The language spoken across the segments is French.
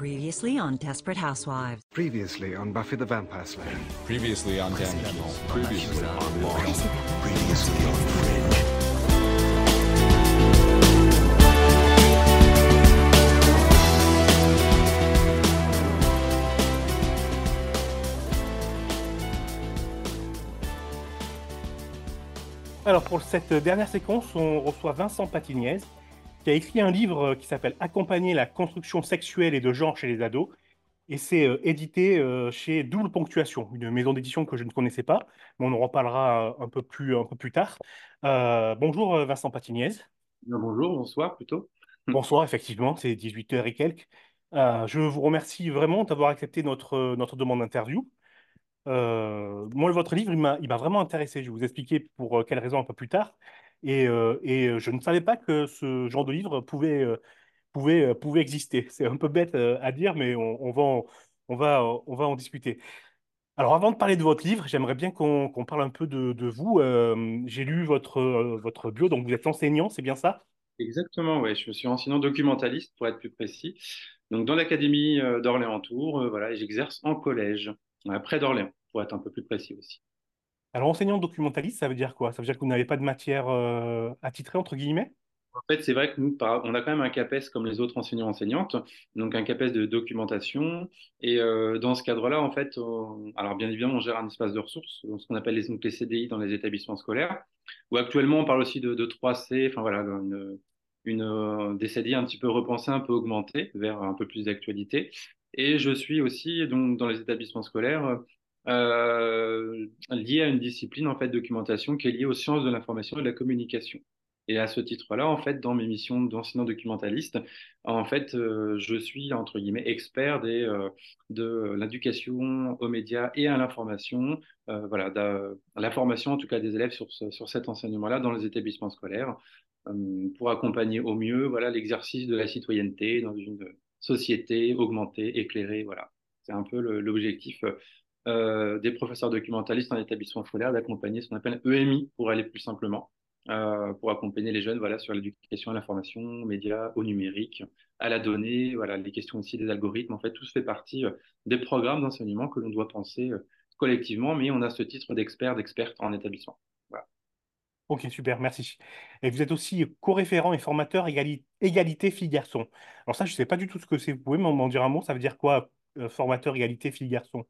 Previously on Desperate Housewives. Previously on Buffy the Vampire Slayer. Previously on Damages. Previously on Law. Previously on Fringe. Alors pour cette dernière séquence, on reçoit Vincent Patiniez, qui a écrit un livre qui s'appelle Accompagner la construction sexuelle et de genre chez les ados. Et c'est euh, édité euh, chez Double Ponctuation, une maison d'édition que je ne connaissais pas, mais on en reparlera euh, un peu plus, un peu plus tard. Euh, bonjour euh, Vincent Patiniez. Bonjour, bonsoir plutôt. Bonsoir, effectivement, c'est 18h et quelques. Euh, je vous remercie vraiment d'avoir accepté notre, notre demande d'interview. Euh, moi, votre livre, il m'a, vraiment intéressé. Je vais vous expliquer pour euh, quelles raisons un peu plus tard. Et, euh, euh, je ne savais pas que ce genre de livre pouvait, euh, pouvait, pouvait exister. C'est un peu bête à dire, mais on, va en, on va, on va en discuter. Alors, avant de parler de votre livre, j'aimerais bien qu'on qu'on parle un peu de, de vous. J'ai lu votre, euh, votre bio, donc vous êtes enseignant, c'est bien ça? Exactement, ouais, je suis enseignant documentaliste pour être plus précis. Donc dans l'académie d'Orléans-Tours, voilà, j'exerce en collège, près d'Orléans, pour être un peu plus précis aussi. Alors, enseignant documentaliste, ça veut dire quoi? Ça veut dire que vous n'avez pas de matière euh, attitrée, entre guillemets? En fait, c'est vrai que nous, on a quand même un CAPES comme les autres enseignants-enseignantes, donc un CAPES de documentation. Et euh, dans ce cadre-là, en fait, alors bien évidemment, on gère un espace de ressources, ce qu'on appelle les CDI dans les établissements scolaires, où actuellement, on parle aussi de, de 3C, enfin voilà, une, une, euh, des CDI un petit peu repensés, un peu augmentés, vers un peu plus d'actualité. Et je suis aussi donc dans les établissements scolaires euh, lié à une discipline en fait documentation qui est liée aux sciences de l'information et de la communication. Et à ce titre-là, en fait, dans mes missions d'enseignant documentaliste, en fait, euh, je suis entre guillemets expert des, euh, de l'éducation aux médias et à l'information, voilà, la formation en tout cas des élèves sur, sur cet enseignement-là dans les établissements scolaires, pour accompagner au mieux, voilà, l'exercice de la citoyenneté dans une société augmentée, éclairée, voilà. C'est un peu l'objectif euh, des professeurs documentalistes en établissement scolaire d'accompagner ce qu'on appelle EMI pour aller plus simplement, euh, pour accompagner les jeunes voilà, sur l'éducation à l'information, aux médias, au numérique, à la donnée, voilà, les questions aussi des algorithmes. En fait, tout fait partie euh, des programmes d'enseignement que l'on doit penser collectivement, mais on a ce titre d'expert, d'experte en établissement. Ok, super, merci. Et vous êtes aussi co-référent et formateur égali- égalité filles-garçons. Alors ça, je ne sais pas du tout ce que c'est. Vous pouvez m'en dire un mot? Ça veut dire quoi, formateur égalité filles-garçons?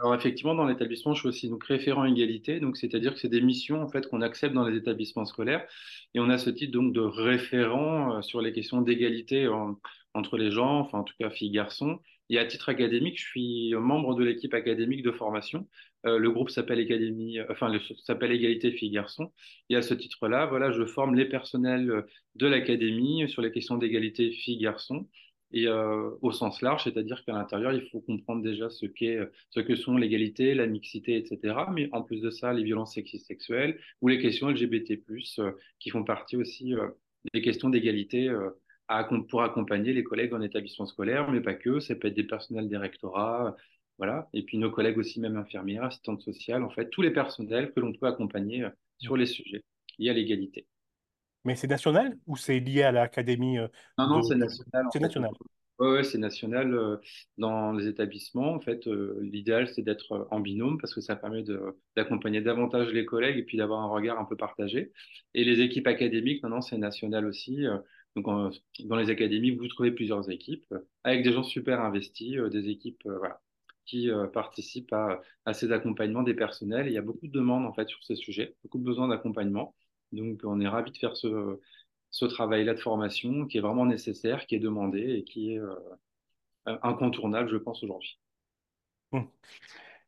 Alors effectivement, dans l'établissement, je suis aussi donc référent égalité, donc c'est-à-dire que c'est des missions en fait qu'on accepte dans les établissements scolaires, et on a ce titre donc de référent euh, sur les questions d'égalité en- entre les gens, enfin en tout cas filles-garçons. Et à titre académique, je suis membre de l'équipe académique de formation. Euh, le groupe s'appelle Académie, enfin le- s'appelle Égalité filles-garçons. Et à ce titre-là, voilà, je forme les personnels euh, de l'académie sur les questions d'égalité filles-garçons. Et euh, au sens large, c'est-à-dire qu'à l'intérieur, il faut comprendre déjà ce qu'est ce que sont l'égalité, la mixité, etc. Mais en plus de ça, les violences sexistes sexuelles ou les questions LGBT+, euh, qui font partie aussi euh, des questions d'égalité à pour accompagner les collègues en établissement scolaire, mais pas que. Ça peut être des personnels des rectorats, voilà. Et puis nos collègues aussi, même infirmières, assistantes sociales, en fait, tous les personnels que l'on peut accompagner sur les sujets liés à l'égalité. Mais c'est national ou c'est lié à l'académie euh, Non, non, de... c'est national. C'est national? Ouais, c'est national euh, dans les établissements. En fait, euh, l'idéal, c'est d'être euh, en binôme parce que ça permet d'accompagner davantage les collègues et puis d'avoir un regard un peu partagé. Et les équipes académiques, non, non, c'est national aussi. donc, en- dans les académies, vous trouvez plusieurs équipes avec des gens super investis, des équipes, voilà, qui participent à, à ces accompagnements des personnels. Et il y a beaucoup de demandes, en fait, sur ces sujets, beaucoup de besoins d'accompagnement. Donc, on est ravis de faire ce, ce travail-là de formation qui est vraiment nécessaire, qui est demandé et qui est euh, incontournable, je pense, aujourd'hui. Hum.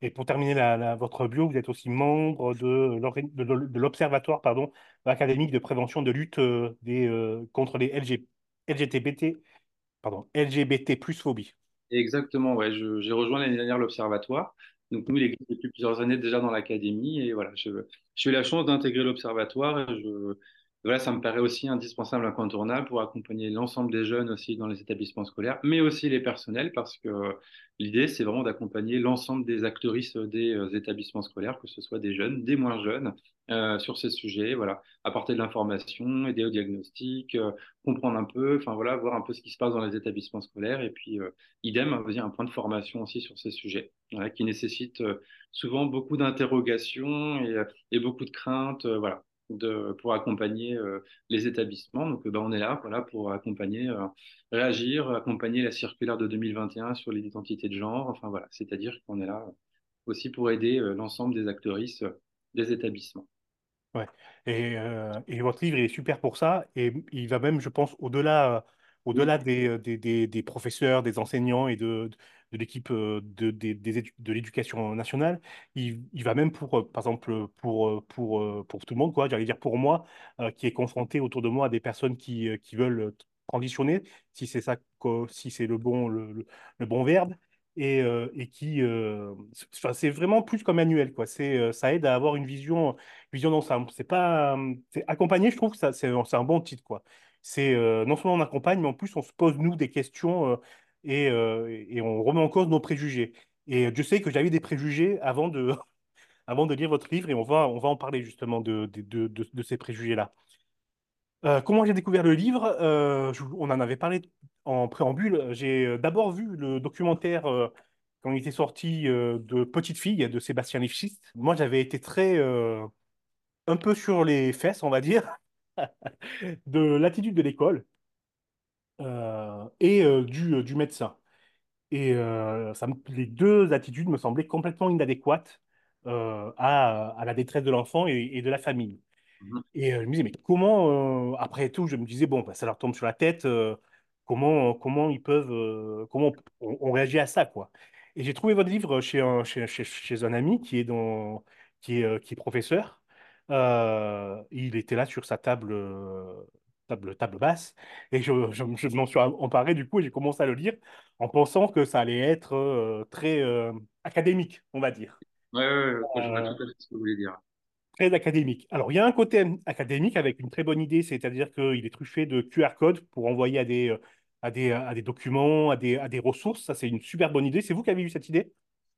Et pour terminer la- la- votre bio, vous êtes aussi membre de l'Observatoire pardon, académique de prévention de lutte euh, des, euh, contre les LG, LGTBT, pardon, LGBT plus phobie. Exactement, ouais. J'ai rejoint l'année dernière l'Observatoire. Donc, nous, il existe depuis plusieurs années déjà dans l'académie. Et voilà, j'ai eu la chance d'intégrer l'Observatoire. Voilà, ça me paraît aussi indispensable, incontournable pour accompagner l'ensemble des jeunes aussi dans les établissements scolaires, mais aussi les personnels, parce que l'idée, c'est vraiment d'accompagner l'ensemble des actrices des euh, établissements scolaires, que ce soit des jeunes, des moins jeunes, euh, sur ces sujets, voilà, apporter de l'information, aider au diagnostic, euh, comprendre un peu, enfin voilà, voir un peu ce qui se passe dans les établissements scolaires, et puis euh, idem, un point de formation aussi sur ces sujets, voilà, qui nécessite euh, souvent beaucoup d'interrogations et, euh, et beaucoup de craintes, euh, voilà de, pour accompagner euh, les établissements. Donc, euh, ben, on est là voilà, pour accompagner, euh, réagir, accompagner la circulaire de 2021 sur l'identité de genre. Enfin, voilà, c'est-à-dire qu'on est là aussi pour aider l'ensemble des actrices des établissements. Ouais. Et, et votre livre, est super pour ça. Et il va même, je pense, au-delà, au-delà des, des, des, des professeurs, des enseignants et de, de l'équipe euh, de, l'éducation nationale. Il, va même pour, euh, par exemple, pour, euh, pour, pour tout le monde, quoi. J'allais dire pour moi, qui est confronté autour de moi à des personnes qui, qui veulent transitionner, si c'est ça, si c'est le bon, le, bon verbe. Et, et qui, c'est vraiment plus comme manuel, quoi. C'est, ça aide à avoir une vision Vision d'ensemble. C'est pas, c'est accompagner, je trouve que ça, c'est, un bon titre, quoi. C'est non seulement on accompagne, mais en plus on se pose nous des questions et, euh, et on remet en cause nos préjugés. Et je sais que j'avais des préjugés avant de, avant de lire votre livre et on va, on va en parler justement de, de, de, ces préjugés-là. Euh, comment j'ai découvert le livre? Euh, on en avait parlé en préambule. J'ai d'abord vu le documentaire euh, quand il était sorti de Petite fille de Sébastien Lifshitz. Moi, j'avais été très, un peu sur les fesses, on va dire, de l'attitude de l'école et euh, du, euh, du médecin. Et euh, ça me- les deux attitudes me semblaient complètement inadéquates euh, à, à la détresse de l'enfant et, et de la famille. Mhm. Et euh, je me disais, mais comment, euh, après tout, je me disais, bon, bah, ça leur tombe sur la tête, euh, comment, comment ils peuvent, euh, comment on, on réagit à ça, quoi. Et j'ai trouvé votre livre chez un, chez, chez, chez un ami qui est, dans, qui est, euh, qui est professeur. Euh, il était là sur sa table, euh, table, table basse, et je, je, je m'en suis emparé du coup, et j'ai commencé à le lire en pensant que ça allait être euh, très euh, académique, on va dire. Ouais, ouais, ouais, je vois Euh, tout à fait ce que vous voulez dire. Très académique. Alors, il y a un côté académique avec une très bonne idée, c'est-à-dire qu'il est truffé de QR codes pour envoyer à des, à des, à des documents, à des, à des ressources. Ça, c'est une super bonne idée. C'est vous qui avez eu cette idée?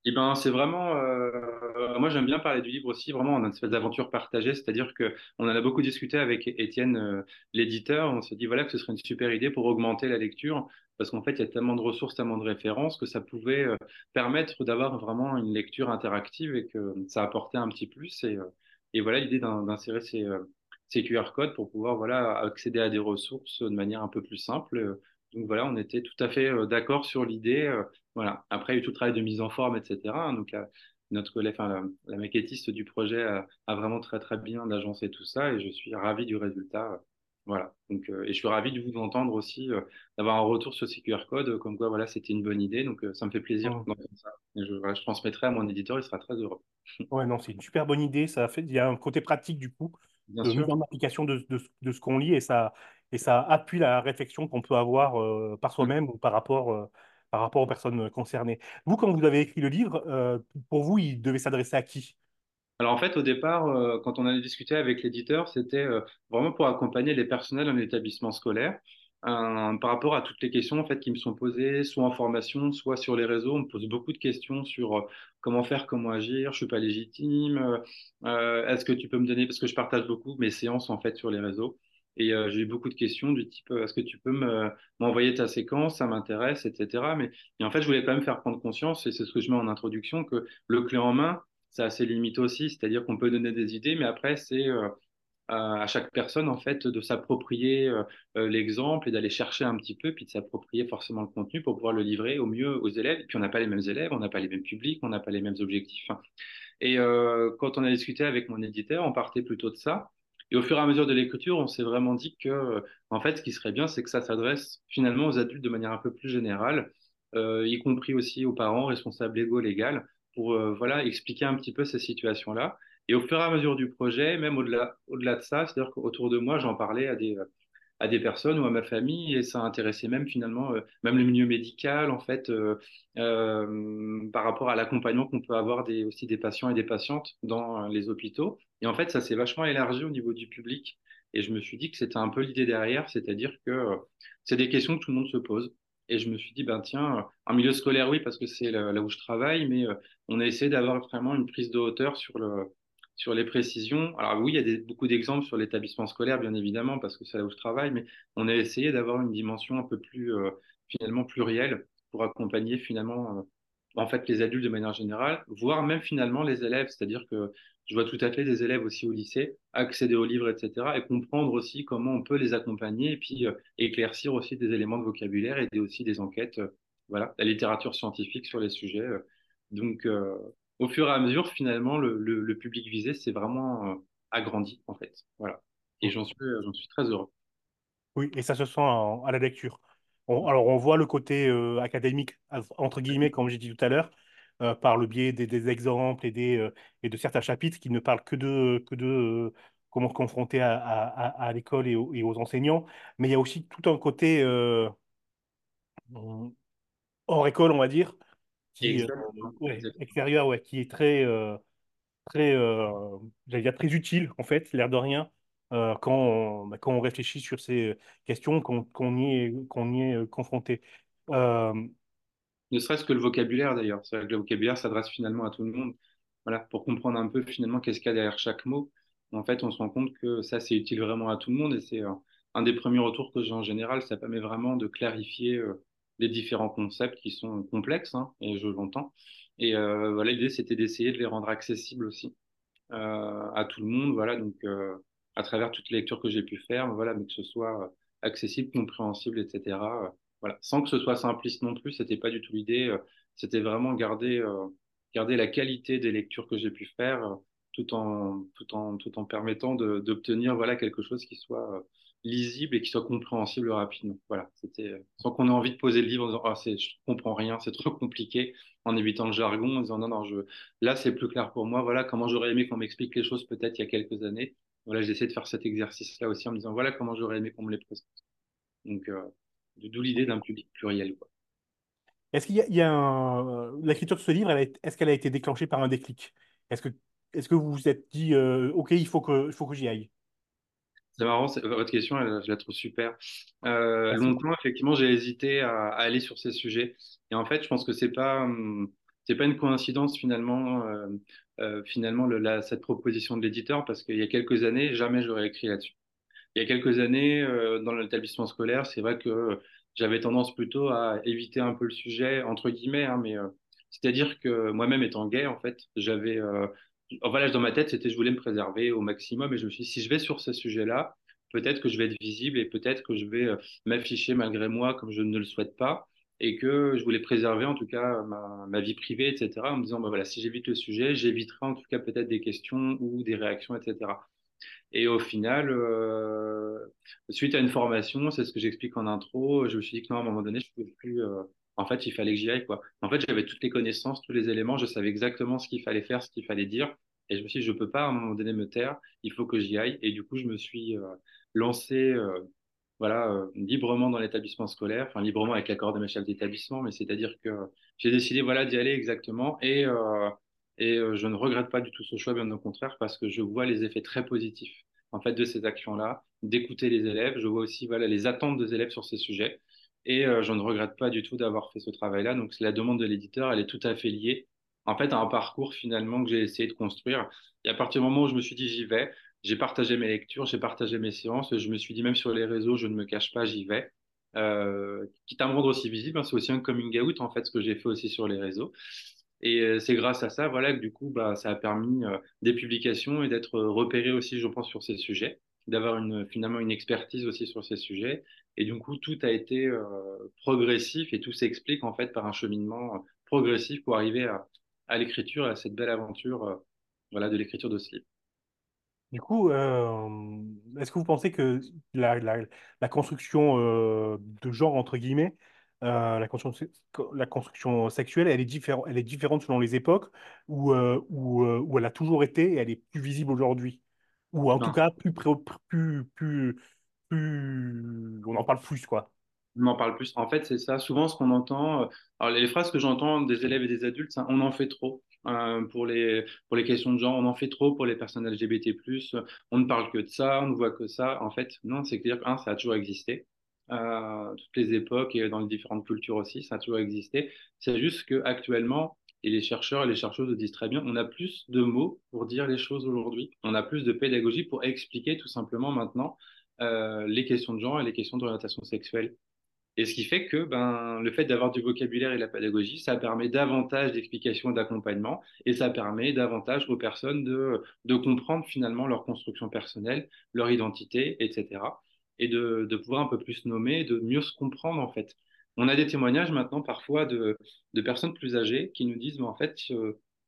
Eh ben, c'est vraiment. euh, moi, j'aime bien parler du livre aussi, vraiment en espèce d'aventure partagée. C'est-à-dire que on en a beaucoup discuté avec Étienne, euh, l'éditeur. On s'est dit voilà que ce serait une super idée pour augmenter la lecture, parce qu'en fait, il y a tellement de ressources, tellement de références que ça pouvait euh, permettre d'avoir vraiment une lecture interactive et que ça apportait un petit plus. Et, voilà l'idée d'in- d'insérer ces, ces QR codes pour pouvoir voilà accéder à des ressources de manière un peu plus simple. Donc voilà, on était tout à fait euh, d'accord sur l'idée. euh, voilà. Après, il y a eu tout le travail de mise en forme, etc. Donc, la- notre collègue, enfin, la, la maquettiste du projet a, a vraiment très, très bien agencé tout ça et je suis ravi du résultat. Voilà. Donc, euh, et je suis ravi de vous entendre aussi, euh, d'avoir un retour sur ces QR codes, euh, comme quoi, voilà, c'était une bonne idée. Donc, euh, ça me fait plaisir ça. Et je, voilà, je transmettrai à mon éditeur, il sera très heureux. Ouais, non, c'est une super bonne idée. Ça fait, il y a un côté pratique, du coup, Bien de mise sûr. en application de, de, de ce qu'on lit et ça, et ça appuie la réflexion qu'on peut avoir euh, par Mm. soi-même ou par rapport, euh, par rapport aux personnes concernées. Vous, quand vous avez écrit le livre, euh, pour vous, il devait s'adresser à qui? Alors en fait, au départ, euh, quand on a discuté avec l'éditeur, c'était euh, vraiment pour accompagner les personnels en établissement scolaire euh, par rapport à toutes les questions en fait qui me sont posées, soit en formation, soit sur les réseaux. On me pose beaucoup de questions sur euh, comment faire, comment agir. Je suis pas légitime. euh, euh, est-ce que tu peux me donner parce que je partage beaucoup mes séances en fait sur les réseaux. Et euh, j'ai eu beaucoup de questions du type euh, est-ce que tu peux me m'envoyer ta séquence, ça m'intéresse, etc. Mais et en fait, je voulais quand même faire prendre conscience, et c'est ce que je mets en introduction, que le clé en main, ça a ses limites aussi, c'est-à-dire qu'on peut donner des idées, mais après, c'est euh, à chaque personne, en fait, de s'approprier l'exemple et d'aller chercher un petit peu, puis de s'approprier forcément le contenu pour pouvoir le livrer au mieux aux élèves. Et puis, on n'a pas les mêmes élèves, on n'a pas les mêmes publics, on n'a pas les mêmes objectifs. Et euh, quand on a discuté avec mon éditeur, on partait plutôt de ça. Et au fur et à mesure de l'écriture, on s'est vraiment dit que, en fait, ce qui serait bien, c'est que ça s'adresse finalement aux adultes de manière un peu plus générale, euh, y compris aussi aux parents, responsables légaux, légales, pour euh, voilà expliquer un petit peu ces situations-là. Et au fur et à mesure du projet, même au-delà au-delà de ça, c'est-à-dire qu'autour de moi, j'en parlais à des à des personnes ou à ma famille et ça intéressait même finalement euh, même le milieu médical en fait euh, euh, par rapport à l'accompagnement qu'on peut avoir des, aussi des patients et des patientes dans les hôpitaux et en fait ça s'est vachement élargi au niveau du public Et je me suis dit que c'était un peu l'idée derrière, c'est-à-dire que c'est des questions que tout le monde se pose. Et je me suis dit, ben tiens, en milieu scolaire, oui, parce que c'est là, là où je travaille, mais on a essayé d'avoir vraiment une prise de hauteur sur le, sur les précisions. Alors oui, il y a beaucoup d'exemples sur l'établissement scolaire, bien évidemment, parce que c'est là où je travaille, mais on a essayé d'avoir une dimension un peu plus, euh, finalement, plurielle pour accompagner finalement, euh, en fait, les adultes de manière générale, voire même finalement les élèves. C'est-à-dire que je vois tout à fait des élèves aussi au lycée accéder aux livres, etc., et comprendre aussi comment on peut les accompagner et puis euh, éclaircir aussi des éléments de vocabulaire et aussi des enquêtes, voilà, la littérature scientifique sur les sujets. Donc, au fur et à mesure, finalement, le, public visé s'est vraiment euh, agrandi, en fait. Voilà. Et j'en suis, j'en suis très heureux. Oui, et ça se sent en- à la lecture. Alors, on voit le côté euh, académique, entre guillemets, comme j'ai dit tout à l'heure, euh, par le biais des, exemples et, euh, de certains chapitres qui ne parlent que de, euh, comment se confronter à, l'école et, aux enseignants. Mais il y a aussi tout un côté euh, hors école, on va dire, qui, euh, ouais, Exactement. extérieur, ouais, qui est très, euh, très, euh, dire très utile, en fait, l'air de rien, euh, quand on, bah, quand on réfléchit sur ces questions, qu'on qu'on y est, qu'on y est euh, confronté. Euh, Ne serait-ce que le vocabulaire d'ailleurs. C'est vrai que le vocabulaire s'adresse finalement à tout le monde. Voilà, pour comprendre un peu finalement qu'est-ce qu'il y a derrière chaque mot. En fait, on se rend compte que ça, c'est utile vraiment à tout le monde et c'est euh, un des premiers retours que j'ai en général. Ça permet vraiment de clarifier euh, les différents concepts qui sont complexes, hein, et je l'entends. Et euh, voilà, l'idée, c'était d'essayer de les rendre accessibles aussi euh, à tout le monde. Voilà, donc euh, à travers toutes les lectures que j'ai pu faire, voilà, mais que ce soit euh, accessible, compréhensible, etc. Euh, voilà, sans que ce soit simpliste non plus, c'était pas du tout l'idée. euh, C'était vraiment garder, garder la qualité des lectures que j'ai pu faire, tout en, tout en, tout en permettant d'obtenir voilà quelque chose qui soit lisible et qui soit compréhensible rapidement. Voilà, c'était euh, sans qu'on ait envie de poser le livre en disant ah c'est, je comprends rien, c'est trop compliqué, en évitant le jargon, en disant non non là c'est plus clair pour moi. Voilà comment j'aurais aimé qu'on m'explique les choses peut-être il y a quelques années. Voilà, j'essaie de faire cet exercice-là aussi en me disant voilà comment j'aurais aimé qu'on me les présente. Donc euh, d'où l'idée d'un public pluriel. Est-ce qu'il y a, il y a un- l'écriture de ce livre, est-ce qu'elle a été déclenchée par un déclic? Est-ce que, est-ce que vous vous êtes dit, euh, OK, il faut que, il faut que j'y aille? C'est marrant, votre question, elle, je la trouve super. Euh, Merci. longtemps, effectivement, j'ai hésité à, à aller sur ces sujets. Et en fait, je pense que c'est pas, hum, c'est pas une coïncidence finalement, euh, euh, finalement, le- la, cette proposition de l'éditeur, parce qu'il y a quelques années, jamais j'aurais écrit là-dessus. Il y a quelques années, euh, dans l'établissement scolaire, c'est vrai que j'avais tendance plutôt à éviter un peu le sujet, entre guillemets, hein, mais c'est-à-dire que moi-même étant gay, en fait, j'avais, voilà, dans ma tête, c'était je voulais me préserver au maximum, et je me suis dit, si je vais sur ce sujet-là, peut-être que je vais être visible et peut-être que je vais euh, m'afficher malgré moi comme je ne le souhaite pas, et que je voulais préserver en tout cas ma, vie privée, etc., en me disant, bah, voilà, si j'évite le sujet, j'éviterai en tout cas peut-être des questions ou des réactions, etc. Et au final, euh, suite à une formation, c'est ce que j'explique en intro, je me suis dit que non, à un moment donné, je ne pouvais plus. euh, en fait, il fallait que j'y aille, quoi. En fait, j'avais toutes les connaissances, tous les éléments, je savais exactement ce qu'il fallait faire, ce qu'il fallait dire. Et je me suis dit, je ne peux pas à un moment donné me taire, il faut que j'y aille. Et du coup, je me suis euh, lancé euh, voilà, euh, librement dans l'établissement scolaire, enfin librement avec l'accord de mes chefs d'établissement, mais c'est-à-dire que j'ai décidé voilà, d'y aller exactement. Et, et je ne regrette pas du tout ce choix, bien au contraire, parce que je vois les effets très positifs en fait de ces actions-là, d'écouter les élèves. Je vois aussi voilà les attentes des élèves sur ces sujets, et euh, je ne regrette pas du tout d'avoir fait ce travail-là. Donc la demande de l'éditeur, elle est tout à fait liée en fait à un parcours finalement que j'ai essayé de construire. Et à partir du moment où je me suis dit j'y vais, j'ai partagé mes lectures, j'ai partagé mes séances, je me suis dit même sur les réseaux, je ne me cache pas, j'y vais. Euh, quitte à me rendre aussi visible, hein, c'est aussi un coming out en fait ce que j'ai fait aussi sur les réseaux. Et euh, c'est grâce à ça, voilà, que du coup, bah, ça a permis euh, des publications et d'être repéré aussi, je pense, sur ces sujets, d'avoir finalement une expertise aussi sur ces sujets. Et du coup, tout a été euh, progressif et tout s'explique en fait par un cheminement euh, progressif pour arriver à, à l'écriture, à cette belle aventure, euh, voilà, de l'écriture de ce livre. Du coup, euh, est-ce que vous pensez que la, la, la construction de genre, entre guillemets, la construction, la construction sexuelle, elle est différente, elle est différente selon les époques, ou où, où elle a toujours été et elle est plus visible aujourd'hui? Ou en tout cas, plus, pré- plus, plus, on en parle plus, quoi. on en parle plus. En fait, c'est ça. Souvent, ce qu'on entend, euh, alors les phrases que j'entends des élèves et des adultes, on en fait trop. Euh, pour, les, pour les questions de genre, on en fait trop pour les personnes LGBT+, on ne parle que de ça, on ne voit que ça. En fait, non, c'est clair, un, ça a toujours existé. Euh, toutes les époques et dans les différentes cultures aussi, ça a toujours existé. C'est juste qu'actuellement, et les chercheurs et les chercheuses le disent très bien, on a plus de mots pour dire les choses aujourd'hui. On a plus de pédagogie pour expliquer tout simplement maintenant euh, les questions de genre et les questions d'orientation sexuelle. Et ce qui fait que ben, le fait d'avoir du vocabulaire et de la pédagogie, ça permet davantage d'explications et d'accompagnement, et ça permet davantage aux personnes de, de comprendre finalement leur construction personnelle, leur identité, etc. Et de, de pouvoir un peu plus nommer, de mieux se comprendre en fait. On a des témoignages maintenant parfois de, de personnes plus âgées qui nous disent, ben, en fait,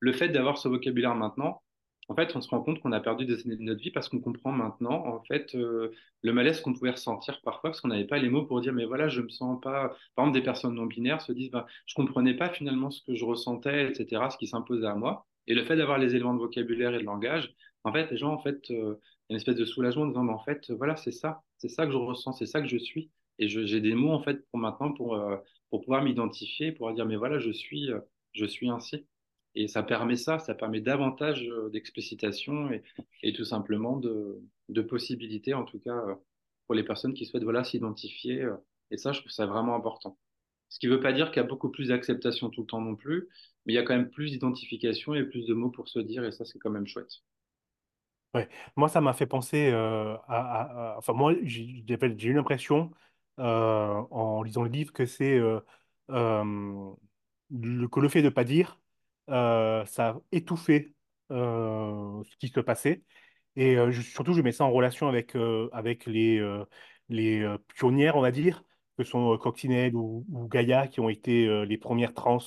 le fait d'avoir ce vocabulaire maintenant, en fait, on se rend compte qu'on a perdu des années de notre vie parce qu'on comprend maintenant, en fait, euh, le malaise qu'on pouvait ressentir parfois parce qu'on n'avait pas les mots pour dire, mais voilà, je me sens pas. Par exemple, des personnes non binaires se disent, bah, je comprenais pas finalement ce que je ressentais, etc., ce qui s'imposait à moi. Et le fait d'avoir les éléments de vocabulaire et de langage, en fait, les gens, en fait, euh, une espèce de soulagement en disant, mais en fait, voilà, c'est ça, c'est ça que je ressens, c'est ça que je suis. Et j'ai des mots, en fait, pour maintenant, pour, euh, pour pouvoir m'identifier, pour dire, mais voilà, je suis, je suis ainsi. Et ça permet ça, ça permet davantage euh, d'explicitation et, tout simplement de, possibilités, en tout cas, euh, pour les personnes qui souhaitent voilà, s'identifier. Euh, et ça, je trouve ça vraiment important. Ce qui ne veut pas dire qu'il y a beaucoup plus d'acceptation tout le temps non plus, mais il y a quand même plus d'identification et plus de mots pour se dire, et ça, c'est quand même chouette. Ouais. Moi, ça m'a fait penser à, Enfin, moi, j'ai eu l'impression, en lisant le livre, que c'est que le fait de ne pas dire euh, ça a étouffé euh, ce qui se passait. Et euh, surtout, je mets ça en relation avec, avec les, les pionnières, on va dire, que sont Coccinelle ou, ou, Gaïa, qui ont été les premières trans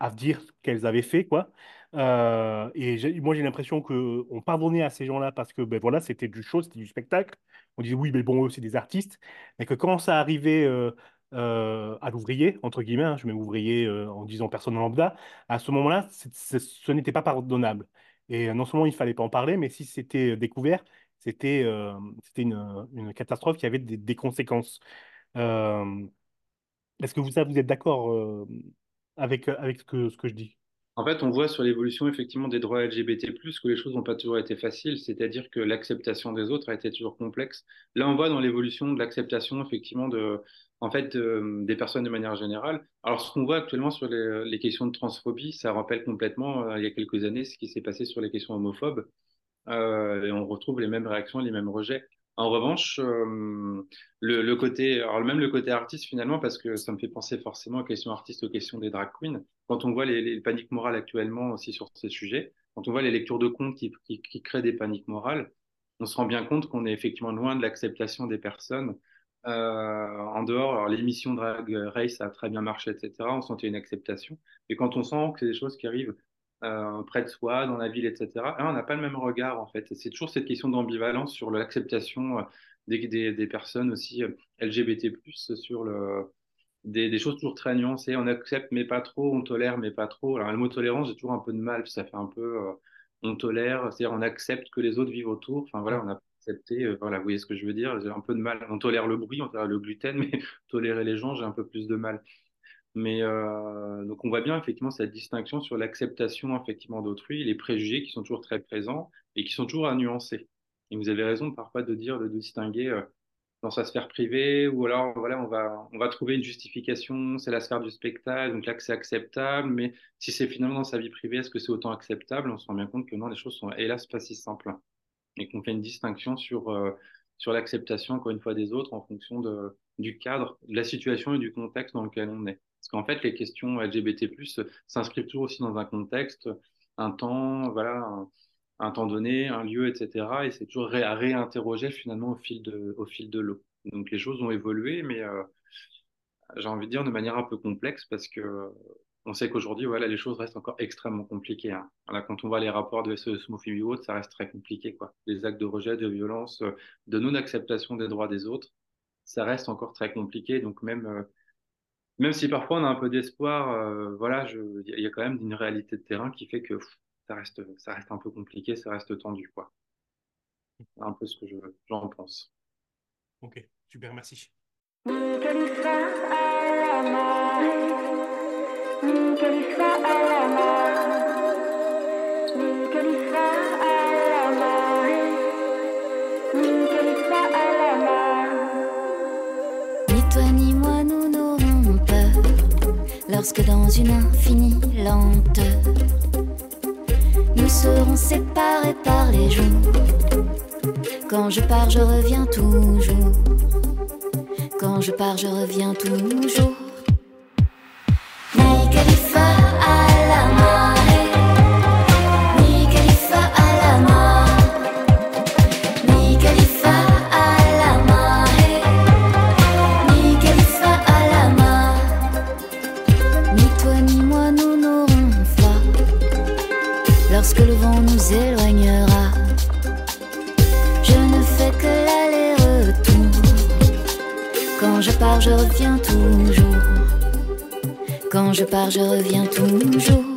à dire ce qu'elles avaient fait, quoi. et moi, j'ai l'impression qu'on pardonnait à ces gens-là parce que, ben voilà, c'était du show, c'était du spectacle. On disait, oui, mais bon, eux, c'est des artistes. Mais que quand ça arrivait euh, à l'ouvrier, entre guillemets, hein, je mets ouvrier euh, en disant personne lambda, à ce moment-là, ce n'était pas pardonnable. Et euh, non seulement il ne fallait pas en parler, mais si c'était découvert, c'était une, catastrophe qui avait des, des conséquences. Est-ce que vous, vous êtes d'accord avec, avec ce que, ce que je dis? En fait, on voit sur l'évolution effectivement des droits LGBT+, que les choses n'ont pas toujours été faciles, c'est-à-dire que l'acceptation des autres a été toujours complexe. Là, on voit dans l'évolution de l'acceptation effectivement des personnes de manière générale. Alors, ce qu'on voit actuellement sur les, questions de transphobie, ça rappelle complètement, euh, il y a quelques années, ce qui s'est passé sur les questions homophobes. Euh, et on retrouve les mêmes réactions, les mêmes rejets. En revanche, le, côté, alors même le côté artiste finalement, parce que ça me fait penser forcément aux questions artistes, aux questions des drag queens. Quand on voit les, paniques morales actuellement aussi sur ces sujets, quand on voit les lectures de comptes qui, créent des paniques morales, on se rend bien compte qu'on est effectivement loin de l'acceptation des personnes euh, en dehors, alors l'émission Drag Race a très bien marché, etc. On sentait une acceptation. Et quand on sent que c'est des choses qui arrivent euh, près de soi, dans la ville, etc., hein, on n'a pas le même regard, en fait. C'est toujours cette question d'ambivalence sur l'acceptation euh, des, des, personnes aussi LGBT+, sur le, des, des, choses toujours très nuancées. On accepte, mais pas trop. On tolère, mais pas trop. Alors, le mot tolérance, j'ai toujours un peu de mal. Ça fait un peu... on tolère, c'est-à-dire on accepte que les autres vivent autour. Enfin, voilà, on a accepter. Euh, voilà, vous voyez ce que je veux dire J'ai un peu de mal. On tolère le bruit, on tolère le gluten, mais tolérer les gens, j'ai un peu plus de mal. Mais euh, donc on voit bien effectivement cette distinction sur l'acceptation effectivement d'autrui, les préjugés qui sont toujours très présents et qui sont toujours à nuancer. Et vous avez raison parfois de dire, de distinguer euh, dans sa sphère privée, ou alors voilà, on va, on va trouver une justification, c'est la sphère du spectacle, donc là que c'est acceptable, mais si c'est finalement dans sa vie privée, est-ce que c'est autant acceptable? On se rend bien compte que non, les choses sont hélas pas si simples et qu'on fait une distinction sur, euh, sur l'acceptation, encore une fois, des autres en fonction de, du cadre, de la situation et du contexte dans lequel on est. Qu'en fait, les questions LGBT+, s'inscrivent toujours aussi dans un contexte, un temps, voilà, un, temps donné, un lieu, etc. Et c'est toujours à réinterroger finalement au fil de, au fil de l'eau. Donc les choses ont évolué, mais euh, j'ai envie de dire de manière un peu complexe parce que on sait qu'aujourd'hui, voilà, les choses restent encore extrêmement compliquées. Hein. quand on voit les rapports de SOS homophobie ou autres, ça reste très compliqué. Quoi. Les actes de rejet, de violence, euh, de non-acceptation des droits des autres, ça reste encore très compliqué. Donc même, euh, même si parfois on a un peu d'espoir, euh, voilà, il y a quand même une réalité de terrain qui fait que ça, reste, ça reste un peu compliqué, ça reste tendu. Quoi. C'est un peu ce que j'en pense. Ok, super, merci. Lorsque dans une infinie lenteur, nous serons séparés par les jours. Quand je pars, je reviens toujours. Quand je pars, je reviens toujours. Je reviens toujours. Quand je pars, je reviens toujours.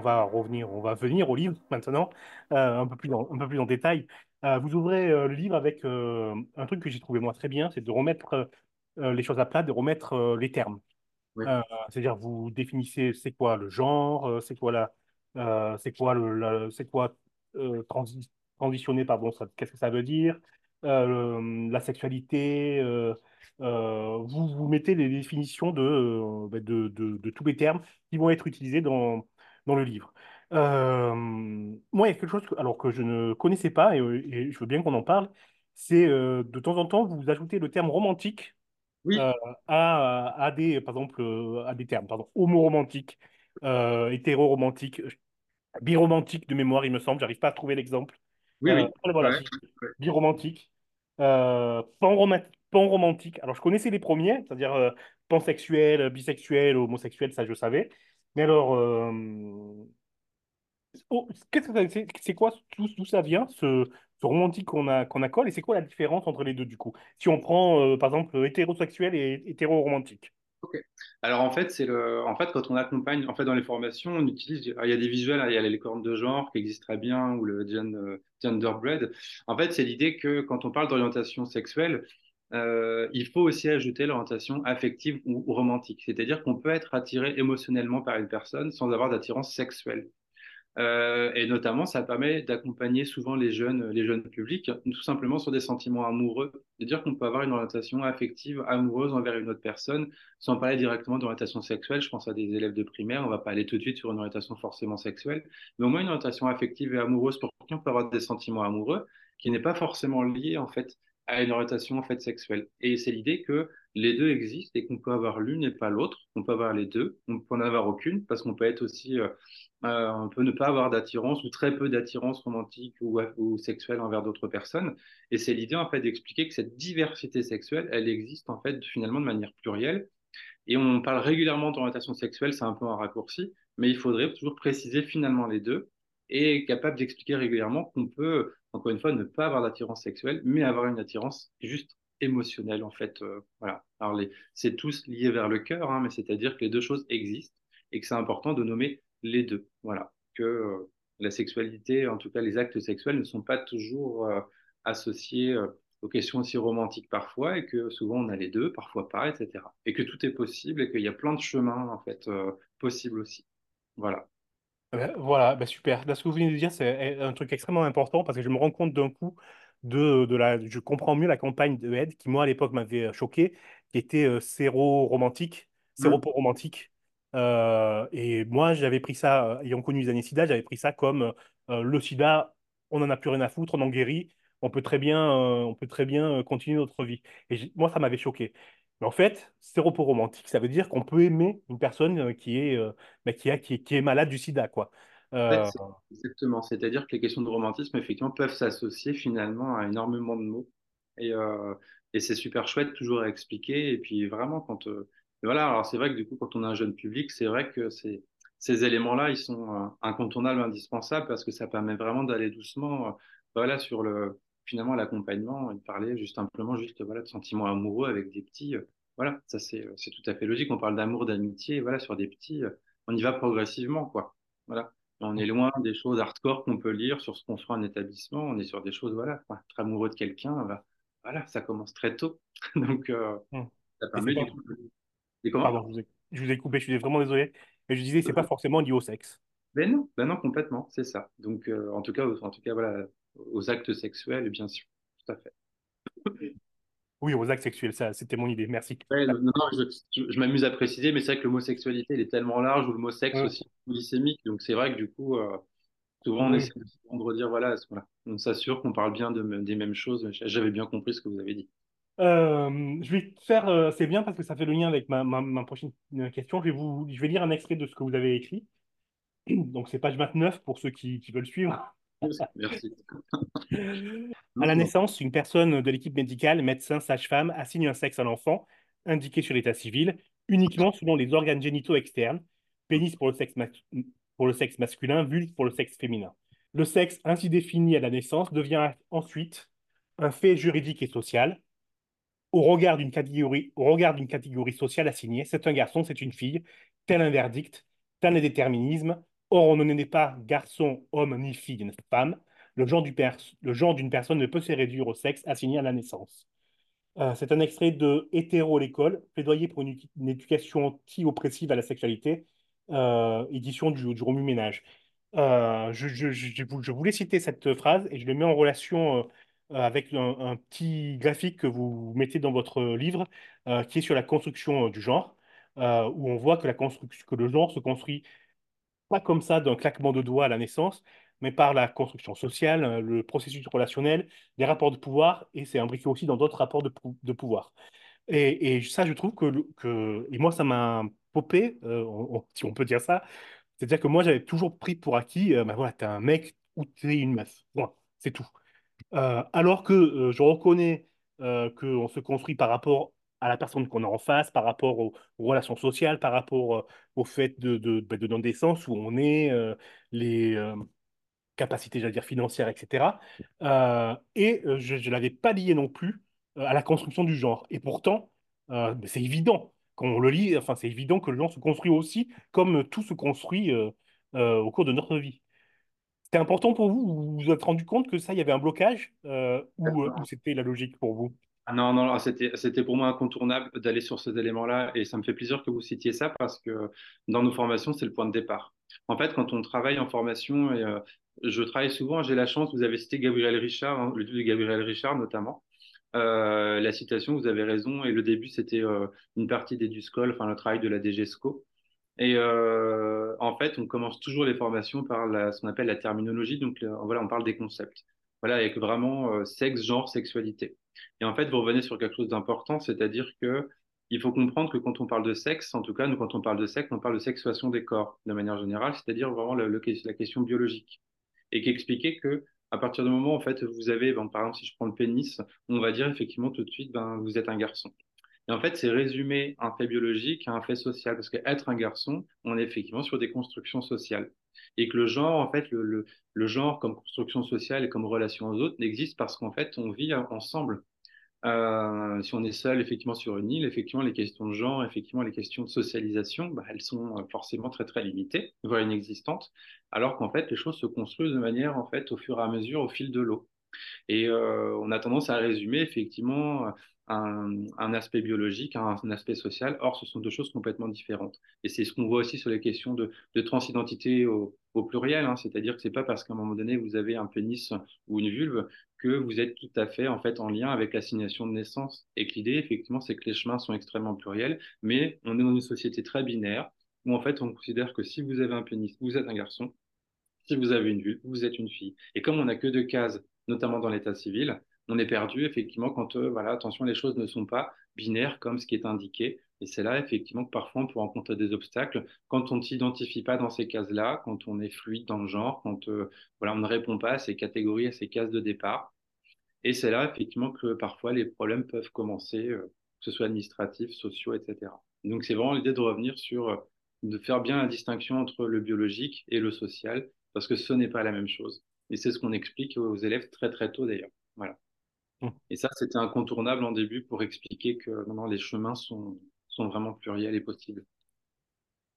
On va revenir, on va venir au livre maintenant, euh, un peu plus en, un peu plus en détail. Euh, vous ouvrez euh, le livre avec un truc que j'ai trouvé moi très bien, c'est de remettre les choses à plat, de remettre les termes. Oui. C'est-à-dire vous définissez c'est quoi le genre, c'est quoi la, euh, c'est quoi le, c'est quoi euh, transi- transitionner, pardon, ça- qu'est-ce que ça veut dire, Euh, le- la sexualité. vous, vous mettez les définitions de, bah, de, de, de tous les termes qui vont être utilisés dans, dans le livre. Euh, moi, il y a quelque chose que, alors que je ne connaissais pas, et, et je veux bien qu'on en parle, c'est euh, de temps en temps, vous ajoutez le terme romantique Oui, euh, à, à des, par exemple, euh, à des termes, pardon, homo-romantique, euh, hétéro-romantique, biromantique de mémoire, il me semble, j'arrive pas à trouver l'exemple. oui, Euh, oui. voilà, Ouais, biromantique, euh, panromantique, panromantique. Alors, je connaissais les premiers, c'est-à-dire euh, pansexuel, bisexuel, homosexuel, ça je savais. Mais alors, euh, oh, qu'est-ce c'est quoi, d'où ça vient, ce, romantique qu'on a, qu'on accole, et c'est quoi la différence entre les deux, du coup? Si on prend, euh, par exemple, hétérosexuel et hétéro-romantique. Ok. Alors en fait, c'est le, en fait, quand on accompagne, en fait, dans les formations, on utilise, il y a des visuels, hein, il y a les cornes de genre qui existent très bien, ou le gen- euh, genderbread. En fait, c'est l'idée que quand on parle d'orientation sexuelle, euh, il faut aussi ajouter l'orientation affective ou, romantique. C'est-à-dire qu'on peut être attiré émotionnellement par une personne sans avoir d'attirance sexuelle. Euh, et notamment, ça permet d'accompagner souvent les jeunes, les jeunes publics, tout simplement sur des sentiments amoureux, de dire qu'on peut avoir une orientation affective, amoureuse envers une autre personne, sans parler directement d'orientation sexuelle. Je pense à des élèves de primaire, on va pas aller tout de suite sur une orientation forcément sexuelle, mais au moins une orientation affective et amoureuse pour qui on peut avoir des sentiments amoureux, qui n'est pas forcément lié en fait à une orientation en fait sexuelle. Et c'est l'idée que les deux existent et qu'on peut avoir l'une et pas l'autre, qu'on peut avoir les deux, on peut en avoir aucune, parce qu'on peut être aussi euh, euh, on peut ne pas avoir d'attirance ou très peu d'attirance romantique ou, ou sexuelle envers d'autres personnes. Et c'est l'idée en fait d'expliquer que cette diversité sexuelle, elle existe en fait finalement de manière plurielle. Et on parle régulièrement d'orientation sexuelle, c'est un peu un raccourci, mais il faudrait toujours préciser finalement les deux et capable d'expliquer régulièrement qu'on peut, encore une fois, ne pas avoir d'attirance sexuelle, mais avoir une attirance juste émotionnelle en fait. Euh, voilà. Alors c'est tous lié vers le cœur, hein, mais c'est-à-dire que les deux choses existent et que c'est important de nommer les deux. Voilà. Que euh, la sexualité, en tout cas les actes sexuels, ne sont pas toujours euh, associés aux questions aussi romantiques parfois, et que souvent on a les deux, parfois pas, etc. Et que tout est possible et qu'il y a plein de chemins en fait possibles aussi. Voilà. Ben, voilà, ben super. Là, ce que vous venez de dire, c'est un truc extrêmement important parce que je me rends compte d'un coup de, de la. Je comprends mieux la campagne de Aide qui, moi, à l'époque, m'avait euh, choqué, qui était euh, séro-romantique, Mm. séropo-romantique. Euh, et moi, j'avais pris ça, euh, ayant connu les années SIDA, j'avais pris ça comme euh, le SIDA, on n'en a plus rien à foutre, on en guérit, on peut très bien, euh, on peut très bien euh, continuer notre vie. Et moi, ça m'avait choqué. Mais en fait, séropo-romantique, ça veut dire qu'on peut aimer une personne euh, qui est euh, bah, qui, a, qui, est, qui est malade du sida, quoi. Euh, exactement. C'est-à-dire que les questions de romantisme, effectivement, peuvent s'associer finalement à énormément de mots. Et, euh, et c'est super chouette toujours à expliquer. Et puis vraiment, quand... voilà, alors c'est vrai que du coup, quand on a un jeune public, c'est vrai que c'est, ces éléments-là, ils sont incontournables, indispensables, parce que ça permet vraiment d'aller doucement voilà, sur le, finalement l'accompagnement de parler juste simplement juste, voilà, de sentiments amoureux avec des petits. euh, voilà, ça c'est, euh, c'est tout à fait logique. On parle d'amour, d'amitié, voilà, sur des petits, euh, on y va progressivement, quoi. Voilà. On est loin des choses hardcore qu'on peut lire sur ce qu'on fera en établissement. On est sur des choses, voilà, quoi. être amoureux de quelqu'un, bah, voilà, ça commence très tôt. Donc, euh, hmm. ça permet pas... du coup. Et comment? Pardon, je vous ai, je vous ai coupé, je suis vraiment désolé. Mais je disais, c'est pas forcément lié au sexe. Ben non, ben non, complètement, c'est ça. Donc, euh, en tout cas, en tout cas, voilà, aux actes sexuels, bien sûr, tout à fait. Oui, aux actes sexuels, ça, c'était mon idée, merci. Ouais, non, non, je, je- je m'amuse à préciser, mais c'est vrai que le mot sexualité, il est tellement large, ou le mot sexe Hmm. aussi, glycémique. Donc, c'est vrai que du coup, euh, souvent, on Oui. essaie de redire, voilà, voilà, on s'assure qu'on parle bien de, des mêmes choses. J'avais bien compris ce que vous avez dit. Euh, je vais faire, euh, c'est bien parce que ça fait le lien avec ma, ma, ma prochaine question. Je vais vous, je vais lire un extrait de ce que vous avez écrit. Donc, c'est page 29 pour ceux qui, qui veulent suivre. Merci. À la naissance, une personne de l'équipe médicale, médecin, sage-femme, assigne un sexe à l'enfant, indiqué sur l'état civil, uniquement selon les organes génitaux externes, pénis pour le sexe, pour le sexe masculin, vulve pour le sexe féminin. Le sexe ainsi défini à la naissance devient ensuite un fait juridique et social. Au regard d'une catégorie, au regard d'une catégorie sociale assignée, c'est un garçon, c'est une fille, tel un verdict, tel un déterminisme. Or, on ne naît pas garçon, homme, ni fille, ni femme. Le genre d'une personne ne peut se réduire au sexe assigné à la naissance. Euh, c'est un extrait de Hétéro l'école, plaidoyer pour une, éducation anti-oppressive à la sexualité, euh, édition du, du Remue-Ménage. Euh, je, je- je- je vou- je voulais citer cette phrase et je le mets en relation avec un, petit graphique que vous mettez dans votre livre qui est sur la construction du genre, où on voit que le genre se construit pas comme ça d'un claquement de doigts à la naissance, mais par la construction sociale, euh, le processus relationnel, les rapports de pouvoir, et c'est imbriqué aussi dans d'autres rapports de, pou- de pouvoir. Et, ça, je trouve que, et moi, ça m'a popé, euh, si on peut dire ça. C'est-à-dire que moi, j'avais toujours pris pour acquis, ben voilà, t'es un mec ou t'es une meuf. Point. C'est tout. Alors que je reconnais qu'on se construit par rapport à la personne qu'on a en face, par rapport aux, aux relations sociales, par rapport euh, au fait de, de, ben, de notre naissance, où on est, euh, les euh, capacités, j'allais dire, financières, etc. Et je ne l'avais pas lié non plus à la construction du genre. Et pourtant, c'est évident. Quand on le lit, enfin, c'est évident que le genre se construit aussi comme tout se construit au cours de notre vie. C'était important pour vous? Vous vous êtes rendu compte que ça, il y avait un blocage ou c'était la logique pour vous? Ah non, non, c'était, pour moi incontournable d'aller sur ces éléments-là et ça me fait plaisir que vous citiez ça parce que dans nos formations, c'est le point de départ. En fait, quand on travaille en formation, euh, je travaille souvent, j'ai la chance, vous avez cité Gabriel Richard, hein, le livre de Gabriel Richard notamment. Euh, la citation, vous avez raison, et le début, c'était euh, une partie d'EduScol, enfin le travail de la DGESCO. Et en fait, on commence toujours les formations par ce qu'on appelle la terminologie. Donc voilà, on parle des concepts. Voilà, avec vraiment euh, sexe, genre, sexualité. Et en fait, vous revenez sur quelque chose d'important, c'est-à-dire que il faut comprendre que quand on parle de sexe, en tout cas, nous, quand on parle de sexe, on parle de sexuation des corps de manière générale, c'est-à-dire vraiment la question biologique. Et qui expliquait que à partir du moment où en fait vous avez, par exemple, si je prends le pénis, on va dire effectivement tout de suite, ben, vous êtes un garçon. Et en fait, c'est résumer un fait biologique à un fait social, parce qu'être un garçon, on est effectivement sur des constructions sociales. Et que le genre, en fait, le, genre comme construction sociale et comme relation aux autres n'existe parce qu'en fait, on vit ensemble. Euh, si on est seul, effectivement, sur une île, effectivement, les questions de genre, effectivement, les questions de socialisation, bah, elles sont euh, forcément très, très limitées, voire inexistantes, alors qu'en fait, les choses se construisent de manière, en fait, au fur et à mesure, au fil de l'eau. Et euh, on a tendance à résumer effectivement un, aspect biologique, un, aspect social. Or, ce sont deux choses complètement différentes. Et c'est ce qu'on voit aussi sur les questions de, de transidentité au, pluriel. Hein. C'est-à-dire que c'est pas parce qu'à un moment donné vous avez un pénis ou une vulve que vous êtes tout à fait en fait en lien avec l'assignation de naissance. Et que l'idée, effectivement, c'est que les chemins sont extrêmement pluriels, mais on est dans une société très binaire où en fait on considère que si vous avez un pénis, vous êtes un garçon. Si vous avez une vulve, vous êtes une fille. Et comme on n'a que deux cases notamment dans l'état civil, on est perdu effectivement quand, euh, voilà, attention, les choses ne sont pas binaires comme ce qui est indiqué. Et c'est là effectivement que parfois on peut rencontrer des obstacles quand on ne s'identifie pas dans ces cases-là, quand on est fluide dans le genre, quand euh, voilà, on ne répond pas à ces catégories, à ces cases de départ. Et c'est là effectivement que parfois les problèmes peuvent commencer, euh, que ce soit administratifs, sociaux, etc. Donc c'est vraiment l'idée de revenir sur, de faire bien la distinction entre le biologique et le social, parce que ce n'est pas la même chose. Et c'est ce qu'on explique aux élèves très très tôt d'ailleurs. Voilà. Mmh. Et ça, c'était incontournable en début pour expliquer que non, non, les chemins sont, sont vraiment pluriels et possibles.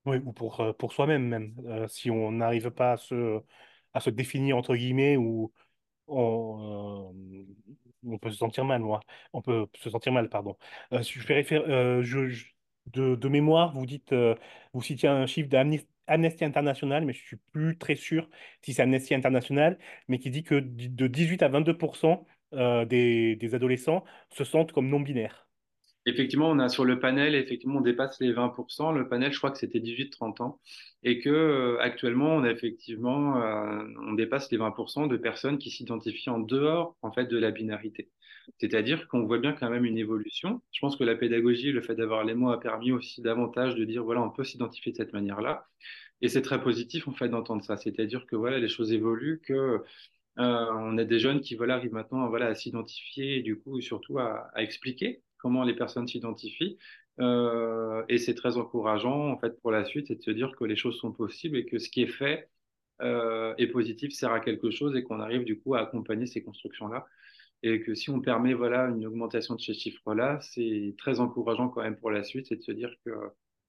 Oui, ou pour, euh, pour soi-même même. Euh, si on n'arrive pas à se, à se définir entre guillemets ou on, euh, on peut se sentir mal, moi. On peut se sentir mal, pardon. Euh, je fais réfé- je, je- de, de mémoire, vous dites, vous citiez un chiffre d'Amnesty Amnesty International, mais je suis plus très sûr si c'est Amnesty International, mais qui dit que de 18 à 22% euh, des, des adolescents se sentent comme non-binaires. Effectivement, on a sur le panel, effectivement, on dépasse les 20%. Le panel, je crois que c'était 18-30 ans. Et que euh, actuellement, on a effectivement, euh, on dépasse les 20% de personnes qui s'identifient en dehors, en fait, de la binarité. C'est-à-dire qu'on voit bien quand même une évolution. Je pense que la pédagogie, le fait d'avoir les mots a permis aussi davantage de dire, voilà, on peut s'identifier de cette manière-là. Et c'est très positif, en fait, d'entendre ça. C'est-à-dire que, voilà, les choses évoluent, que euh, on a des jeunes qui, voilà, arrivent maintenant, voilà, à s'identifier et du coup, surtout à, expliquer comment les personnes s'identifient. Euh, et c'est très encourageant, en fait, pour la suite, c'est de se dire que les choses sont possibles et que ce qui est fait euh, est positif, sert à quelque chose et qu'on arrive, du coup, à accompagner ces constructions-là. Et que si on permet, voilà, une augmentation de ces chiffres-là, c'est très encourageant quand même pour la suite, c'est de se dire que,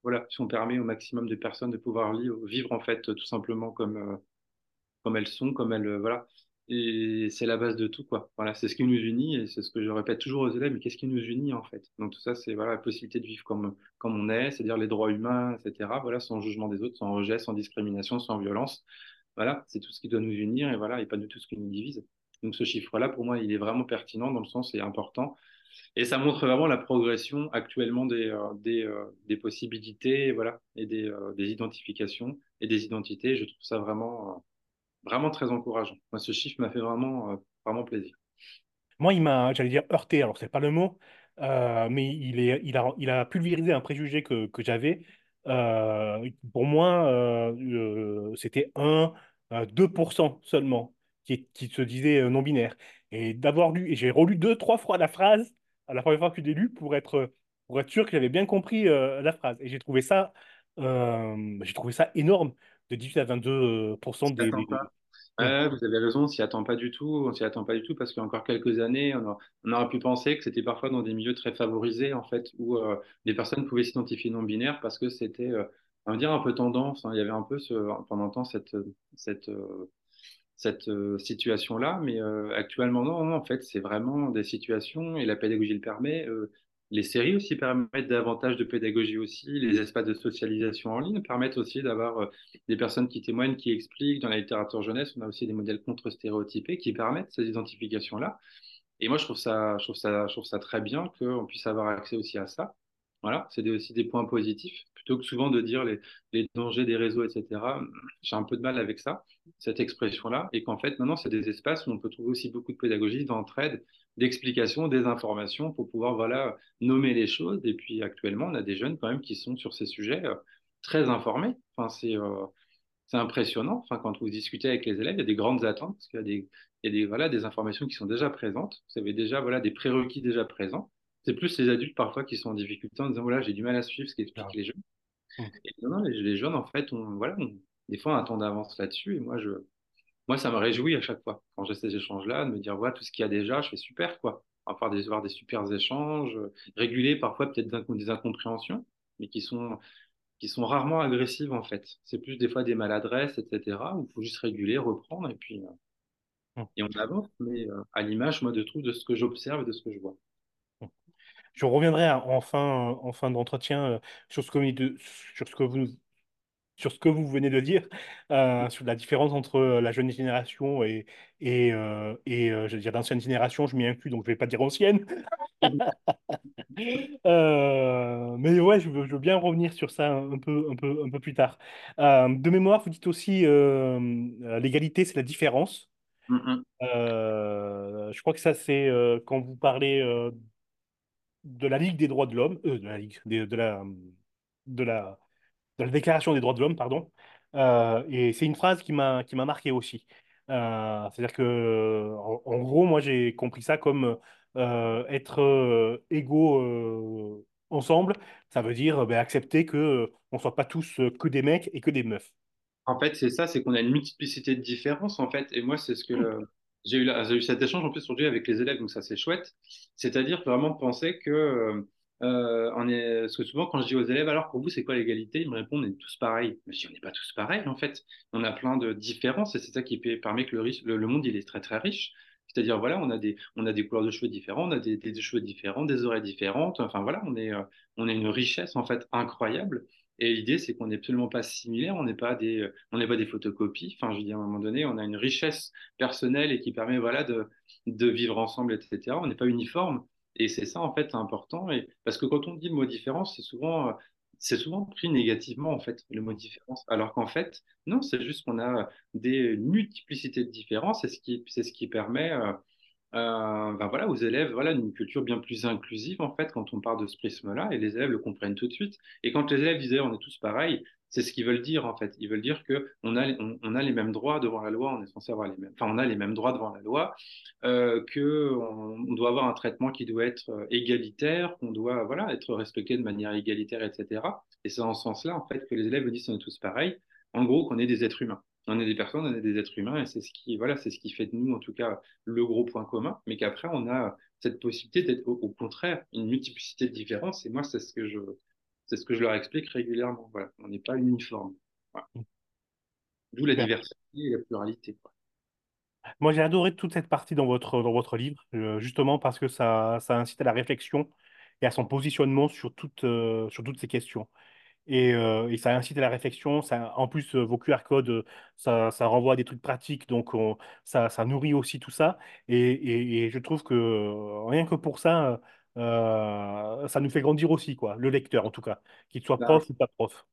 voilà, si on permet au maximum de personnes de pouvoir vivre, en fait, tout simplement comme, euh, comme elles sont, comme elles, voilà. Et c'est la base de tout, quoi. Voilà, c'est ce qui nous unit et c'est ce que je répète toujours aux élèves, mais qu'est-ce qui nous unit en fait? Donc tout ça, c'est voilà, la possibilité de vivre comme, comme on est, c'est-à-dire les droits humains, etc. Voilà, sans jugement des autres, sans rejet, sans discrimination, sans violence. Voilà, c'est tout ce qui doit nous unir et voilà, et pas du tout ce qui nous divise. Donc ce chiffre-là, pour moi, il est vraiment pertinent dans le sens, c'est important. Et ça montre vraiment la progression actuellement des, euh, euh, des possibilités, voilà, et des, euh, des identifications et des identités. Je trouve ça vraiment, vraiment très encourageant. Moi, ce chiffre m'a fait vraiment, vraiment plaisir. Moi, il m'a, j'allais dire heurté, alors c'est pas le mot, mais il est, il a, il a pulvérisé un préjugé que, que j'avais. Pour moi, euh, c'était un euh, 2% seulement qui, qui se disait euh, non-binaire. Et d'avoir lu, et j'ai relu deux, trois fois la phrase à la première fois que je l'ai lu pour être, pour être sûr que j'avais bien compris euh, la phrase. Et j'ai trouvé ça, euh, j'ai trouvé ça énorme, de 18 à 22% s'y des, des- vous avez raison, on s'y attend pas du tout. On s'y attend pas du tout parce qu'il y a encore quelques années, on, a- on aurait pu penser que c'était parfois dans des milieux très favorisés, en fait, où euh, des personnes pouvaient s'identifier non-binaires parce que c'était, euh, on va dire, un peu tendance. hein. Il y avait un peu ce, pendant un temps cette, cette, euh, cette euh, situation-là, mais euh, actuellement, non, en fait, c'est vraiment des situations et la pédagogie le permet. euh, les séries aussi permettent davantage de pédagogie aussi. Les espaces de socialisation en ligne permettent aussi d'avoir des personnes qui témoignent, qui expliquent. Dans la littérature jeunesse, on a aussi des modèles contre-stéréotypés qui permettent ces identifications-là. Et moi, je trouve ça, je trouve ça, je trouve ça très bien qu'on puisse avoir accès aussi à ça. Voilà, c'est aussi des points positifs. Plutôt que souvent de dire les, les dangers des réseaux, etc. J'ai un peu de mal avec ça, cette expression-là. Et qu'en fait, maintenant, c'est des espaces où on peut trouver aussi beaucoup de pédagogie, d'entraide, d'explication, des informations pour pouvoir, voilà, nommer les choses. Et puis, actuellement, on a des jeunes quand même qui sont sur ces sujets euh, très informés. Enfin, c'est, euh, c'est impressionnant. Enfin, quand vous discutez avec les élèves, il y a des grandes attentes parce qu'il y a des, il y a des, voilà, des informations qui sont déjà présentes. Vous avez déjà voilà, des prérequis déjà présents. C'est plus les adultes parfois qui sont en difficulté en disant voilà, j'ai du mal à suivre ce qu'expliquent Ah. les jeunes. Mm. Et non, non, les, les jeunes, en fait, on, voilà, on- des fois, on a un temps d'avance là-dessus. Et moi, je, moi, ça me réjouit à chaque fois quand j'ai ces échanges-là, de me dire voilà, tout ce qu'il y a déjà, je fais super, quoi. Faire des, avoir des super échanges, euh, réguler parfois peut-être des incompréhensions, mais qui sont qui sont rarement agressives en fait. C'est plus des fois des maladresses, etc., où il faut juste réguler, reprendre, et puis, euh, Mm. Et on avance, mais euh, à l'image, moi, de tout, de ce que j'observe et de ce que je vois. Je reviendrai à- en fin, en fin d'entretien euh, sur ce que, vous- de- sur ce que vous, sur ce que vous venez de dire, euh, sur la différence entre euh, la jeune génération et, et, euh, et euh, je veux dire l'ancienne génération, je m'y inclus, donc je vais pas dire ancienne. Mais ouais, je veux, je veux bien revenir sur ça un peu, un peu, un peu plus tard. De mémoire, vous dites aussi l'égalité, c'est la différence. Mm, mm. Euh, je crois que ça, c'est quand vous parlez de la Ligue des droits de l'homme, euh, de la Ligue, des- de la, de la, de la Déclaration des droits de l'homme, pardon. Euh, et c'est une phrase qui m'a marqué aussi. Euh, c'est-à-dire que, en, en gros, moi, j'ai compris ça comme être égaux ensemble. Ça veut dire ben, accepter que on soit pas tous que des mecs et que des meufs. En fait, c'est ça, c'est qu'on a une multiplicité de différences, en fait. Et moi, c'est ce que le- j'ai eu, eu cet échange en plus aujourd'hui avec les élèves, donc ça, c'est chouette. C'est-à-dire vraiment penser que, euh, euh, on est, parce que souvent, quand je dis aux élèves, alors pour vous, c'est quoi l'égalité? Ils me répondent, on est tous pareils. Mais je dis, on n'est pas tous pareils, en fait. On a plein de différences et c'est ça qui pe- permet que le, le, monde, il est très, très riche. C'est-à-dire, voilà, on a des, on a des couleurs de cheveux différentes, on a des, cheveux différents, des oreilles différentes. Enfin, voilà, on est, euh, on a une richesse, en fait, incroyable. Et l'idée, c'est qu'on n'est absolument pas similaires, on n'est pas des, on n'est pas des photocopies. Enfin, je veux dire, à un moment donné, on a une richesse personnelle et qui permet, voilà, de, de vivre ensemble, etc. On n'est pas uniforme. Et c'est ça, en fait, important. Et parce que quand on dit le mot différence, c'est souvent, euh, c'est souvent pris négativement, en fait, le mot différence. Alors qu'en fait, non, c'est juste qu'on a des multiplicités de différences. C'est ce qui, c'est ce qui permet, euh, ben voilà, aux élèves, voilà, une culture bien plus inclusive, en fait, quand on parle de ce prisme-là, et les élèves le comprennent tout de suite. Et quand les élèves disaient on est tous pareils, c'est ce qu'ils veulent dire, en fait. Ils veulent dire que on a, on, a les mêmes droits devant la loi, on est censé avoir les mêmes, enfin, on a les mêmes droits devant la loi, euh, que on, doit avoir un traitement qui doit être euh, égalitaire, qu'on doit, voilà, être respecté de manière égalitaire, etc. Et c'est dans ce sens-là, en fait, que les élèves disent on est tous pareils. En gros, qu'on est des êtres humains. On est des personnes, on est des êtres humains, et c'est ce qui, voilà, c'est ce qui fait de nous, en tout cas, le gros point commun, mais qu'après, on a cette possibilité d'être, au, au contraire, une multiplicité de différences. Et moi, c'est ce que je, c'est ce que je leur explique régulièrement. Voilà, on n'est pas uniforme. Voilà. D'où la diversité et la pluralité. Quoi. Moi, j'ai adoré toute cette partie dans votre, dans votre livre, euh, justement parce que ça, ça incite à la réflexion et à son positionnement sur toutes, euh, sur toutes ces questions. Et, euh, et ça incite à la réflexion. Ça, en plus, euh, vos QR codes, euh, ça, ça renvoie à des trucs pratiques, donc on- ça, ça nourrit aussi tout ça. Et, et- et je trouve que rien que pour ça, euh, ça nous fait grandir aussi, quoi, le lecteur en tout cas, qu'il soit Là, prof ou pas prof,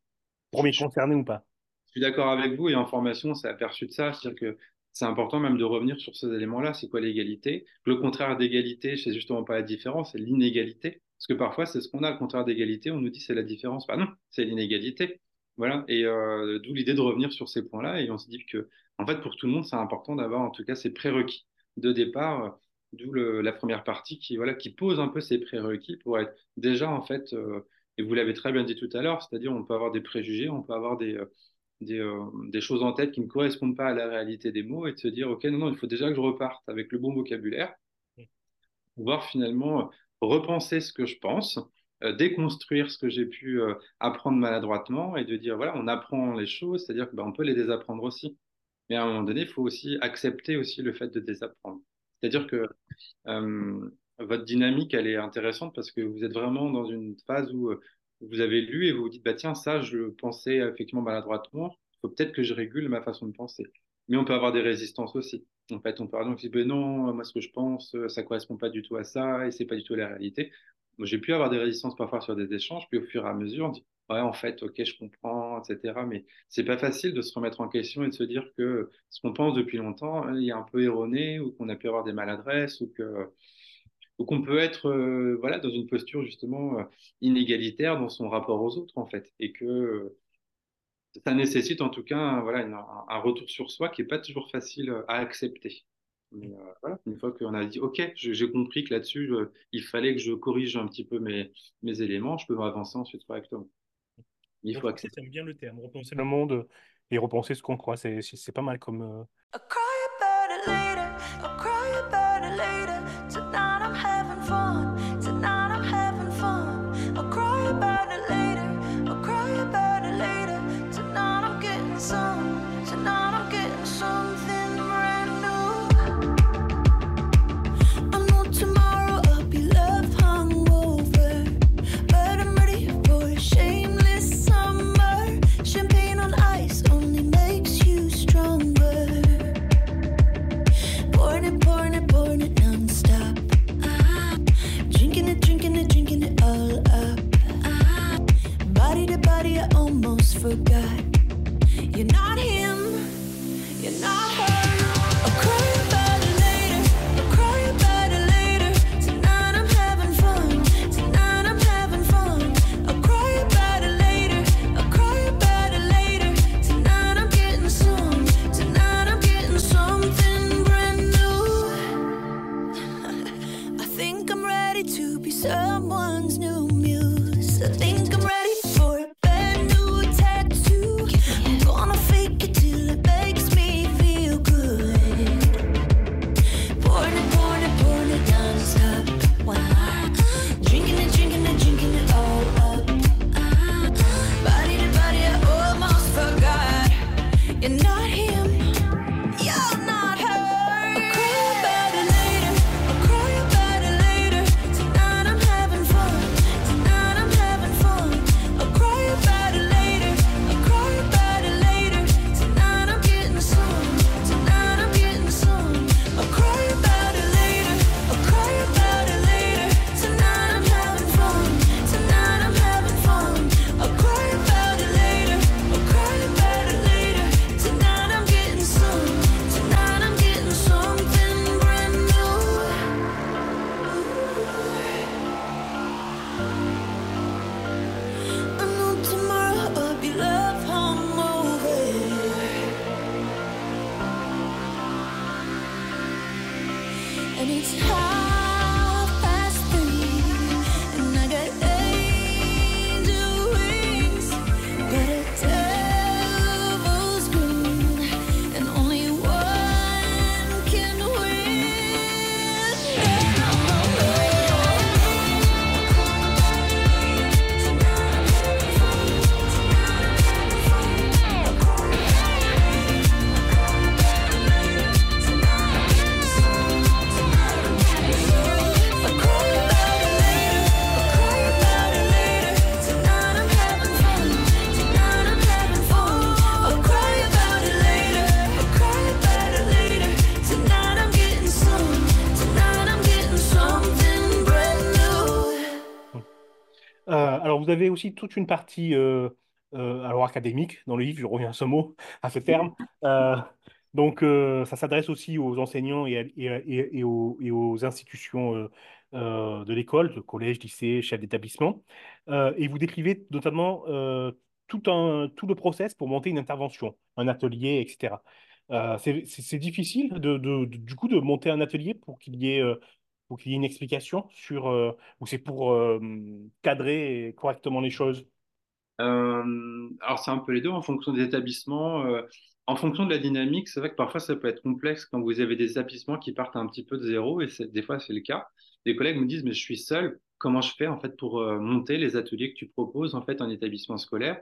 premier concerné ou pas. Je suis d'accord avec vous et en formation, c'est aperçu de ça. C'est-à-dire que c'est important même de revenir sur ces éléments-là. C'est quoi l'égalité? Le contraire d'égalité, c'est justement pas la différence, c'est l'inégalité. Parce que parfois, c'est ce qu'on a, le contraire d'égalité, on nous dit c'est la différence. Bah non, c'est l'inégalité. Voilà. Et euh, d'où l'idée de revenir sur ces points-là. Et on se dit que, en fait, pour tout le monde, c'est important d'avoir en tout cas ces prérequis de départ. euh, D'où la première partie qui, voilà, qui pose un peu ces prérequis pour être déjà, en fait, euh, et vous l'avez très bien dit tout à l'heure, c'est-à-dire on peut avoir des préjugés, on peut avoir des, des, des choses en tête qui ne correspondent pas à la réalité des mots et de se dire, OK, non, non, il faut déjà que je reparte avec le bon vocabulaire, pouvoir finalement euh, repenser ce que je pense, euh, déconstruire ce que j'ai pu euh, apprendre maladroitement et de dire, voilà, on apprend les choses, c'est-à-dire qu'on ben, peut les désapprendre aussi. Mais à un moment donné, il faut aussi accepter aussi le fait de désapprendre. C'est-à-dire que euh, votre dynamique, elle est intéressante parce que vous êtes vraiment dans une phase où vous avez lu et vous vous dites, bah tiens, ça, je pensais effectivement maladroitement, il faut peut-être que je régule ma façon de penser. Mais on peut avoir des résistances aussi. En fait, on peut avoir disent, ben non, moi, ce que je pense, euh, ça correspond pas du tout à ça et c'est pas du tout la réalité. J'ai pu avoir des résistances parfois sur des échanges, puis au fur et à mesure, on dit, ouais, en fait, ok, je comprends, etc. Mais c'est pas facile de se remettre en question et de se dire que ce qu'on pense depuis longtemps, euh, il est un peu erroné ou qu'on a pu avoir des maladresses ou que ou qu'on peut être euh, voilà dans une posture justement inégalitaire dans son rapport aux autres en fait et que ça nécessite en tout cas un, voilà une- un, un retour sur soi qui est pas toujours facile euh, à accepter. Mais euh, voilà, une fois qu'on a dit OK, j'ai compris que là-dessus je- il fallait que je corrige un petit peu mes mes éléments, je peux avancer ensuite correctement. Il faut accepter. J'aime bien le terme, repenser le monde et repenser ce qu'on croit. C'est pas mal comme. euh, avez aussi toute une partie euh, euh, alors académique dans le livre, je reviens à ce mot, à ce terme. Euh, donc, ça s'adresse aussi aux enseignants et, à- et, à- et- et aux, institutions de l'école, de collège, lycée, chef d'établissement. Et vous décrivez notamment tout un, tout le process pour monter une intervention, un atelier, etc. Euh, c'est difficile de, de- de- du coup de monter un atelier pour qu'il y ait, euh, pour qu'il y ait une explication sur, euh, ou c'est pour euh, cadrer correctement les choses? Euh, alors c'est un peu les deux en fonction des établissements. en fonction de la dynamique, c'est vrai que parfois ça peut être complexe quand vous avez des établissements qui partent un petit peu de zéro, et des fois c'est le cas. Des collègues me disent, mais je suis seul, comment je fais en fait pour monter les ateliers que tu proposes en fait en établissement scolaire?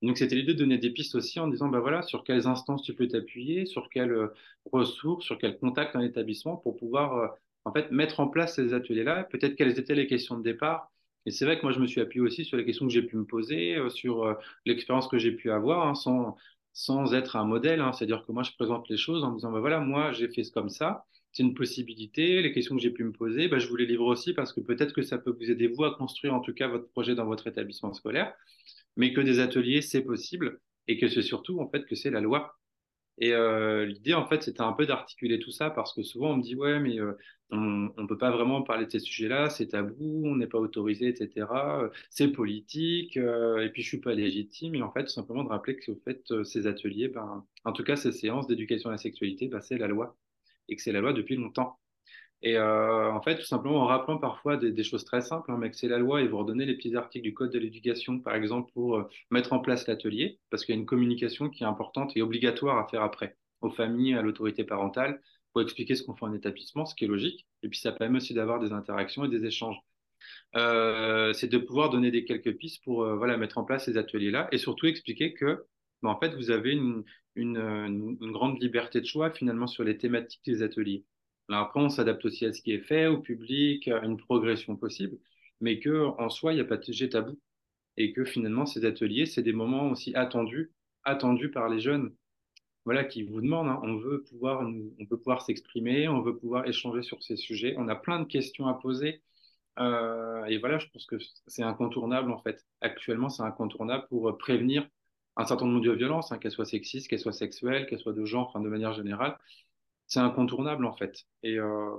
Donc c'était l'idée de donner des pistes aussi en disant, bah voilà, sur quelles instances tu peux t'appuyer, sur quelles ressources, sur quels contacts en établissement pour pouvoir en fait mettre en place ces ateliers-là. Peut-être quelles étaient les questions de départ. Et c'est vrai que moi, je me suis appuyé aussi sur les questions que j'ai pu me poser, euh, sur euh, l'expérience que j'ai pu avoir, hein, sans, sans être un modèle. hein. C'est-à-dire que moi, je présente les choses en me disant, bah voilà, moi, j'ai fait comme ça, c'est une possibilité. Les questions que j'ai pu me poser, bah, je vous les livre aussi parce que peut-être que ça peut vous aider, vous, à construire en tout cas votre projet dans votre établissement scolaire, mais que des ateliers, c'est possible et que c'est surtout, en fait, que c'est la loi. Et euh, l'idée, en fait, c'était un peu d'articuler tout ça parce que souvent on me dit, ouais, mais euh, on ne peut pas vraiment parler de ces sujets-là, c'est tabou, on n'est pas autorisé, etc. Euh, C'est politique, et puis je suis pas légitime. Et en fait, tout simplement de rappeler que fait, ces ateliers, ben, en tout cas ces séances d'éducation à la sexualité, ben, c'est la loi et que c'est la loi depuis longtemps. Et euh, en fait, tout simplement en rappelant parfois des, choses très simples, hein, mais que c'est la loi et vous redonnez les petits articles du Code de l'éducation, par exemple, pour euh, mettre en place l'atelier, parce qu'il y a une communication qui est importante et obligatoire à faire après, aux familles, à l'autorité parentale, pour expliquer ce qu'on fait en établissement, ce qui est logique. Et puis ça permet aussi d'avoir des interactions et des échanges. Euh, c'est de pouvoir donner des quelques pistes pour voilà, mettre en place ces ateliers-là et surtout expliquer que ben, en fait, vous avez une grande liberté de choix finalement sur les thématiques des ateliers. Alors après, on s'adapte aussi à ce qui est fait, au public, à une progression possible, mais que en soi, il n'y a pas de sujet tabou et que finalement, ces ateliers, c'est des moments aussi attendus, attendus par les jeunes, voilà, qui vous demandent. hein. on veut pouvoir, on peut pouvoir s'exprimer, on veut pouvoir échanger sur ces sujets. On a plein de questions à poser. Euh, et voilà, je pense que c'est incontournable en fait. Actuellement, c'est incontournable pour euh, prévenir un certain nombre de violences, hein, qu'elles soient sexistes, qu'elles soient sexuelles, qu'elles soient de genre, enfin de manière générale. C'est incontournable en fait. Et euh,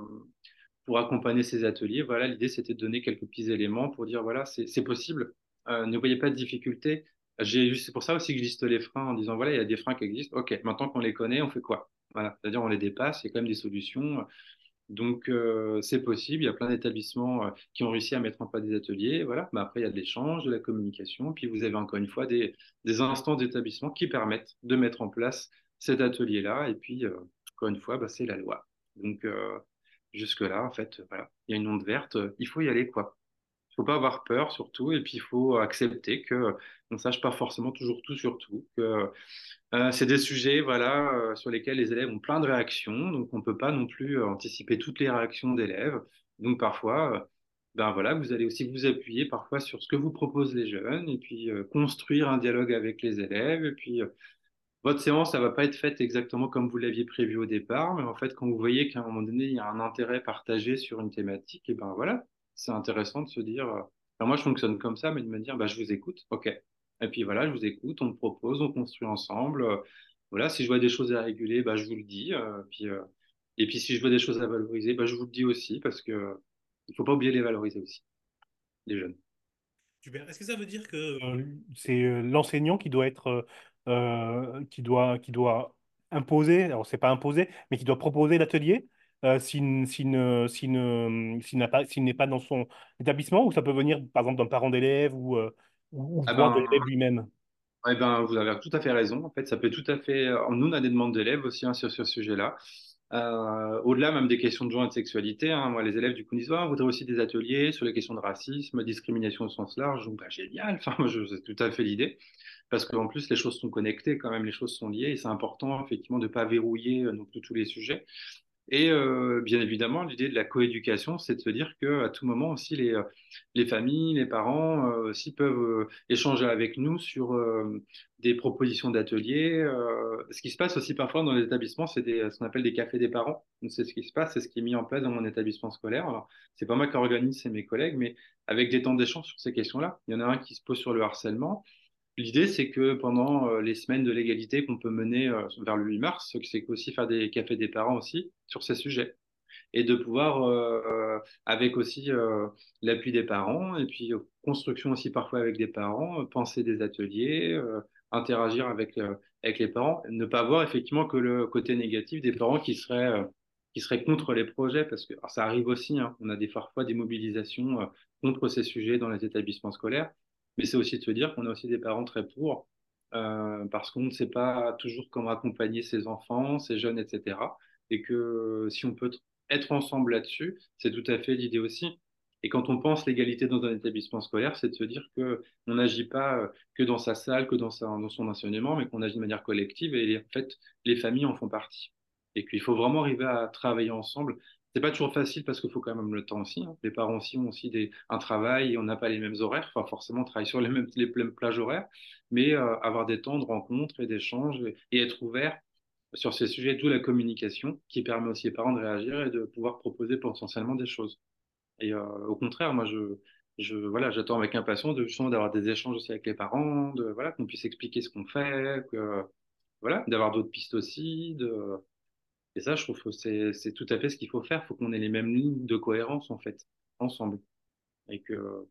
pour accompagner ces ateliers, voilà, l'idée c'était de donner quelques petits éléments pour dire voilà, c'est possible. Euh, ne voyez pas de difficulté. C'est pour ça aussi que je liste les freins en disant voilà, il y a des freins qui existent. Ok, maintenant qu'on les connaît, on fait quoi? Voilà, c'est-à-dire on les dépasse, il y a quand même des solutions. Donc, euh, c'est possible. Il y a plein d'établissements qui ont réussi à mettre en place des ateliers. Voilà. Mais après, il y a de l'échange, de la communication. Puis, vous avez encore une fois des, des instances d'établissement qui permettent de mettre en place cet atelier-là. Et puis, encore une fois, bah, c'est la loi. Donc, euh, jusque-là, en fait, voilà. Il y a une onde verte. Il faut y aller, quoi. Il faut pas avoir peur surtout, et puis il faut accepter que on ne sache pas forcément toujours tout sur tout, que euh, c'est des sujets voilà, euh, sur lesquels les élèves ont plein de réactions, donc on ne peut pas non plus anticiper toutes les réactions d'élèves. Donc parfois, ben voilà, vous allez aussi vous appuyer parfois sur ce que vous proposent les jeunes, et puis construire un dialogue avec les élèves, et puis votre séance, ça va pas être faite exactement comme vous l'aviez prévu au départ, mais en fait, quand vous voyez qu'à un moment donné, il y a un intérêt partagé sur une thématique, et ben voilà, c'est intéressant de se dire, euh, moi je fonctionne comme ça, mais de me dire, ben, je vous écoute, ok. Et puis voilà, je vous écoute, on me propose, on construit ensemble. euh, voilà, si je vois des choses à réguler, ben, je vous le dis. euh, puis, euh, et puis si je vois des choses à valoriser, ben, je vous le dis aussi, parce que euh, il faut pas oublier de les valoriser aussi, les jeunes. Est-ce que ça veut dire que c'est l'enseignant qui doit être euh, qui doit qui doit imposer, alors c'est pas imposer, mais qui doit proposer l'atelier euh, s'il n'est pas dans son établissement ou ça peut venir par exemple d'un parent d'élève ou euh, ou, Ah de ben, l'élève lui-même? Eh ben, vous avez tout à fait raison. En fait, ça peut tout à fait. euh, Nous, on a des demandes d'élèves aussi hein, sur, sur ce sujet-là. Euh, au-delà même des questions de genre et de sexualité, hein, les élèves du on voudrait aussi des ateliers sur les questions de racisme, discrimination au sens large. Donc, bah, génial. C'est tout à fait l'idée. Parce qu'en plus, les choses sont connectées quand même, les choses sont liées. Et c'est important, effectivement, de ne pas verrouiller euh, plus tous les sujets. Et euh, bien évidemment, l'idée de la coéducation, c'est de se dire que à tout moment aussi les, euh, les familles, les parents euh, aussi peuvent échanger avec nous sur des propositions d'ateliers. Ce qui se passe aussi parfois dans les établissements, c'est ce qu'on appelle des cafés des parents. C'est ce qui se passe, c'est ce qui est mis en place dans mon établissement scolaire. Alors, c'est pas moi qui organise, c'est mes collègues, mais avec des temps d'échange sur ces questions-là. Il y en a un qui se pose sur le harcèlement. L'idée, c'est que pendant euh, les semaines de l'égalité qu'on peut mener euh, vers le 8 mars, c'est aussi faire des cafés des parents aussi sur ces sujets et de pouvoir, euh, avec aussi l'appui des parents et puis construction aussi parfois avec des parents, penser des ateliers, interagir avec, les parents, ne pas voir effectivement que le côté négatif des parents qui seraient, contre les projets parce que ça arrive aussi, hein, on a des, parfois des mobilisations contre ces sujets dans les établissements scolaires. Mais c'est aussi de se dire qu'on a aussi des parents très pour, euh, parce qu'on ne sait pas toujours comment accompagner ses enfants, ses jeunes, etc. Et que si on peut être ensemble là-dessus, c'est tout à fait l'idée aussi. Et quand on pense l'égalité dans un établissement scolaire, c'est de se dire que on n'agit pas euh, que dans sa salle, que dans, dans son enseignement, mais qu'on agit de manière collective. Et en fait, les familles en font partie. Et qu'il faut vraiment arriver à travailler ensemble c'est pas toujours facile parce qu'il faut quand même le temps aussi. hein. Les parents aussi ont aussi des, un travail et on n'a pas les mêmes horaires. Enfin, forcément, on travaille sur les mêmes, les mêmes plages horaires, mais euh, avoir des temps de rencontre et d'échange et, et être ouvert sur ces sujets, d'où la communication qui permet aussi aux parents de réagir et de pouvoir proposer potentiellement des choses. Et euh, au contraire, moi, je, je, voilà, j'attends avec impatience de, justement d'avoir des échanges aussi avec les parents, de, voilà, qu'on puisse expliquer ce qu'on fait, que, voilà, d'avoir d'autres pistes aussi, de, et ça, je trouve que c'est, c'est tout à fait ce qu'il faut faire. Il faut qu'on ait les mêmes lignes de cohérence, en fait, ensemble. Et que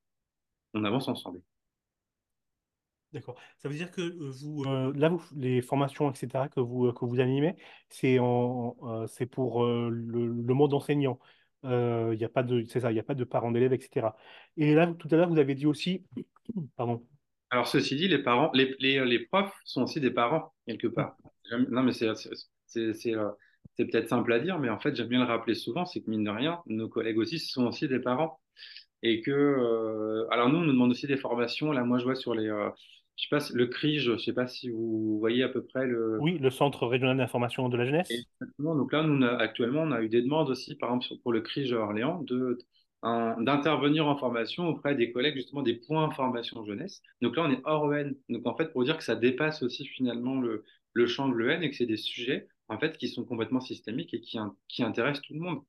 on avance ensemble. D'accord. Ça veut dire que euh, vous, euh, là, vous, les formations, etc., que vous, euh, que vous animez, c'est en, euh, c'est pour euh, le, le monde enseignant. Il n'y a pas de, c'est ça, il n'y a pas de parents d'élèves, etc. Et là, tout à l'heure, vous avez dit aussi, pardon, Alors, ceci dit, les parents, les, les, les profs sont aussi des parents, quelque part. Non, mais c'est, c'est, peut-être simple à dire, mais en fait, j'aime bien le rappeler souvent, c'est que mine de rien, nos collègues aussi sont aussi des parents. Et que, euh, alors nous, on nous demande aussi des formations. Là, moi, je vois sur les, euh, je sais pas, le CRIJ, je sais pas si vous voyez à peu près le, oui, le Centre régional d'information de la jeunesse. Exactement. Donc là, nous, actuellement, on a eu des demandes aussi, par exemple, pour le CRIJ à Orléans, de, d'intervenir en formation auprès des collègues, justement, des points information jeunesse. Donc là, on est hors EN. Donc en fait, pour dire que ça dépasse aussi finalement le, le champ de l'EN et que c'est des sujets, en fait, qui sont complètement systémiques et qui, qui intéressent tout le monde.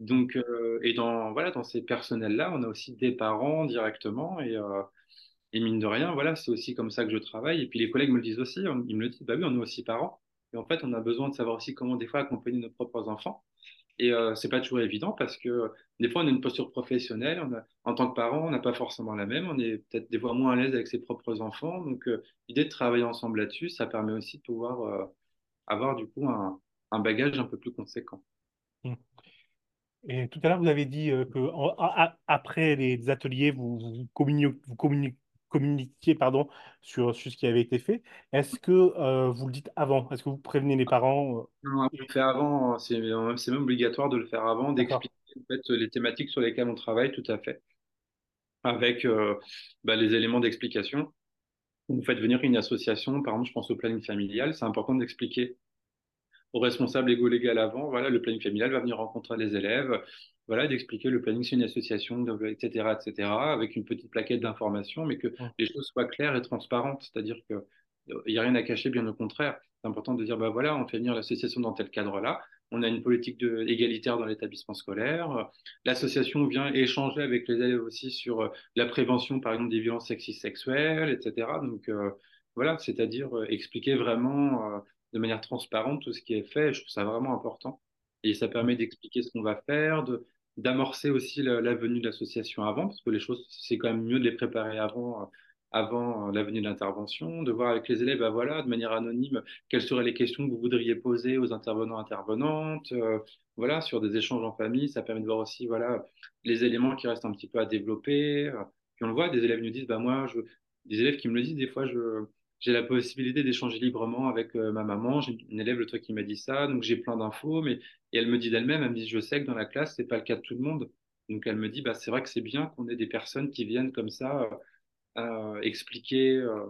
Donc, euh, et dans, voilà, dans ces personnels-là, on a aussi des parents directement et, euh, et mine de rien, voilà, c'est aussi comme ça que je travaille. Et puis les collègues me le disent aussi, ils me le disent, bah oui, on est aussi parents. Et en fait, on a besoin de savoir aussi comment des fois accompagner nos propres enfants. Et euh, c'est pas toujours évident parce que des fois, on a une posture professionnelle. En tant que parent, on n'a pas forcément la même. On est peut-être des fois moins à l'aise avec ses propres enfants. Donc, euh, l'idée de travailler ensemble là-dessus, ça permet aussi de pouvoir avoir du coup un, un bagage un peu plus conséquent. Et tout à l'heure, vous avez dit euh, que en- a- a- après les ateliers, vous, vous, communi- vous communi- communiquiez pardon, sur, sur ce qui avait été fait. Est-ce que euh, vous le dites avant? Est-ce que vous prévenez les parents? euh, Non, on le fait avant, c'est même obligatoire de le faire avant, d'expliquer en fait, les thématiques sur lesquelles on travaille, tout à fait. avec euh, bah, les éléments d'explication. Vous faites venir une association, par exemple, je pense au planning familial, c'est important d'expliquer au responsable égo légal avant, voilà, le planning familial va venir rencontrer les élèves, voilà, d'expliquer le planning, c'est une association, etc., etc., avec une petite plaquette d'informations, mais que les choses soient claires et transparentes, c'est-à-dire que il n'y a rien à cacher, bien au contraire. C'est important de dire, bah voilà, on fait venir l'association dans tel cadre-là, on a une politique égalitaire dans l'établissement scolaire, l'association vient échanger avec les élèves aussi sur euh, la prévention, par exemple, des violences sexistes sexuelles, etc. Donc euh, voilà, c'est-à-dire euh, expliquer vraiment de manière transparente tout ce qui est fait, je trouve ça vraiment important. Et ça permet d'expliquer ce qu'on va faire, de, d'amorcer aussi la, la, venue de l'association avant, parce que les choses, c'est quand même mieux de les préparer avant avant la venue de l'intervention, de voir avec les élèves, bah voilà, de manière anonyme, quelles seraient les questions que vous voudriez poser aux intervenants intervenantes, euh, voilà, sur des échanges en famille, ça permet de voir aussi, voilà, les éléments qui restent un petit peu à développer. Euh. Puis on le voit, des élèves nous disent, bah moi, je, des élèves qui me le disent, des fois, je, j'ai la possibilité d'échanger librement avec euh, ma maman. J'ai une élève le truc qui m'a dit ça, donc j'ai plein d'infos, mais et elle me dit d'elle-même, elle me dit, je sais que dans la classe, c'est pas le cas de tout le monde. Donc elle me dit, bah c'est vrai que c'est bien qu'on ait des personnes qui viennent comme ça euh, expliquer euh,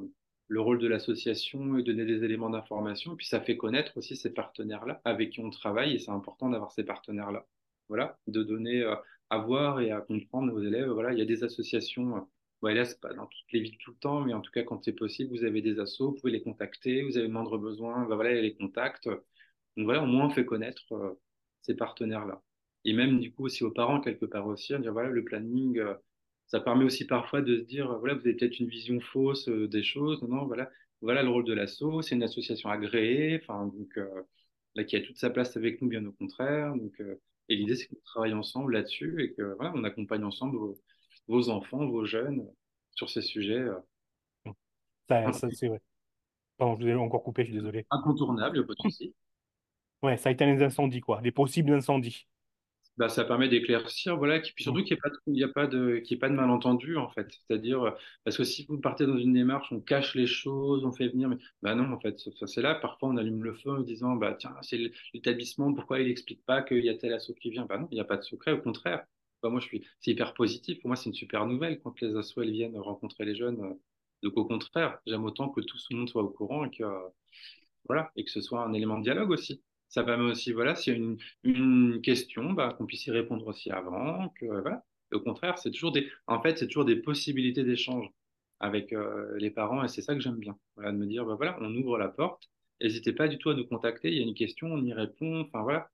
le rôle de l'association et donner des éléments d'information. Puis ça fait connaître aussi ces partenaires-là avec qui on travaille et c'est important d'avoir ces partenaires-là. Voilà, de donner euh, à voir et à comprendre aux élèves. Voilà, il y a des associations. Voilà, c'est pas dans toutes les villes tout le temps, mais en tout cas quand c'est possible, vous avez des assos, vous pouvez les contacter. Vous avez moindre besoin, ben voilà, il y a les contacts. Donc voilà, au moins on fait connaître ces partenaires-là. Et même du coup aussi aux parents quelque part aussi, dire voilà le planning ça permet aussi parfois de se dire, voilà, vous avez peut-être une vision fausse euh, des choses. Non, non, voilà, voilà le rôle de l'asso. C'est une association agréée, enfin, donc, euh, là, qui a toute sa place avec nous, bien au contraire. Donc, euh, et l'idée, c'est qu'on travaille ensemble là-dessus et que, voilà, on accompagne ensemble vos, vos enfants, vos jeunes sur ces sujets. Ça, ça c'est vrai. Pardon, je vous ai encore coupé, je suis désolé. Incontournable, pas de souci. Ouais, ça a été les incendies, quoi, les possibles incendies bah, ça permet d'éclaircir, voilà, puis surtout qu'il n'y ait pas de, il y a pas de, qu'il y ait pas de malentendu, en fait. C'est-à-dire, euh, parce que si vous partez dans une démarche, on cache les choses, on fait venir, mais bah non, en fait, c'est là, parfois on allume le feu en disant, bah tiens, c'est l'établissement, pourquoi il n'explique pas qu'il y a tel assaut qui vient? Bah non, il n'y a pas de secret, au contraire. Bah, moi, je suis, c'est hyper positif. Pour moi, c'est une super nouvelle quand les assos, elles viennent rencontrer les jeunes. Euh, donc, au contraire, j'aime autant que tout le monde soit au courant et que, voilà, et que ce soit un élément de dialogue aussi ça permet aussi, voilà, s'il y a une, question, bah, qu'on puisse y répondre aussi avant. Au contraire, c'est toujours des, en fait, c'est toujours des possibilités d'échange avec euh, les parents et c'est ça que j'aime bien. Voilà, de me dire, bah, voilà, on ouvre la porte. N'hésitez pas du tout à nous contacter. Il y a une question, on y répond. Enfin, voilà.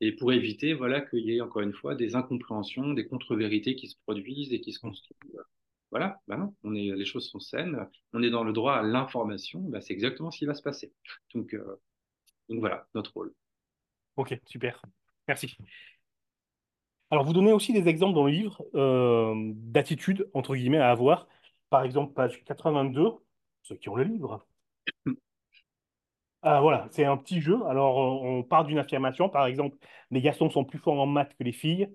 Et pour éviter, voilà, qu'il y ait encore une fois des incompréhensions, des contre-vérités qui se produisent et qui se construisent. Voilà, bah non, on est, les choses sont saines, on est dans le droit à l'information, bah, c'est exactement ce qui va se passer. Donc, euh, donc voilà, notre rôle. Ok, super. Merci. Alors, vous donnez aussi des exemples dans le livre euh, d'attitudes, entre guillemets, à avoir. Par exemple, page 82, ceux qui ont le livre. Ah, voilà, c'est un petit jeu. Alors, on part d'une affirmation. Par exemple, les garçons sont plus forts en maths que les filles.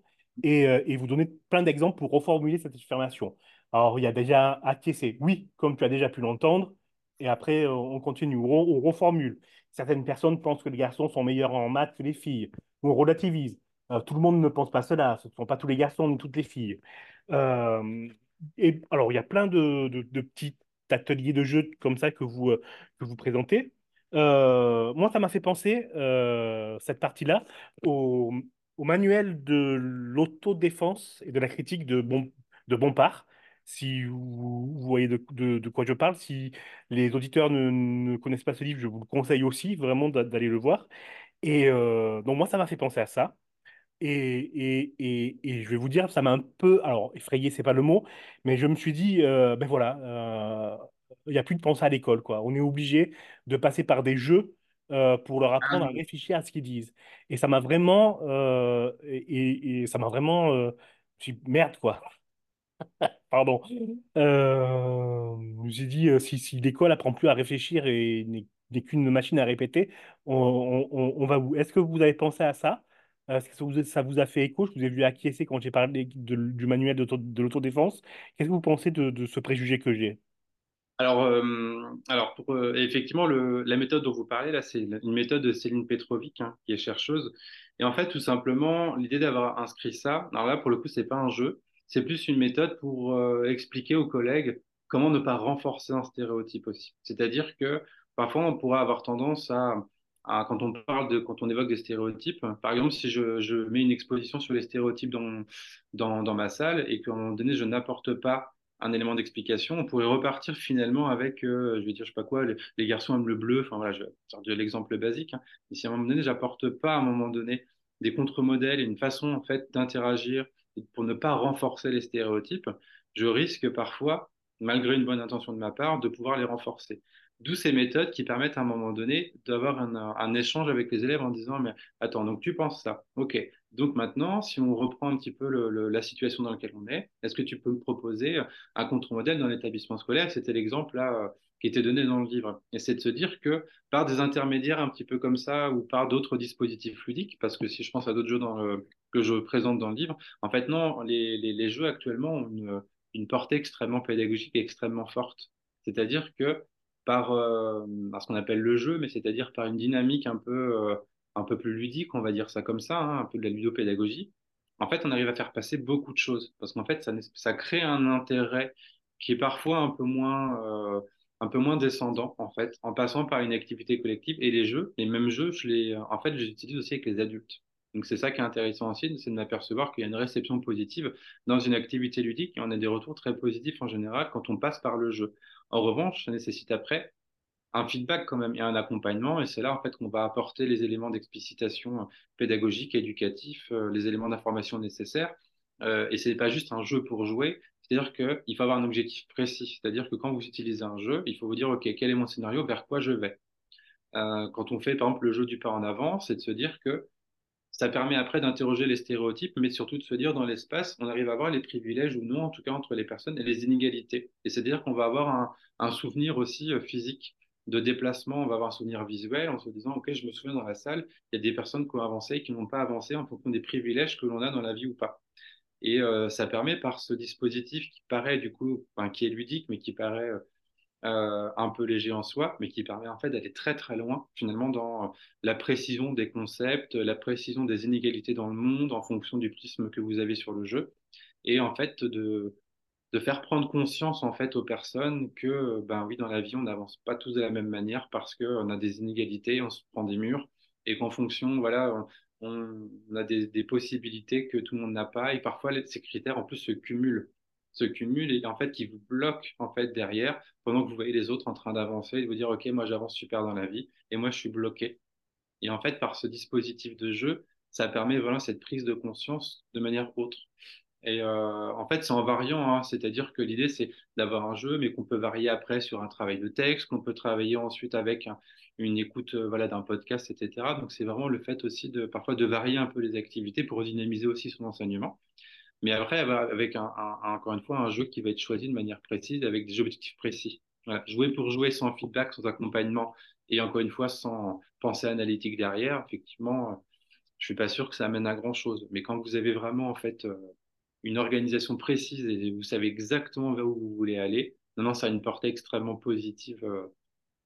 Et, euh, et vous donnez plein d'exemples pour reformuler cette affirmation. Alors, il y a déjà acquiescé. Oui, comme tu as déjà pu l'entendre. Et après, on continue. On, on reformule. Certaines personnes pensent que les garçons sont meilleurs en maths que les filles, on relativise. Euh, tout le monde ne pense pas cela, ce ne sont pas tous les garçons ni toutes les filles. Euh, alors, il y a plein de, petits ateliers de jeux comme ça que vous, euh, présentez. moi, ça m'a fait penser, cette partie-là, au, au, manuel de l'autodéfense et de la critique de, bon, de Bompard, si vous, voyez de, de, quoi je parle. Si les auditeurs ne, ne, connaissent pas ce livre, je vous le conseille aussi vraiment d'aller le voir. Et euh, donc moi, ça m'a fait penser à ça. Et, et, et, et, je vais vous dire, ça m'a un peu, alors effrayé, c'est pas le mot, mais je me suis dit, euh, ben voilà, euh, il n'y a plus de pensée à l'école, quoi. On est obligé de passer par des jeux pour leur apprendre à ah réfléchir à ce qu'ils disent. Et ça m'a vraiment, et, ça m'a vraiment, je me merde, quoi. Pardon. Euh, j'ai dit, euh, si, l'école apprend plus à réfléchir et n'est qu'une machine à répéter, on, va où? Est-ce que vous avez pensé à ça? Est-ce que ça vous a fait écho? Je vous ai vu acquiescer quand j'ai parlé du manuel de l'autodéfense. Qu'est-ce que vous pensez de, ce préjugé que j'ai? Alors, euh, alors euh, effectivement, la méthode dont vous parlez, c'est une méthode de Céline Petrovic, hein, qui est chercheuse. Et en fait, tout simplement, l'idée d'avoir inscrit ça, alors là, pour le coup, c'est pas un jeu, c'est plus une méthode pour euh, expliquer aux collègues comment ne pas renforcer un stéréotype aussi. C'est-à-dire que parfois, on pourrait avoir tendance à, quand on parle de, quand on évoque des stéréotypes, par exemple, si je, mets une exposition sur les stéréotypes dans, dans, ma salle et qu'à un moment donné, je n'apporte pas un élément d'explication, on pourrait repartir finalement avec, euh, je vais dire, je sais pas quoi, les, garçons aiment le bleu, enfin voilà, je vais de l'exemple basique. Hein. Et si à un moment donné, j'apporte pas à un moment donné des contre-modèles et une façon en fait d'interagir pour ne pas renforcer les stéréotypes, je risque parfois, malgré une bonne intention de ma part, de pouvoir les renforcer. D'où ces méthodes qui permettent à un moment donné d'avoir un, échange avec les élèves en disant, mais attends, donc tu penses ça, ok. Donc maintenant, si on reprend un petit peu la situation dans laquelle on est, est-ce que tu peux me proposer un contre-modèle dans l'établissement scolaire? C'était l'exemple là qui était donné dans le livre. Et c'est de se dire que par des intermédiaires un petit peu comme ça ou par d'autres dispositifs ludiques, parce que si je pense à d'autres jeux que je présente dans le livre, en fait non, les, les, les jeux actuellement ont une, une portée extrêmement pédagogique et extrêmement forte. C'est-à-dire que par, euh, par ce qu'on appelle le jeu, mais c'est-à-dire par une dynamique un peu, euh, un peu plus ludique, on va dire ça comme ça, hein, un peu de la ludopédagogie, en fait, on arrive à faire passer beaucoup de choses. Parce qu'en fait, ça, ça crée un intérêt qui est parfois un peu moins, euh, un peu moins descendant, en fait, en passant par une activité collective. Et les jeux, les mêmes jeux, je les, en fait, je les utilise aussi avec les adultes. Donc c'est ça qui est intéressant aussi, c'est de m'apercevoir qu'il y a une réception positive dans une activité ludique et on a des retours très positifs en général quand on passe par le jeu. En revanche, ça nécessite après un feedback quand même et un accompagnement et c'est là en fait qu'on va apporter les éléments d'explicitation pédagogique, éducatif, euh, les éléments d'information nécessaires. Euh, et c'est pas juste un jeu pour jouer, c'est-à-dire qu'il faut avoir un objectif précis. C'est-à-dire que quand vous utilisez un jeu, il faut vous dire, OK, quel est mon scénario, vers quoi je vais? Euh, Quand on fait, par exemple, le jeu du pas en avant, c'est de se dire que ça permet après d'interroger les stéréotypes, mais surtout de se dire dans l'espace, on arrive à voir les privilèges ou non, en tout cas entre les personnes, et les inégalités. Et c'est-à-dire qu'on va avoir un, un, souvenir aussi euh, physique de déplacement, on va avoir un souvenir visuel en se disant, OK, je me souviens dans la salle, il y a des personnes qui ont avancé et qui n'ont pas avancé en fonction des privilèges que l'on a dans la vie ou pas. Et euh, ça permet par ce dispositif qui paraît du coup, qui est ludique, mais qui paraît euh, un peu léger en soi, mais qui permet en fait d'aller très très loin finalement dans la précision des concepts, la précision des inégalités dans le monde en fonction du prisme que vous avez sur le jeu, et en fait de de faire prendre conscience en fait aux personnes que ben oui dans la vie on n'avance pas tous de la même manière parce qu'on a des inégalités, on se prend des murs et qu'en fonction voilà on, a des, des, possibilités que tout le monde n'a pas. Et parfois ces critères en plus se cumulent. Se cumulent et en fait qui vous bloquent en fait derrière pendant que vous voyez les autres en train d'avancer et de vous dire ok moi j'avance super dans la vie et moi je suis bloqué. Et en fait par ce dispositif de jeu ça permet vraiment cette prise de conscience de manière autre. Et euh, en fait, c'est en variant, hein, c'est-à-dire que l'idée, c'est d'avoir un jeu, mais qu'on peut varier après sur un travail de texte, qu'on peut travailler ensuite avec un, une écoute euh, voilà, d'un podcast, etc. Donc, c'est vraiment le fait aussi de parfois de varier un peu les activités pour dynamiser aussi son enseignement. Mais après, avec encore une fois un jeu qui va être choisi de manière précise, avec des objectifs précis. Jouer pour jouer sans feedback, sans accompagnement, et encore une fois sans pensée analytique derrière, effectivement, je suis pas sûr que ça amène à grand chose. Mais quand vous avez vraiment en fait euh, une organisation précise et vous savez exactement vers où vous voulez aller, non, non, ça a une portée extrêmement positive euh,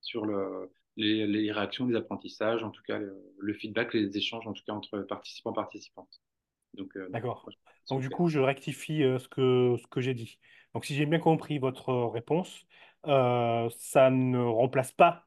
sur le, les, les, réactions, les apprentissages, en tout cas le, le, feedback, les échanges, en tout cas entre participants participantes. Donc, euh, d'accord. Donc, du coup, je rectifie euh, ce que, ce que j'ai dit. Donc, si j'ai bien compris votre réponse, euh, ça ne remplace pas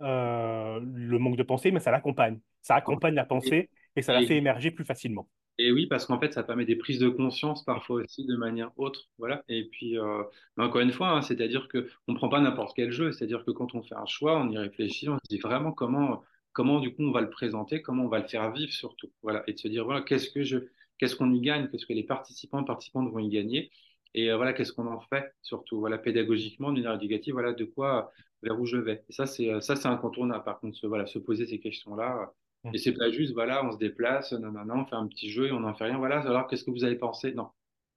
le manque de pensée, mais ça l'accompagne. Ça accompagne la pensée et ça la fait émerger plus facilement. Et oui, parce qu'en fait, ça permet des prises de conscience parfois aussi de manière autre. Voilà. Et puis, euh, encore une fois, hein, c'est-à-dire qu'on ne prend pas n'importe quel jeu. C'est-à-dire que quand on fait un choix, on y réfléchit, on se dit vraiment comment, comment du coup on va le présenter, comment on va le faire vivre surtout. Voilà. Et de se dire, voilà, qu'est-ce que je, qu'est-ce qu'on y gagne, qu'est-ce que les participants participantes vont y gagner. Et euh, voilà, qu'est-ce qu'on en fait surtout. Voilà, pédagogiquement, d'une éducative, voilà, de quoi, vers où je vais. Et ça, c'est, ça, c'est incontournable. Par contre, voilà, se poser ces questions-là et c'est pas juste, voilà, on se déplace, non, non, non, on fait un petit jeu et on n'en fait rien. Voilà, alors qu'est-ce que vous avez pensé? Non.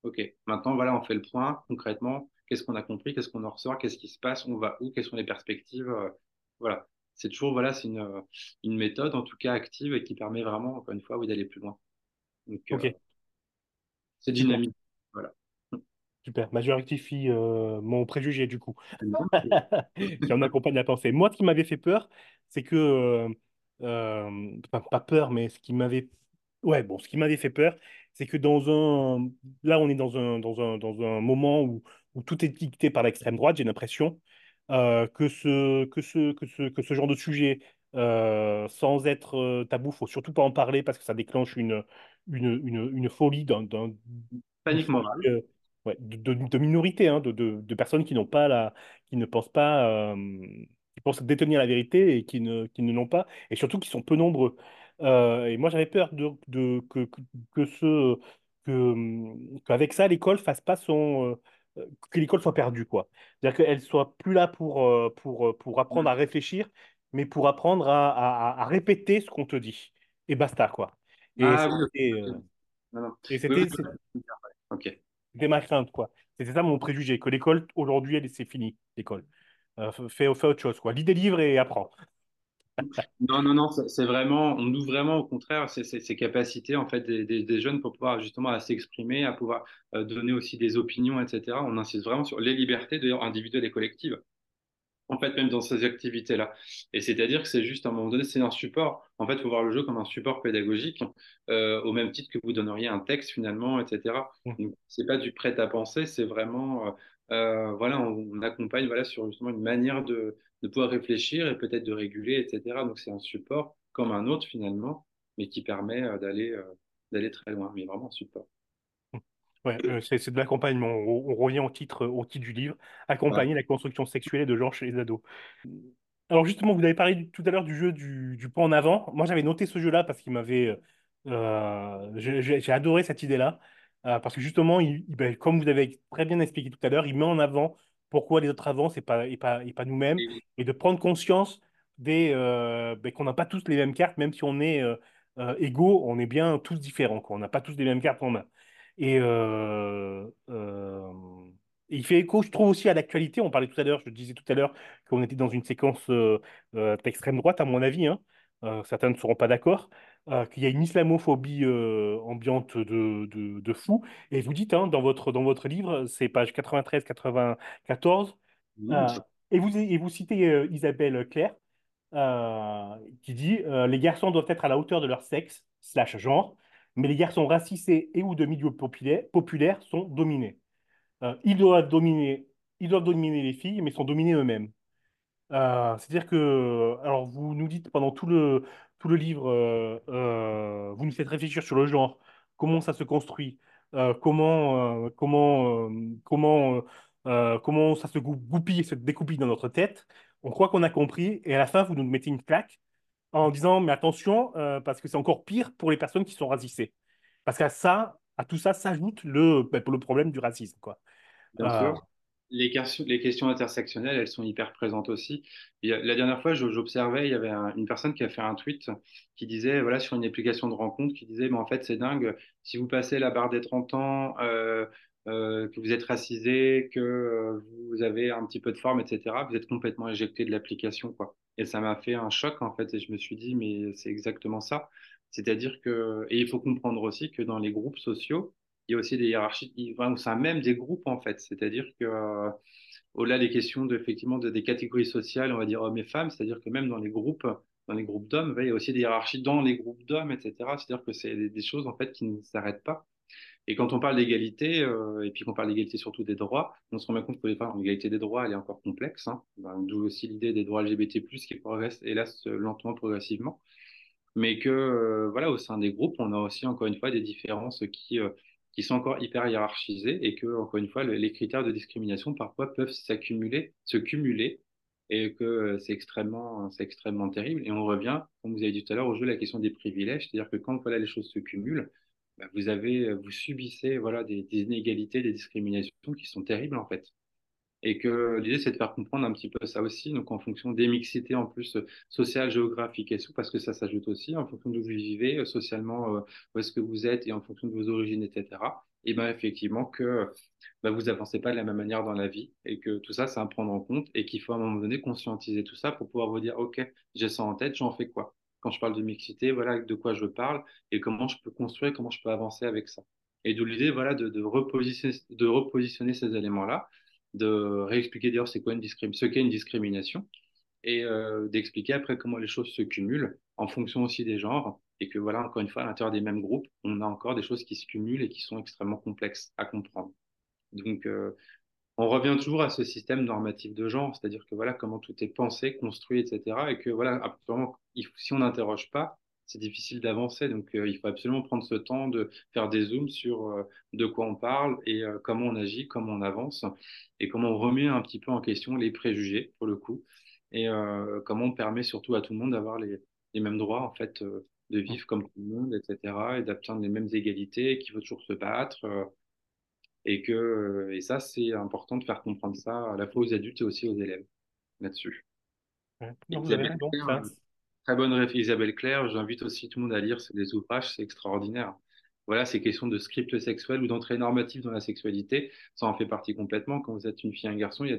Ok. Maintenant, voilà, on fait le point concrètement. Qu'est-ce qu'on a compris? Qu'est-ce qu'on en ressort? Qu'est-ce qui se passe? On va où? Quelles sont les perspectives? Voilà. C'est toujours, voilà, c'est une, une méthode, en tout cas active, et qui permet vraiment, encore une fois, oui, d'aller plus loin. Donc, ok. Euh, c'est dynamique. Voilà. Super. Bah, je rectifie euh, mon préjugé du coup. qui en accompagne la pensée. Moi, ce qui m'avait fait peur, c'est que euh, pas, pas, peur, mais ce qui m'avait, ouais, bon, ce qui m'avait fait peur, c'est que dans un, là, on est dans un, dans un, dans un moment où, où tout est dicté par l'extrême droite, j'ai l'impression, euh, que ce, que ce, que ce, que ce genre de sujet, euh, sans être tabou, faut surtout pas en parler parce que ça déclenche une, une, une, une folie d'un, Panique morale. ouais, de, de, de minorités, hein, de, de, de personnes qui n'ont pas la, qui ne pensent pas, pensent détenir la vérité et qui ne, qui ne l'ont pas, et surtout qui sont peu nombreux. Euh, et moi, j'avais peur de, de, que, que, ce, que, hum, qu'avec ça, l'école fasse pas son, euh, que l'école soit perdue, quoi. C'est-à-dire qu'elle soit plus là pour, euh, pour, euh, pour apprendre à réfléchir, mais pour apprendre à, à, à répéter ce qu'on te dit. Et basta, quoi. Et Ah euh, Oui, oui, c'était ma crainte, quoi. C'était ça mon préjugé, que l'école, aujourd'hui, elle, c'est fini, l'école. Euh, fais, fais autre chose, quoi. Lis des livres et apprends. Non, non, non, c'est vraiment, on nous vraiment au contraire ces, ces- ces capacités en fait des, des- des jeunes pour pouvoir justement à s'exprimer, à pouvoir euh, donner aussi des opinions, etc. On insiste vraiment sur les libertés d'ailleurs individuelles et collectives. En fait, même dans ces activités-là. Et c'est-à-dire que c'est juste à un moment donné, c'est un support. En fait, il faut voir le jeu comme un support pédagogique, euh, au même titre que vous donneriez un texte finalement, etc. Donc, c'est pas du prêt à penser, c'est vraiment, euh, voilà, on, on accompagne voilà sur justement une manière de, de pouvoir réfléchir et peut-être de réguler, etc. Donc, c'est un support comme un autre finalement, mais qui permet euh, d'aller euh, d'aller très loin, mais vraiment un support. Ouais, c'est de l'accompagnement. On, on revient au titre, au titre du livre, accompagner la construction sexuelle de genre chez les ados. Alors justement, vous avez parlé tout à l'heure du jeu du, du pas en avant. Moi, j'avais noté ce jeu-là parce qu'il m'avait... euh, j'ai adoré cette idée-là. Euh, parce que justement, il, il- ben, comme vous avez très bien expliqué tout à l'heure, il met en avant pourquoi les autres avancent et pas, et pas, et pas nous-mêmes. Et- de prendre conscience des, euh, ben, qu'on n'a pas tous les mêmes cartes, même si on est euh, égaux, on est bien tous différents. quoi. On n'a pas tous les mêmes cartes en main. Et, et il fait écho, je trouve, aussi à l'actualité. On parlait tout à l'heure, je disais tout à l'heure qu'on était dans une séquence d'extrême droite, à mon avis. hein. Certains ne seront pas d'accord. Euh, qu'il y a une islamophobie euh, ambiante de, de, de fou. Et vous dites, hein, dans votre, dans votre livre, c'est page 93-94, Oui, bien euh, et vous, et vous citez euh, Isabelle Claire, qui dit Les garçons doivent être à la hauteur de leur sexe, slash genre, mais les garçons racisés et ou de milieux populaires, populaires sont dominés. Ils doivent dominer, ils doivent dominer les filles, mais sont dominés eux-mêmes. Euh, c'est-à-dire que, alors vous nous dites pendant tout le, tout le livre, euh, euh, vous nous faites réfléchir sur le genre, comment ça se construit, euh, comment, comment, comment, comment ça se gou- goupille, se découpille dans notre tête. On croit qu'on a compris, et à la fin, vous nous mettez une claque en disant, mais attention, euh, parce que c'est encore pire pour les personnes qui sont racisées. Parce qu'à ça, à tout ça s'ajoute le, ben, le problème du racisme, quoi. Bien Euh, sûr. Les questions, les questions intersectionnelles, elles sont hyper présentes aussi. La dernière fois, j'observais, il y avait un- une personne qui a fait un tweet qui disait, voilà, sur une application de rencontre, qui disait, mais en fait, c'est dingue, si vous passez la barre des 30 ans, euh, euh, que vous êtes racisé, que euh, vous avez un petit peu de forme, etc., vous êtes complètement éjecté de l'application, quoi. Et ça m'a fait un choc, en fait, et je me suis dit, mais c'est exactement ça. C'est-à-dire que, et il faut comprendre aussi que dans les groupes sociaux, il y a aussi des hiérarchies, enfin, au sein même des groupes en fait. C'est-à-dire que euh, au-delà des questions de, effectivement de, des catégories sociales, on va dire hommes et femmes, c'est-à-dire que même dans les groupes, dans les groupes d'hommes, il y a aussi des hiérarchies dans les groupes d'hommes, etc. C'est-à-dire que c'est des, choses en fait qui ne s'arrêtent pas. Et quand on parle d'égalité, euh, et puis qu'on parle d'égalité surtout des droits, on se rend bien compte que l'égalité des droits, elle est encore complexe. Hein. Ben, D'où aussi l'idée des droits LGBT+, qui progresse, hélas, lentement, progressivement mais que euh, voilà, au sein des groupes, on a aussi encore une fois des différences qui, euh, qui sont encore hyper hiérarchisées et que, encore une fois, le- les critères de discrimination parfois peuvent s'accumuler, se cumuler et que euh, c'est extrêmement, c'est extrêmement terrible. Et on revient, comme vous avez dit tout à l'heure, au jeu de la question des privilèges, c'est-à-dire que quand voilà, les choses se cumulent, bah, vous avez, vous subissez voilà, des inégalités, des discriminations qui sont terribles en fait. Et que l'idée, c'est de faire comprendre un petit peu ça aussi, donc en fonction des mixités en plus euh, sociales, géographiques et tout, parce que ça s'ajoute aussi, en fonction d'où vous vivez, euh, socialement, euh, où est-ce que vous êtes et en fonction de vos origines, etc. Et bien effectivement que bah, vous avancez pas de la même manière dans la vie et que tout ça, c'est à prendre en compte et qu'il faut à un moment donné conscientiser tout ça pour pouvoir vous dire, OK, j'ai ça en tête, j'en fais quoi? Quand je parle de mixité, voilà de quoi je parle et comment je peux construire, comment je peux avancer avec ça. Et d'où l'idée, voilà, de repositionner ces éléments-là de réexpliquer d'ailleurs c'est quoi une ce qu'est une discrimination et euh, d'expliquer après comment les choses se cumulent en fonction aussi des genres et que voilà, encore une fois, à l'intérieur des mêmes groupes, on a encore des choses qui se cumulent et qui sont extrêmement complexes à comprendre. Donc, euh, on revient toujours à ce système normatif de genre, c'est-à-dire que voilà comment tout est pensé, construit, etc. Et que voilà, faut- si on n'interroge pas, c'est difficile d'avancer. Donc, euh, il faut absolument prendre ce temps de faire des zooms sur euh, de quoi on parle et euh, comment on agit, comment on avance et comment on remet un petit peu en question les préjugés, pour le coup, et euh, comment on permet surtout à tout le monde d'avoir les, les mêmes droits, en fait, euh, de vivre comme tout le monde, etc. et d'obtenir les mêmes égalités, qu'il faut toujours se battre. euh, et que, et ça, c'est important de faire comprendre ça à la fois aux adultes et aussi aux élèves là-dessus. Ouais. Non, vous avez Isabelle raison. Claire, ça- Très bonne réf, Isabelle Claire. J'invite aussi tout le monde à lire des ouvrages, c'est extraordinaire. Voilà, ces questions de script sexuel ou d'entrée normative dans la sexualité, ça en fait partie complètement. Quand vous êtes une fille et un garçon, il y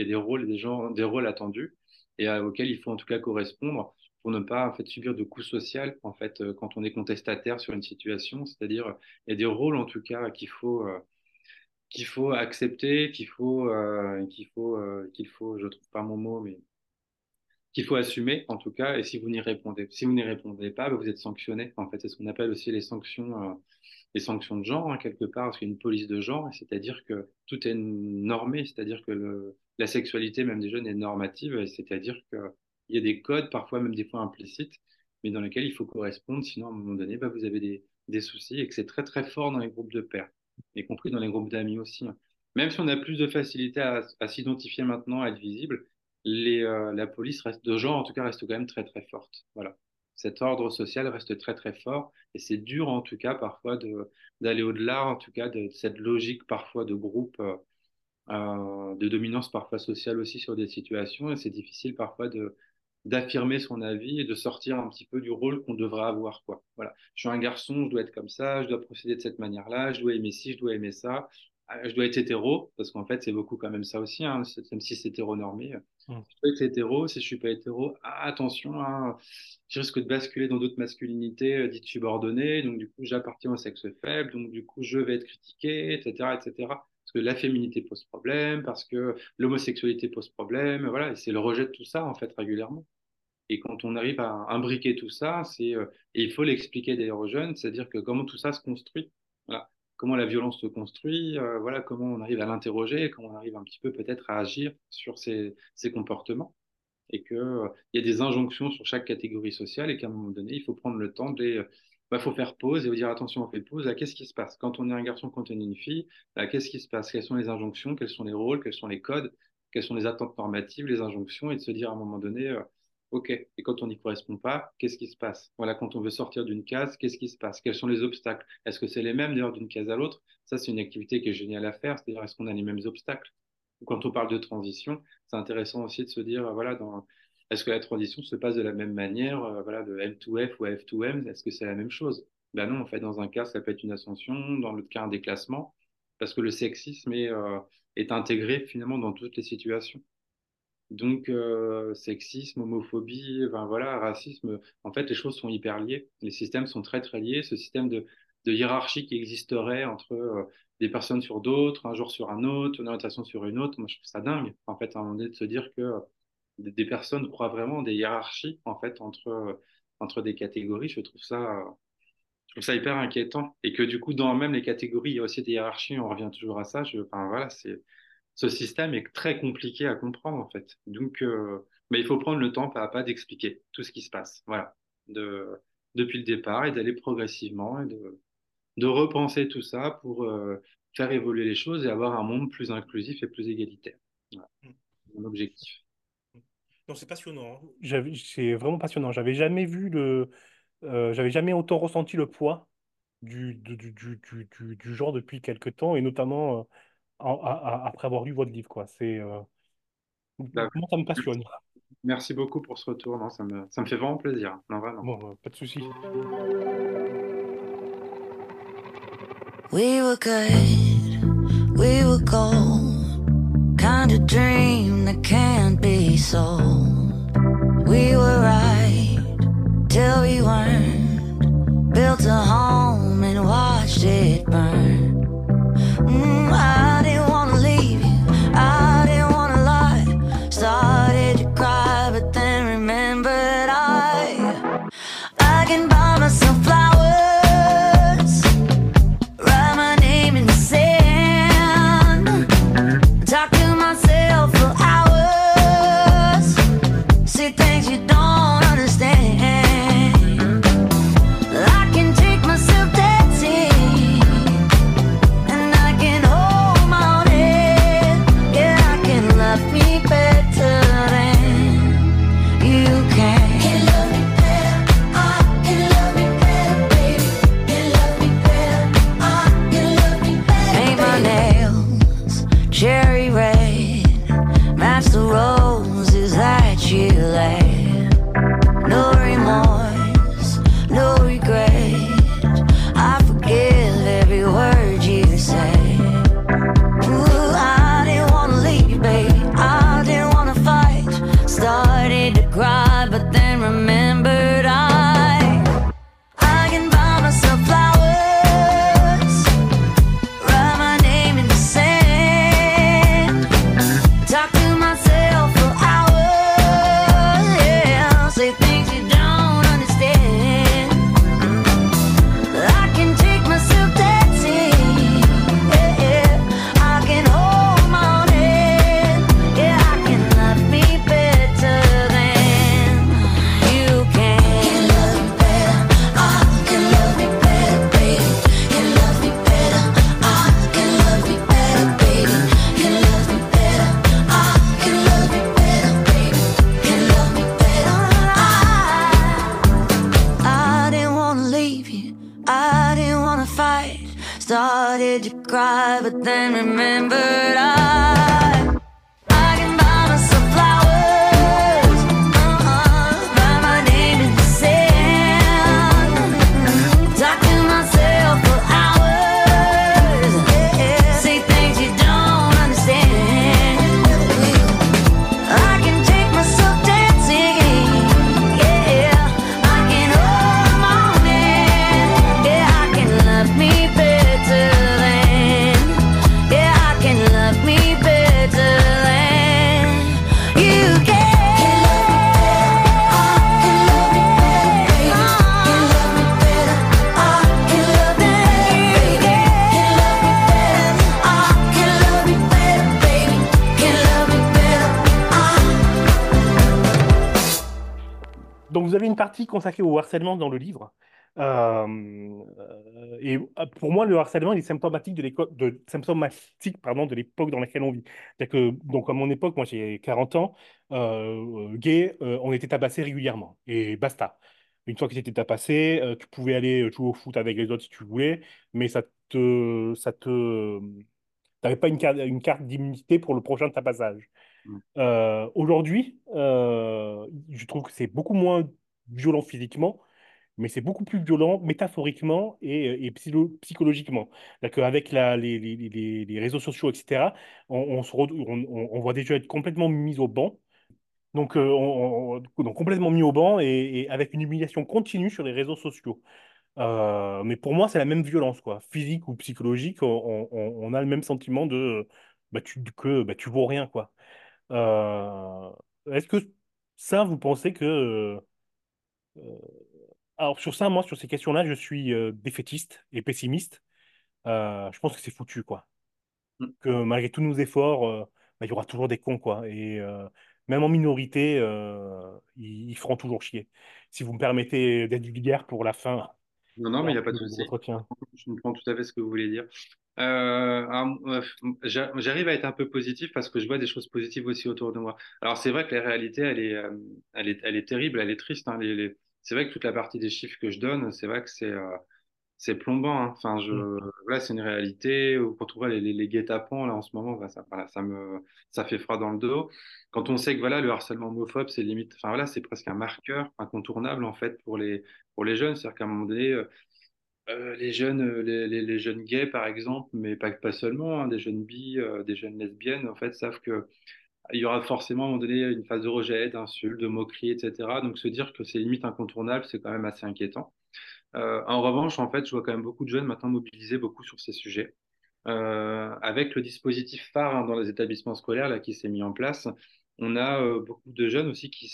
a des, rôles, des gens, des rôles attendus et auxquels il faut en tout cas correspondre pour ne pas en fait subir de coups sociaux en fait euh, quand on est contestataire sur une situation. C'est-à-dire, il y a des rôles en tout cas qu'il faut euh, qu'il faut accepter, qu'il faut euh, qu'il faut euh, qu'il faut, je trouve pas mon mot, mais qu'il faut assumer en tout cas, et si vous n'y répondez, si vous n'y répondez pas, bah, vous êtes sanctionné. En fait, c'est ce qu'on appelle aussi les sanctions, euh, les sanctions de genre, hein, quelque part, parce qu'il y a une police de genre, c'est-à-dire que tout est normé, c'est-à-dire que la sexualité même des jeunes est normative, c'est-à-dire que il y a des codes, parfois même des fois implicites, mais dans lesquels il faut correspondre, sinon à un moment donné, bah, vous avez des, soucis, et que c'est très très fort dans les groupes de pairs, y compris dans les groupes d'amis aussi. hein. Même si on a plus de facilité à s'identifier maintenant, à être visible, euh, la police reste, de genre en tout cas reste quand même très très forte. Voilà. Cet ordre social reste très très fort et c'est dur en tout cas parfois de d'aller au-delà en tout cas de, cette logique parfois de groupe, euh, euh, de dominance parfois sociale aussi sur des situations et c'est difficile parfois d'affirmer son avis et de sortir un petit peu du rôle qu'on devrait avoir quoi. Voilà. Je suis un garçon, je dois être comme ça, je dois procéder de cette manière-là, je dois aimer ci, je dois aimer ça. Euh, Je dois être hétéro, parce qu'en fait, c'est beaucoup quand même ça aussi, hein, même si c'est hétéronormé. Mm. Je dois être hétéro, si je suis pas hétéro, ah, attention, hein, je risque de basculer dans d'autres masculinités euh, dites subordonnées, donc du coup, j'appartiens au sexe faible, donc du coup, je vais être critiqué, etc., etc. Parce que la féminité pose problème, parce que l'homosexualité pose problème, voilà, et c'est le rejet de tout ça, en fait, régulièrement. Et quand on arrive à imbriquer tout ça, c'est euh, et il faut l'expliquer d'ailleurs aux jeunes, c'est-à-dire que comment tout ça se construit, comment la violence se construit, euh, voilà, comment on arrive à l'interroger, comment on arrive un petit peu peut-être à agir sur ces, ces comportements, et que euh, y a des injonctions sur chaque catégorie sociale, et qu'à un moment donné, il faut prendre le temps de les, bah, faut faire pause et vous dire attention, on fait pause. Là, qu'est-ce qui se passe? Quand on est un garçon, quand on est une fille Là, qu'est-ce qui se passe? Quelles sont les injonctions? Quels sont les rôles? Quels sont les codes? Quelles sont les attentes normatives, les injonctions, et de se dire à un moment donné. euh, Ok, et quand on n'y correspond pas, qu'est-ce qui se passe? Voilà, quand on veut sortir d'une case, qu'est-ce qui se passe? Quels sont les obstacles? Est-ce que c'est les mêmes d'ailleurs d'une case à l'autre? Ça, c'est une activité qui est géniale à faire, c'est-à-dire est-ce qu'on a les mêmes obstacles? Quand on parle de transition, c'est intéressant aussi de se dire, euh, voilà, dans, est-ce que la transition se passe de la même manière, euh, voilà, de M2F ou F2M Est-ce que c'est la même chose? Ben non, en fait, dans un cas, ça peut être une ascension, dans l'autre cas, un déclassement, parce que le sexisme est, euh, est intégré finalement dans toutes les situations. Donc, euh, sexisme, homophobie, voilà, racisme, en fait, les choses sont hyper liées. Les systèmes sont très, très liés. Ce système de, hiérarchie qui existerait entre euh, des personnes sur d'autres, un jour sur un autre, une orientation sur une autre, moi, je trouve ça dingue, en fait, à un moment donné, de se dire que euh, des, des personnes croient vraiment des hiérarchies, en fait, entre, entre des catégories. Je trouve ça, je trouve ça hyper inquiétant. Et que du coup, dans même les catégories, il y a aussi des hiérarchies, on revient toujours à ça. Je, enfin, voilà, c'est ce système est très compliqué à comprendre en fait. Donc, euh, mais il faut prendre le temps pas à pas d'expliquer tout ce qui se passe. Voilà, de, depuis le départ et d'aller progressivement et de, de repenser tout ça pour euh, faire évoluer les choses et avoir un monde plus inclusif et plus égalitaire. Voilà, mon objectif. Non, c'est passionnant. hein. C'est vraiment passionnant. J'avais jamais vu le, euh, j'avais jamais autant ressenti le poids du, du, du, du, genre depuis quelque temps, et notamment en- après avoir lu votre livre, quoi. C'est, euh, ça me passionne. Merci beaucoup pour ce retour. Non, ça me, ça me fait vraiment plaisir. Non, vraiment. Bon, euh, pas de souci. We were good, we were gold. Kind of dream that can't be sold. We were right till we weren't. Built a home remembered I consacrée au harcèlement dans le livre. Euh, et euh, pour moi, le harcèlement il est symptomatique de l'époque de, symptomatique, pardon, de l'époque dans laquelle on vit. C'est-à-dire que, donc, à mon époque, moi j'ai 40 ans, euh, gay, euh, on était tabassé régulièrement. Et basta. Une fois que tu étais tabassé, tu pouvais aller jouer au foot avec les autres si tu voulais, mais ça te, ça te, t'avais pas une carte, une carte d'immunité pour le prochain tabassage. Mm. Euh, aujourd'hui, euh, je trouve que c'est beaucoup moins violent physiquement, mais c'est beaucoup plus violent métaphoriquement et, psylo- psychologiquement. Qu'avec la, les, réseaux sociaux, etc., on, se voit des jeunes être complètement mis au banc. Donc, euh, complètement mis au banc et, avec une humiliation continue sur les réseaux sociaux. Euh, mais pour moi, c'est la même violence, quoi. Physique ou psychologique, on, a le même sentiment de bah, tu, que bah, tu vaux rien. Euh, est-ce que ça, vous pensez que... euh, alors sur ça, moi, sur ces questions-là, je suis euh, défaitiste et pessimiste. Euh, je pense que c'est foutu, quoi. Mm. Que malgré tous nos efforts, bah, il y aura toujours des cons, quoi. Et même en minorité, ils, ils feront toujours chier. Si vous me permettez d'être vulgaire pour la fin Non, non, mais il n'y a pas de souci. Je comprends tout à fait ce que vous voulez dire. Euh, j'a- j'arrive à être un peu positif parce que je vois des choses positives aussi autour de moi. Alors, c'est vrai que la réalité, elle est, elle est, elle est terrible, elle est triste. hein. Les- les- C'est vrai que toute la partie des chiffres que je donne, c'est vrai que c'est euh, c'est plombant. hein. Enfin, je, Mm. voilà, c'est une réalité. Quand on voit les, les, les guet-apens, là, en ce moment, bah, ça, voilà, ça me, ça fait froid dans le dos. Quand on sait que voilà, le harcèlement homophobe, c'est limite, enfin, voilà, c'est presque un marqueur incontournable, en fait, pour les, pour les jeunes. C'est-à-dire qu'à un moment donné, euh, euh, les jeunes, les, les, les jeunes gays, par exemple, mais pas, pas seulement, hein, des jeunes bi, euh, des jeunes lesbiennes, en fait, savent que il y aura forcément à un moment donné une phase de rejet, d'insultes, de moqueries, etc. Donc se dire que c'est limite incontournable, c'est quand même assez inquiétant. Euh, en revanche, en fait, je vois quand même beaucoup de jeunes maintenant mobilisés beaucoup sur ces sujets. Euh, avec le dispositif phare hein, dans les établissements scolaires là, qui s'est mis en place, on a euh, beaucoup de jeunes aussi qui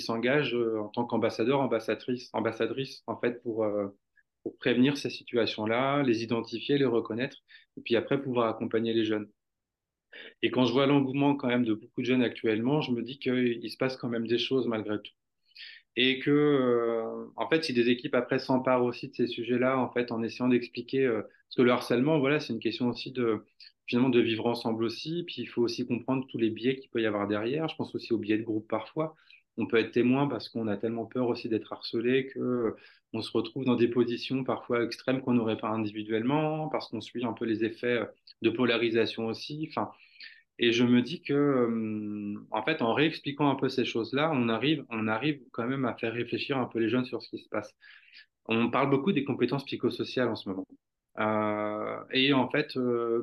s'engagent en tant qu'ambassadeurs, ambassadrices, en fait, pour, pour prévenir ces situations-là, les identifier, les reconnaître, et puis après pouvoir accompagner les jeunes. Et quand je vois l'engouement quand même de beaucoup de jeunes actuellement, je me dis qu'il se passe quand même des choses malgré tout. Et que, euh, en fait, si des équipes après s'emparent aussi de ces sujets-là, en fait, en essayant d'expliquer, euh, parce que le harcèlement, voilà, c'est une question aussi de, finalement, de vivre ensemble aussi. Puis il faut aussi comprendre tous les biais qu'il peut y avoir derrière. Je pense aussi aux biais de groupe parfois. On peut être témoin parce qu'on a tellement peur aussi d'être harcelé que euh, on se retrouve dans des positions parfois extrêmes qu'on n'aurait pas individuellement, parce qu'on suit un peu les effets euh, de polarisation aussi. Enfin, et je me dis que, euh, en fait, en réexpliquant un peu ces choses-là, on arrive, on arrive quand même à faire réfléchir un peu les jeunes sur ce qui se passe. On parle beaucoup des compétences psychosociales en ce moment. Et en fait,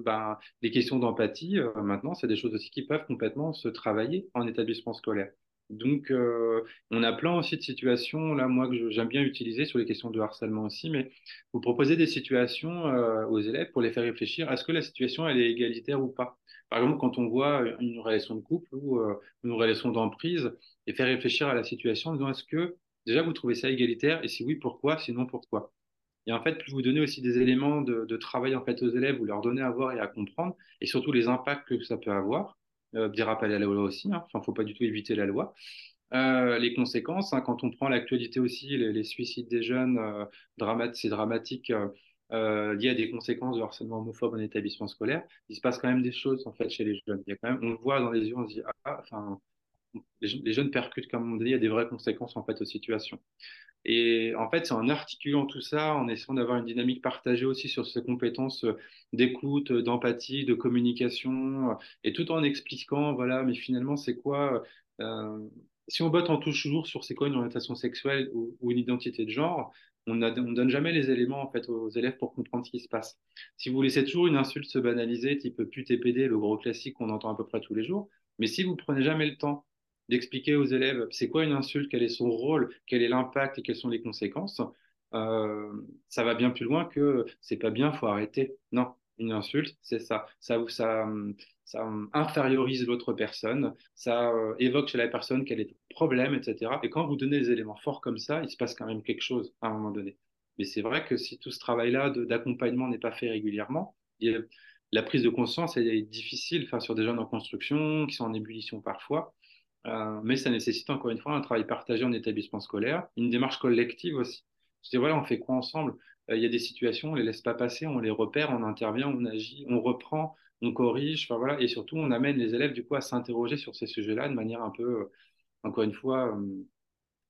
ben, les questions d'empathie, maintenant, c'est des choses aussi qui peuvent complètement se travailler en établissement scolaire. Donc, euh, on a plein aussi de situations, là, moi, que j'aime bien utiliser sur les questions de harcèlement aussi, mais vous proposez des situations euh, aux élèves pour les faire réfléchir, est-ce que la situation, elle est égalitaire ou pas? Par exemple, quand on voit une relation de couple ou euh, une relation d'emprise, et faire réfléchir à la situation en disant, est-ce que déjà vous trouvez ça égalitaire? Et si oui, pourquoi? Sinon, pourquoi? Et en fait, plus vous donnez aussi des éléments de, de travail en fait aux élèves, vous leur donnez à voir et à comprendre, et surtout les impacts que ça peut avoir, euh, des à la loi aussi, hein, enfin, faut pas du tout éviter la loi. Euh, les conséquences, hein, quand on prend l'actualité aussi, les, suicides des jeunes, euh, dramat- c'est dramatique, euh, lié à des conséquences de harcèlement homophobe en établissement scolaire, il se passe quand même des choses en fait chez les jeunes. Il y a quand même, on le voit dans les yeux, on se dit ah, enfin, les, je- les jeunes percutent comme on dit, il y a des vraies conséquences en fait aux situations. Et en fait, c'est en articulant tout ça, en essayant d'avoir une dynamique partagée aussi sur ces compétences euh, d'écoute, euh, d'empathie, de communication, euh, et tout en expliquant, voilà, mais finalement, c'est quoi, si on botte en touche toujours sur c'est quoi une orientation sexuelle ou, une identité de genre, on ne donne jamais les éléments en fait aux élèves pour comprendre ce qui se passe. Si vous laissez toujours une insulte se banaliser, type pute et PD, le gros classique qu'on entend à peu près tous les jours, mais si vous prenez jamais le temps d'expliquer aux élèves c'est quoi une insulte, quel est son rôle, quel est l'impact et quelles sont les conséquences, euh, ça va bien plus loin que c'est pas bien, faut arrêter. Non, une insulte, c'est ça. Ça, ça, ça infériorise l'autre personne, ça euh, évoque chez la personne quel est problème, etc. Et quand vous donnez des éléments forts comme ça, il se passe quand même quelque chose à un moment donné. Mais c'est vrai que si tout ce travail-là d'accompagnement n'est pas fait régulièrement, il la prise de conscience est difficile enfin, sur des jeunes en construction, qui sont en ébullition parfois. Euh, mais ça nécessite encore une fois un travail partagé en établissement scolaire, une démarche collective aussi. C'est voilà, on fait quoi ensemble? Euh, Il y a des situations, on les laisse pas passer, on les repère, on intervient, on agit, on reprend, on corrige, et surtout on amène les élèves du coup à s'interroger sur ces sujets-là de manière un peu, euh, encore une fois,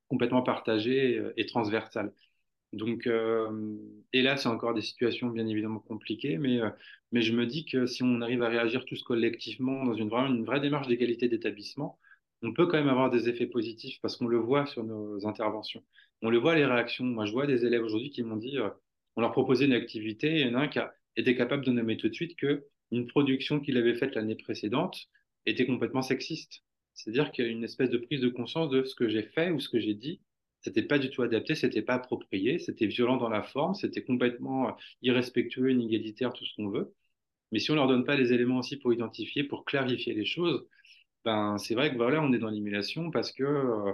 complètement partagée et transversale. Donc, euh, et là, c'est encore des situations bien évidemment compliquées, mais, je me dis que si on arrive à réagir tous collectivement dans une vraie démarche d'égalité d'établissement, on peut quand même avoir des effets positifs parce qu'on le voit sur nos interventions. On le voit les réactions. Moi, je vois des élèves aujourd'hui qui m'ont dit, euh, on leur proposait une activité, et il y en a un qui été capable de nommer tout de suite que une production qu'il avait faite l'année précédente était complètement sexiste. C'est-à-dire qu'il y a une espèce de prise de conscience de ce que j'ai fait ou ce que j'ai dit c'était pas du tout adapté, c'était pas approprié, c'était violent dans la forme, c'était complètement euh, irrespectueux, inégalitaire, tout ce qu'on veut. Mais si on leur donne pas les éléments aussi pour identifier, pour clarifier les choses, ben c'est vrai que voilà, on est dans l'émulation parce que euh,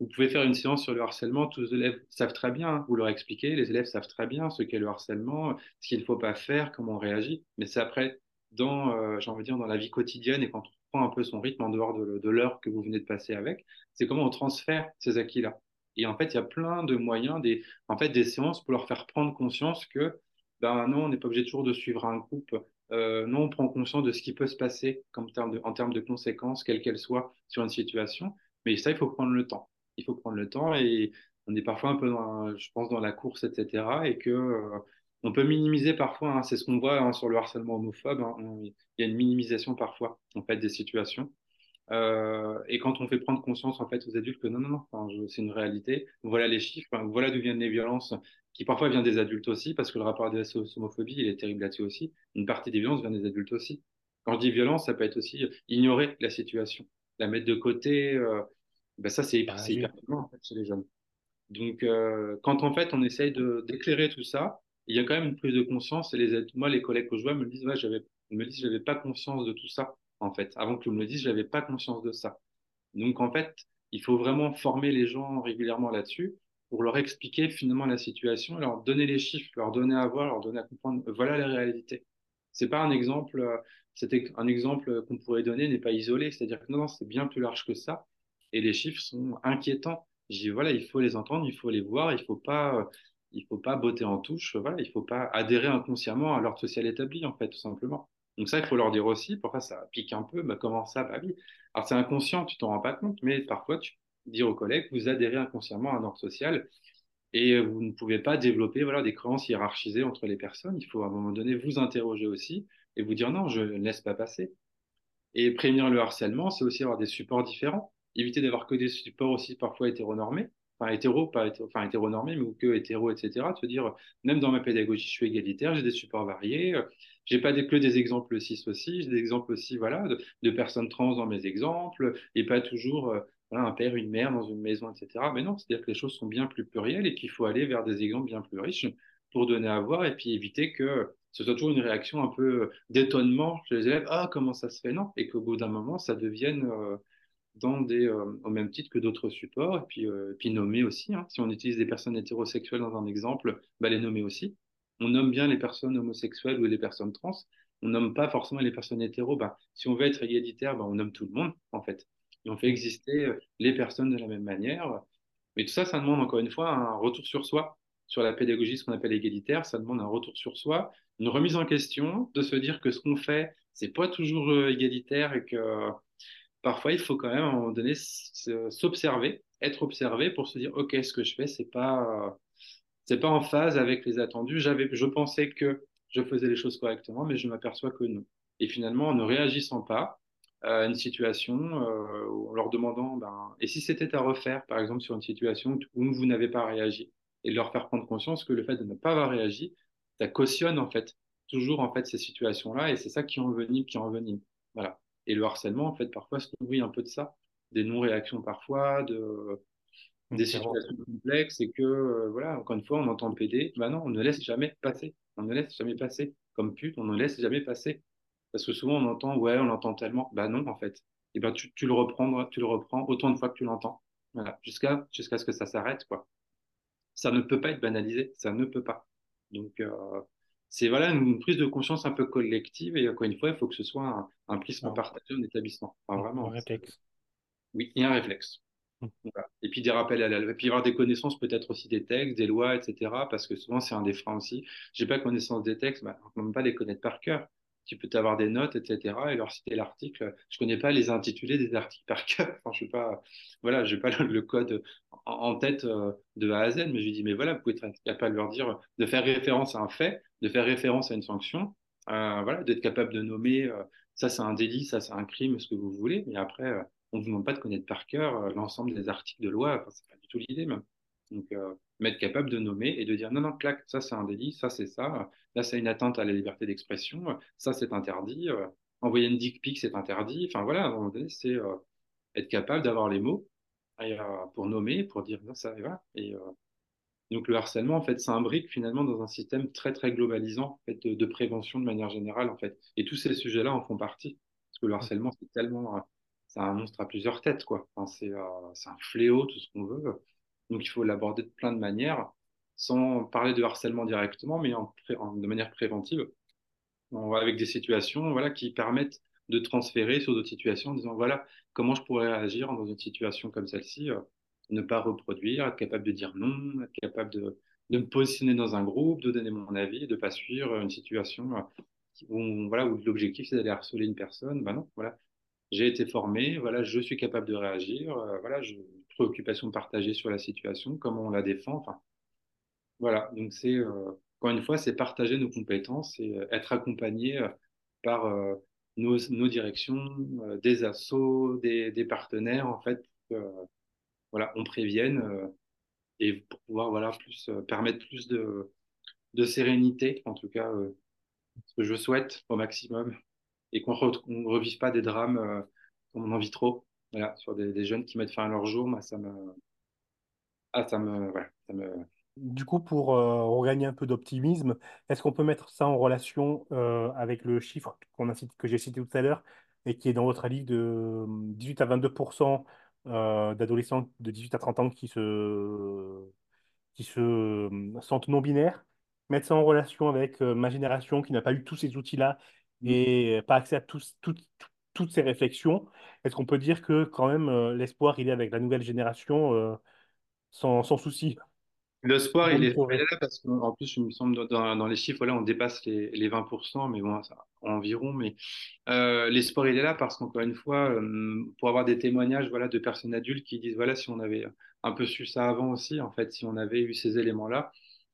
vous pouvez faire une séance sur le harcèlement, tous les élèves savent très bien, hein, vous leur expliquez, les élèves savent très bien ce qu'est le harcèlement, ce qu'il ne faut pas faire, comment on réagit. Mais c'est après, dans, euh, envie de dire, dans la vie quotidienne et quand on prend un peu son rythme en dehors de, de l'heure que vous venez de passer avec, c'est comment on transfère ces acquis-là. Et en fait, il y a plein de moyens, des, en fait, des séances pour leur faire prendre conscience que, ben non, on n'est pas obligé toujours de suivre un groupe. Euh, non, on prend conscience de ce qui peut se passer en termes de conséquences, quelles qu'elles soient, sur une situation. Mais ça, il faut prendre le temps. Il faut prendre le temps et on est parfois un peu, dans, je pense, dans la course, etc. Et que euh, on peut minimiser parfois, hein, c'est ce qu'on voit hein, sur le harcèlement homophobe, hein, il y a une minimisation parfois, en fait, des situations. Euh, et quand on fait prendre conscience en fait aux adultes que non, non, non, c'est une réalité, voilà les chiffres, voilà d'où viennent les violences, qui parfois viennent des adultes aussi, parce que le rapport à la homophobie, il est terrible là-dessus aussi. Une partie des violences vient des adultes aussi. Quand je dis violence, ça peut être aussi ignorer la situation, la mettre de côté. euh, ben ça, c'est j'ai- hyper commun en fait, chez les jeunes. Donc, euh, quand en fait on essaye de d'éclairer tout ça, il y a quand même une prise de conscience. Et les, moi, les collègues que je vois me disent, ouais, j'avais, me disent, j'avais pas conscience de tout ça en fait. Avant que tu me le dises, j'avais pas conscience de ça. Donc, en fait, il faut vraiment former les gens régulièrement là-dessus pour leur expliquer finalement la situation, leur donner les chiffres, leur donner à voir, leur donner à comprendre. Voilà la réalité. C'est pas un exemple, euh, c'était un exemple qu'on pourrait donner n'est pas isolé, c'est-à-dire que non, non, c'est bien plus large que ça. Et les chiffres sont inquiétants. Je dis voilà, il faut les entendre, il faut les voir, il faut pas, euh, il faut pas botter en touche, voilà, il faut pas adhérer inconsciemment à l'ordre social établi en fait, tout simplement. Donc ça, il faut leur dire aussi. Parfois, ça pique un peu. Bah, comment ça Bah oui. Alors c'est inconscient, tu t'en rends pas compte, mais parfois tu dire aux collègues, vous adhérez inconsciemment à un ordre social et vous ne pouvez pas développer voilà, des croyances hiérarchisées entre les personnes. Il faut à un moment donné vous interroger aussi et vous dire non, je ne laisse pas passer. Et prévenir le harcèlement, c'est aussi avoir des supports différents. Éviter d'avoir que des supports aussi parfois hétéronormés, enfin hétéro, pas enfin hétéronormés, mais que hétéro, etc. De se dire, même dans ma pédagogie, je suis égalitaire, j'ai des supports variés. J'ai pas que des exemples cis aussi, j'ai des exemples aussi, voilà, de, de, personnes trans dans mes exemples, et pas toujours euh, un père, une mère dans une maison, etc. Mais non, c'est-à-dire que les choses sont bien plus plurielles et qu'il faut aller vers des exemples bien plus riches pour donner à voir et puis éviter que ce soit toujours une réaction un peu d'étonnement chez les élèves. Ah, comment ça se fait? Non. Et qu'au bout d'un moment, ça devienne euh, dans des, euh, au même titre que d'autres supports, et puis, euh, puis nommer aussi. Hein. Si on utilise des personnes hétérosexuelles dans un exemple, bah, les nommer aussi. On nomme bien les personnes homosexuelles ou les personnes trans. On nomme pas forcément les personnes hétéros. Bah, si on veut être égalitaire, bah, on nomme tout le monde, en fait. Et on fait exister les personnes de la même manière. Mais tout ça, ça demande encore une fois un retour sur soi sur la pédagogie, ce qu'on appelle égalitaire, ça demande un retour sur soi, une remise en question, de se dire que ce qu'on fait, c'est pas toujours euh, égalitaire et que parfois il faut quand même à un moment donné s'observer, être observé pour se dire ok, ce que je fais, c'est pas c'est pas en phase avec les attendus. J'avais, je pensais que je faisais les choses correctement, mais je m'aperçois que non. Et finalement, en ne réagissant pas à une situation, euh, en leur demandant, ben, et si c'était à refaire, par exemple, sur une situation où vous n'avez pas réagi, et de leur faire prendre conscience que le fait de ne pas avoir réagi, ça cautionne en fait toujours en fait ces situations-là et c'est ça qui envenime, qui envenime. Voilà. Et le harcèlement en fait parfois se nourrit un peu de ça, des non-réactions parfois, de des situations complexes et que euh, voilà encore une fois on entend PD, bah non on ne laisse jamais passer, on ne laisse jamais passer. Comme pute, on ne laisse jamais passer parce que souvent on entend ouais on l'entend tellement, bah non en fait, et ben tu, tu le reprends, tu le reprends autant de fois que tu l'entends, voilà jusqu'à jusqu'à ce que ça s'arrête quoi ça ne peut pas être banalisé, ça ne peut pas. Donc, euh, c'est voilà une prise de conscience un peu collective et encore une fois, il faut que ce soit un, un prisme ah. partagé en établissement. Enfin, vraiment. Un réflexe. Oui, et un réflexe. Voilà. Et puis des rappels à la loi. Et puis avoir des connaissances peut-être aussi des textes, des lois, etc. Parce que souvent, c'est un des freins aussi. J'ai pas connaissance des textes, bah, on ne peut pas les connaître par cœur tu peux avoir des notes, etc. et leur citer l'article. Je connais pas les intitulés des articles par cœur. Enfin, je sais pas, voilà, j'ai pas le, code en, tête euh, de A à Z, mais je lui dis, mais voilà, vous pouvez être capable de leur dire, de faire référence à un fait, de faire référence à une sanction, euh, voilà, d'être capable de nommer, euh, ça c'est un délit, ça c'est un crime, ce que vous voulez, mais après, on ne vous demande pas de connaître par cœur l'ensemble des articles de loi, enfin, c'est pas du tout l'idée même. Donc, euh, être capable de nommer et de dire non, non, clac, ça c'est un délit, ça c'est ça, là c'est une atteinte à la liberté d'expression, ça c'est interdit, euh, envoyer une dick pic c'est interdit. Enfin voilà, à un moment donné, c'est euh, être capable d'avoir les mots pour nommer, pour dire non, ça va. Et donc le harcèlement, en fait, s'imbrique finalement dans un système très très globalisant fait, de, prévention de manière générale, en fait. Et tous ces sujets-là en font partie. Parce que le harcèlement, c'est tellement. c'est un monstre à plusieurs têtes, quoi. C'est un fléau, tout ce qu'on veut. Donc il faut l'aborder de plein de manières, sans parler de harcèlement directement, mais en, de manière préventive, avec des situations voilà, qui permettent de transférer sur d'autres situations en disant voilà comment je pourrais réagir dans une situation comme celle-ci, euh, ne pas reproduire, être capable de dire non, être capable de, de, me positionner dans un groupe, de donner mon avis, de pas suivre une situation euh, où, où l'objectif c'est d'aller harceler une personne. Ben non, voilà, j'ai été formé, voilà, je suis capable de réagir, euh, voilà, je, préoccupation partagée sur la situation, comment on la défend. Enfin, voilà, donc c'est, euh, encore une fois, c'est partager nos compétences et euh, être accompagné euh, par nos, directions, des assos, des, partenaires, en fait, voilà, on prévienne et pour pouvoir voilà, plus, permettre plus de, de sérénité, en tout cas, ce que je souhaite au maximum, et qu'on ne revive pas des drames comme on en vit trop. Voilà, sur des, des, jeunes qui mettent fin à leur jour, moi, ça me. Ah, ça me. Voilà, ça me... Du coup, pour euh, regagner un peu d'optimisme, est-ce qu'on peut mettre ça en relation euh, avec le chiffre qu'on a cité, que j'ai cité tout à l'heure et qui est dans votre avis de 18 à 22% euh, d'adolescents de 18 à 30 ans qui se, qui se euh, sentent non-binaires, mettre ça en relation avec euh, ma génération qui n'a pas eu tous ces outils-là et pas accès à tous, toutes toutes ces réflexions, est-ce qu'on peut dire que quand même euh, l'espoir, il est avec la nouvelle génération euh, sans, sans souci? Le sport, Comment il est là parce qu'en plus, il me semble, dans, dans les chiffres, là, on dépasse les, les 20%, mais bon, ça, environ. Mais euh, l'espoir, il est là parce qu'encore une fois, pour avoir des témoignages voilà, de personnes adultes qui disent, voilà, si on avait un peu su ça avant aussi, en fait, si on avait eu ces éléments-là,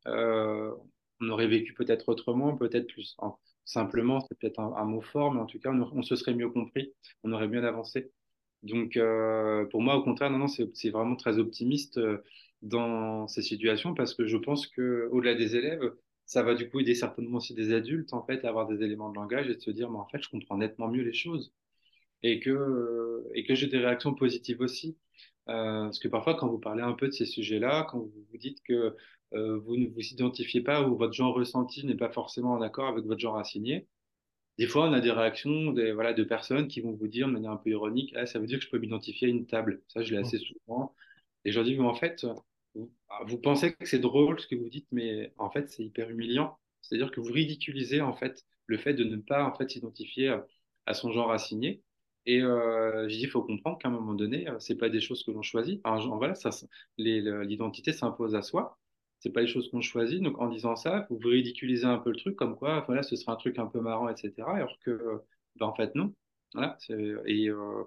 on aurait vécu peut-être autrement, peut-être plus. Simplement, c'est peut-être un, mot fort, mais en tout cas, on, se serait mieux compris, on aurait bien avancé. Donc, euh, pour moi, au contraire, non, non, c'est vraiment très optimiste euh, dans ces situations parce que je pense que au-delà des élèves, ça va du coup aider certainement aussi des adultes en fait à avoir des éléments de langage et de se dire, mais en fait, je comprends nettement mieux les choses et que et que j'ai des réactions positives aussi. Euh, parce que parfois, quand vous parlez un peu de ces sujets-là, quand vous vous dites que euh, vous ne vous identifiez pas ou votre genre ressenti n'est pas forcément en accord avec votre genre assigné, des fois, on a des réactions des, voilà, de personnes qui vont vous dire de manière un peu ironique, ah, ça veut dire que je peux m'identifier à une table. Ça, je l'ai assez souvent. Et je leur dis, mais en fait, vous, ah, vous pensez que c'est drôle ce que vous dites, mais en fait, c'est hyper humiliant. C'est-à-dire que vous ridiculisez en fait le fait de ne pas en fait s'identifier à, à son genre assigné. Et euh, je dis, il faut comprendre qu'à un moment donné, euh, c'est pas des choses que l'on choisit. Un genre, voilà, le- l'identité s'impose à soi. C'est pas les choses qu'on choisit. Donc, en disant ça, vous ridiculisez un peu le truc, comme quoi, voilà, ce sera un truc un peu marrant, etc. Alors que, ben, en fait, non. Voilà. Et, euh,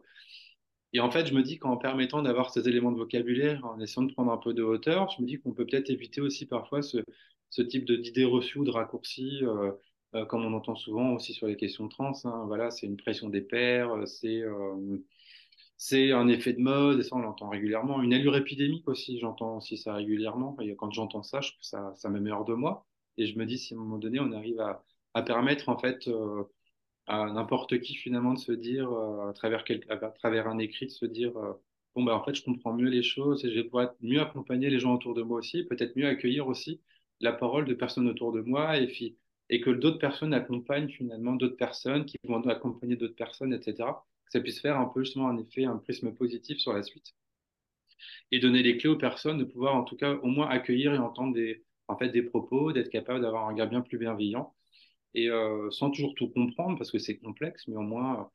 et en fait, je me dis qu'en permettant d'avoir ces éléments de vocabulaire, en essayant de prendre un peu de hauteur, je me dis qu'on peut peut-être éviter aussi parfois ce, ce type d'idées reçues ou de raccourcis, euh, euh, comme on entend souvent aussi sur les questions trans. hein. Voilà, c'est une pression des pairs, c'est c'est un effet de mode, et ça on l'entend régulièrement. Une allure épidémique aussi, j'entends aussi ça régulièrement. Et quand j'entends ça, je trouve ça, ça me hors de moi. Et je me dis si à un moment donné on arrive à, permettre en fait euh, à n'importe qui finalement de se dire euh, à travers quel- à travers un écrit de se dire euh, bon bah en fait je comprends mieux les choses et je vais pouvoir mieux accompagner les gens autour de moi aussi peut-être mieux accueillir aussi la parole de personnes autour de moi et et que d'autres personnes accompagnent finalement d'autres personnes qui vont accompagner d'autres personnes etc ça puisse faire un peu justement un effet un prisme positif sur la suite. Et donner les clés aux personnes de pouvoir en tout cas au moins accueillir et entendre des en fait des propos d'être capable d'avoir un regard bien plus bienveillant. Et euh, sans toujours tout comprendre parce que c'est complexe, mais au moins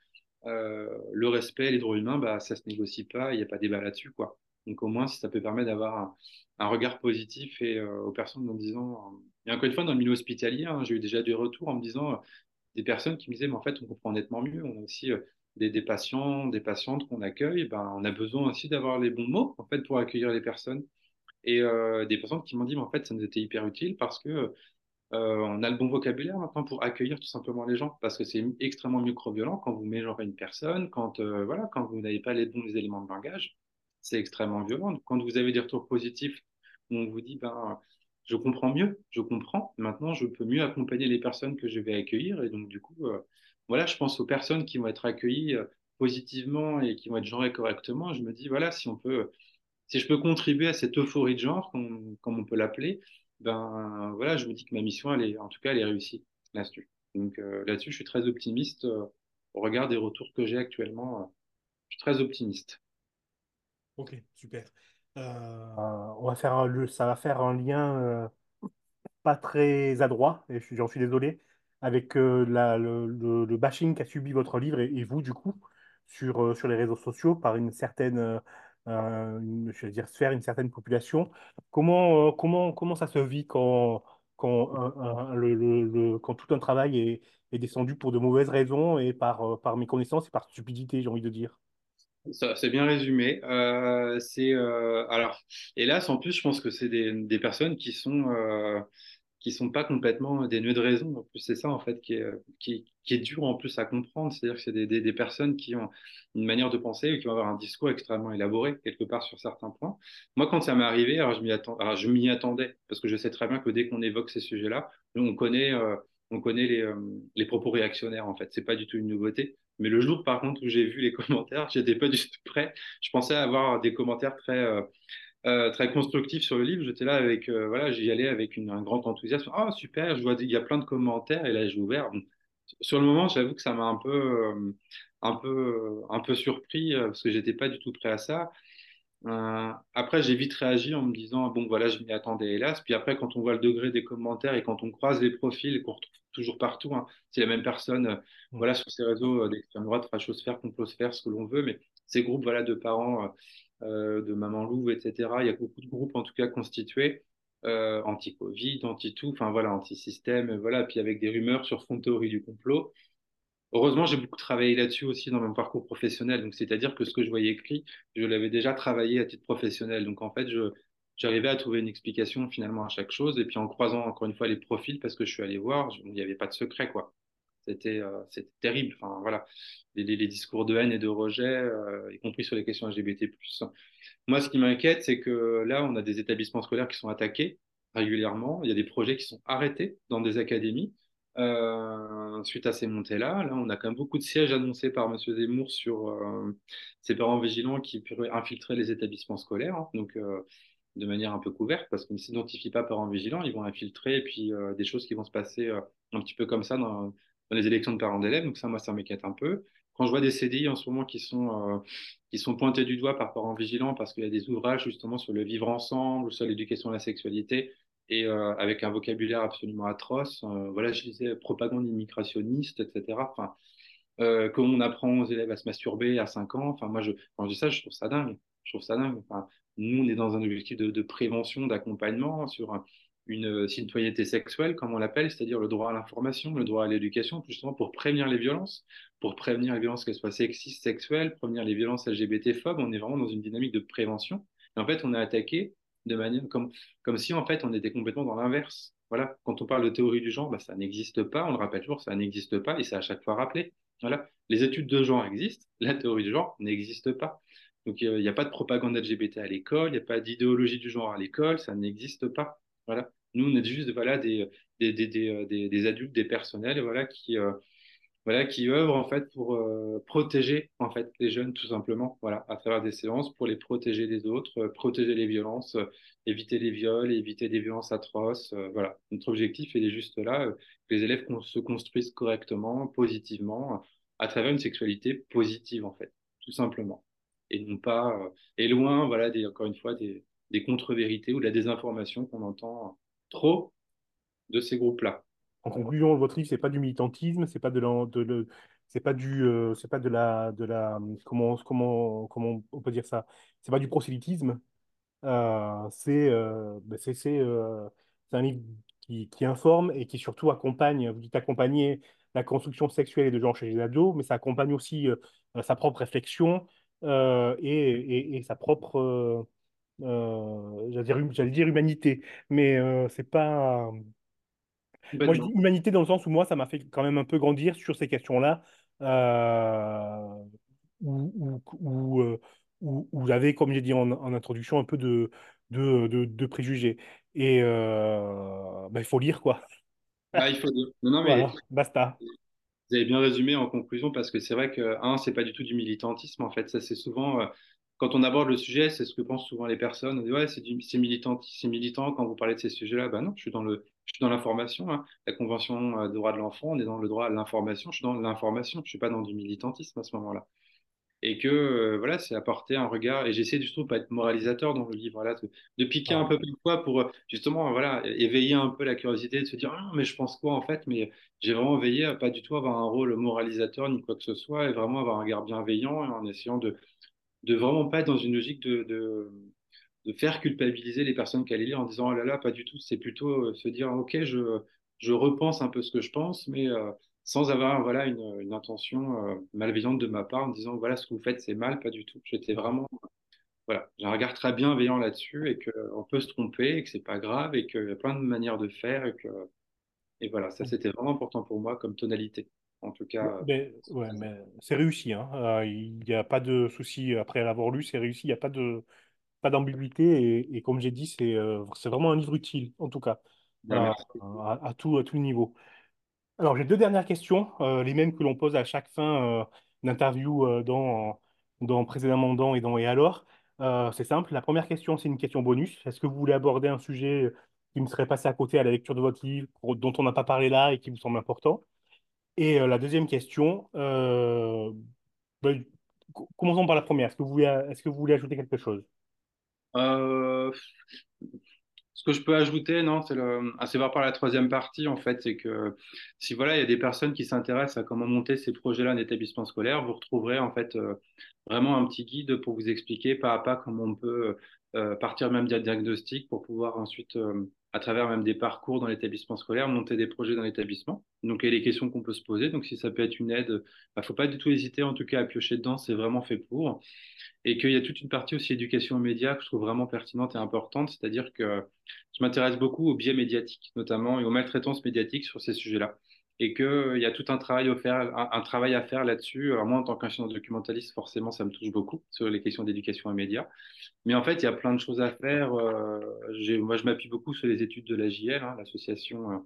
euh, le respect, les droits humains, bah, ça se négocie pas, il n'y a pas débat là-dessus, quoi. Donc au moins, si ça peut permettre d'avoir un, regard positif et euh, aux personnes en disant, et encore une fois, dans le milieu hospitalier, hein, j'ai eu déjà des retours en me disant, des personnes qui me disaient, mais en fait, on comprend nettement mieux, on a aussi des, patients, des patientes qu'on accueille, ben, on a besoin aussi d'avoir les bons mots, en fait, pour accueillir les personnes. Et euh, des personnes qui m'ont dit, mais en fait, ça nous était hyper utile parce que euh, on a le bon vocabulaire maintenant pour accueillir tout simplement les gens, parce que c'est extrêmement micro-violent quand vous mégenrez une personne, quand, euh, voilà, quand vous n'avez pas les bons éléments de langage, c'est extrêmement violent. Quand vous avez des retours positifs, on vous dit, ben, je comprends mieux, je comprends, maintenant je peux mieux accompagner les personnes que je vais accueillir, et donc du coup, voilà, je pense aux personnes qui vont être accueillies euh, positivement et qui vont être genrées correctement, je me dis, voilà, si on peut si je peux contribuer à cette euphorie de genre, comme, comme on peut l'appeler, ben voilà, je me dis que ma mission, elle est, en tout cas, elle est réussie là-dessus. Donc euh, là-dessus, je suis très optimiste euh, au regard des retours que j'ai actuellement. euh, je suis très optimiste. Ok, super. Euh, on va faire un- ça va faire un lien euh, pas très adroit, et j'en suis désolé, avec euh, le, bashing qu'a subi votre livre et, vous, du coup, sur, euh, sur les réseaux sociaux par une certaine, euh, je veux dire, sphère, une certaine population. Comment, comment, comment ça se vit quand, quand, le, quand tout un travail est, est descendu pour de mauvaises raisons et par, par méconnaissance et par stupidité, j'ai envie de dire? C'est bien résumé. Alors, hélas, en plus, je pense que c'est des, personnes qui sont qui sont pas complètement dénuées de raison. En plus, c'est ça en fait qui est, qui, est dur en plus à comprendre. C'est-à-dire que c'est des, personnes qui ont une manière de penser ou qui vont avoir un discours extrêmement élaboré quelque part sur certains points. Moi, quand ça m'est arrivé, alors je m'y attendais parce que je sais très bien que dès qu'on évoque ces sujets-là, on connaît euh, les, euh, propos réactionnaires en fait. C'est pas du tout une nouveauté. Mais le jour, par contre, où j'ai vu les commentaires, j'étais pas du tout prêt. Je pensais avoir des commentaires très euh, euh, très constructif sur le livre. J'étais là avec, euh, voilà, j'y allais avec une- un grand enthousiasme. Ah, super, je vois, il y a plein de commentaires. Et là, j'ai ouvert. Sur le moment, j'avoue que ça m'a un peu, euh, un peu, un peu surpris parce que j'étais pas du tout prêt à ça. Après, j'ai vite réagi en me disant, bon, voilà, je m'y attendais, hélas. Puis après, quand on voit le degré des commentaires et quand on croise les profils qu'on retrouve toujours partout, hein, c'est la même personne, Mm. voilà, sur ces réseaux d'extrême droite, fachosphère, complosphère, ce que l'on veut, mais ces groupes, voilà, de parents, de maman louve, etc. Il y a beaucoup de groupes, en tout cas, constitués, euh, anti-Covid, anti-tout, enfin, voilà, anti-système, voilà, puis avec des rumeurs sur fond de théorie du complot. Heureusement, j'ai beaucoup travaillé là-dessus aussi dans mon parcours professionnel. Donc, c'est-à-dire que ce que je voyais écrit, je l'avais déjà travaillé à titre professionnel. Donc, en fait, j'arrivais à trouver une explication finalement à chaque chose. Et puis, en croisant encore une fois les profils, parce que je suis allé voir, il n'y avait pas de secret, quoi. C'était, euh, c'était terrible. Enfin, voilà. Les, discours de haine et de rejet, euh, y compris sur les questions LGBT+. Moi, ce qui m'inquiète, c'est que là, on a des établissements scolaires qui sont attaqués régulièrement. Il y a des projets qui sont arrêtés dans des académies euh, suite à ces montées-là. Là, on a quand même beaucoup de sièges annoncés par M. Zemmour sur ces parents vigilants qui pourraient infiltrer les établissements scolaires, hein. donc de manière un peu couverte, parce qu'ils ne s'identifient pas parents vigilants, ils vont infiltrer, et puis des choses qui vont se passer un petit peu comme ça dans les élections de parents d'élèves. Donc ça, moi, ça m'inquiète un peu. Quand je vois des CDI en ce moment qui sont, euh, qui sont pointés du doigt par parents vigilants parce qu'il y a des ouvrages justement sur le vivre ensemble, sur l'éducation à la sexualité, et euh, avec un vocabulaire absolument atroce. Euh, voilà, je disais propagande immigrationniste, etc. Enfin, euh, comment on apprend aux élèves à se masturber à 5 ans? Enfin, moi, je, quand je dis ça, je trouve ça dingue. Je trouve ça dingue. Enfin, nous, on est dans un objectif de, prévention, d'accompagnement sur une citoyenneté sexuelle, comme on l'appelle, c'est-à-dire le droit à l'information, le droit à l'éducation, justement pour prévenir les violences, pour prévenir les violences qu'elles soient sexistes, sexuelles, prévenir les violences LGBT-phobes. On est vraiment dans une dynamique de prévention. Et en fait, on est attaqué de manière comme, comme si en fait on était complètement dans l'inverse. Voilà, quand on parle de théorie du genre, bah, ça n'existe pas. On le rappelle toujours, ça n'existe pas, et c'est à chaque fois rappelé. Voilà, les études de genre existent, la théorie du genre n'existe pas. Donc il n'y a pas de propagande LGBT à l'école, il n'y a pas d'idéologie du genre à l'école, ça n'existe pas. Voilà, nous on est juste voilà des des, des, des, des, des adultes, des personnels, voilà qui euh, voilà, qui œuvrent en fait pour euh, protéger en fait les jeunes tout simplement, voilà, à travers des séances pour les protéger des autres, euh, protéger les violences, euh, éviter les viols, éviter des violences atroces, euh, voilà. Notre objectif est juste là, euh, que les élèves con- se construisent correctement, positivement, euh, à travers une sexualité positive en fait, tout simplement, et non pas euh, et loin, voilà, des, encore une fois des, des contre-vérités ou de la désinformation qu'on entend trop de ces groupes-là. En conclusion, votre livre, c'est pas du militantisme, c'est pas de le- c'est pas du, euh, c'est pas de la, de la, comment, comment, comment on peut dire ça? C'est pas du prosélytisme. Euh, c'est, euh, ben, c'est, euh, c'est un livre qui, qui informe et qui surtout accompagne. Vous dites accompagner la construction sexuelle et de genre chez les ados, mais ça accompagne aussi sa propre réflexion et, et, et sa propre, j'allais dire, hum- j'allais dire humanité, mais euh, c'est pas. Moi, je dis humanité dans le sens où moi, ça m'a fait quand même un peu grandir sur ces questions-là, euh, où, où, où, euh, où- où j'avais, comme j'ai dit en, en introduction, un peu de, de, de, de préjugés. Et euh, bah, il faut lire, quoi. Ah, il faut dire. Non, non, mais Voilà, basta. Vous avez bien résumé en conclusion parce que c'est vrai que, un, c'est pas du tout du militantisme en fait. Ça, c'est souvent, euh, quand on aborde le sujet, c'est ce que pensent souvent les personnes. On dit, ouais, c'est militant, c'est militant quand vous parlez de ces sujets-là. Ben non, je suis dans le, je suis dans l'information. hein. La Convention euh, des droits de l'enfant, on est dans le droit à l'information. Je suis dans l'information. Je suis pas dans du militantisme à ce moment-là et que euh, voilà, c'est apporter un regard. Et j'essaie du tout pas être moralisateur dans le livre, de, de piquer un peu parfois pour euh, justement voilà éveiller un peu la curiosité, de se dire ah, mais je pense quoi en fait, mais j'ai vraiment veillé à pas du tout avoir un rôle moralisateur ni quoi que ce soit, et vraiment avoir un regard bienveillant et en essayant de de vraiment pas être dans une logique de, de de faire culpabiliser les personnes qui allaient lire en disant oh là là, pas du tout. C'est plutôt euh, se dire ok, je, je repense un peu ce que je pense, mais euh, sans avoir voilà une, une intention euh, malveillante de ma part en disant voilà ce que vous faites c'est mal, pas du tout. J'étais vraiment voilà, j'ai un regard très bienveillant là-dessus et qu'on peut se tromper et que c'est pas grave et qu'il y a plein de manières de faire et que et voilà, ça c'était vraiment important pour moi comme tonalité. En tout cas, Mais, ouais, mais c'est réussi, hein. Euh, il n'y a pas de souci après l'avoir lu, c'est réussi, il n'y a pas de, pas d'ambiguïté. Et, et comme j'ai dit, c'est euh, c'est vraiment un livre utile, en tout cas, ben, euh, merci. à, à tout, à tout niveau. Alors, j'ai deux dernières questions, euh, les mêmes que l'on pose à chaque fin euh, d'interview euh, dans, dans Précédemment dans et dans Et alors? Euh, c'est simple. La première question, c'est une question bonus. Est-ce que vous voulez aborder un sujet qui me serait passé à côté à la lecture de votre livre, dont on n'a pas parlé là et qui vous semble important? Et euh, la deuxième question, euh, co- commençons par la première. Est-ce que vous voulez, ajouter quelque chose? Euh, ce que je peux ajouter, non, c'est le, voir par la troisième partie, en fait, c'est que si voilà, il y a des personnes qui s'intéressent à comment monter ces projets-là en établissement scolaire, vous retrouverez en fait vraiment un petit guide pour vous expliquer pas à pas comment on peut partir même d'un diagnostic pour pouvoir ensuite, à travers même des parcours dans l'établissement scolaire, monter des projets dans l'établissement. Donc, il y a les questions qu'on peut se poser. Donc, si ça peut être une aide, il faut pas du tout hésiter, en tout cas, à piocher dedans. C'est vraiment fait pour. Et qu'il y a toute une partie aussi éducation aux médias que je trouve vraiment pertinente et importante, c'est-à-dire que je m'intéresse beaucoup aux biais médiatiques, notamment, et aux maltraitances médiatiques sur ces sujets-là. Et qu'il y a tout un travail, à faire, là-dessus. Moi, en tant qu'ingénieur documentaliste, forcément, ça me touche beaucoup sur les questions d'éducation aux médias. Mais en fait, il y a plein de choses à faire. Euh, moi, je m'appuie beaucoup sur les études de l'AJL, hein, l'association euh,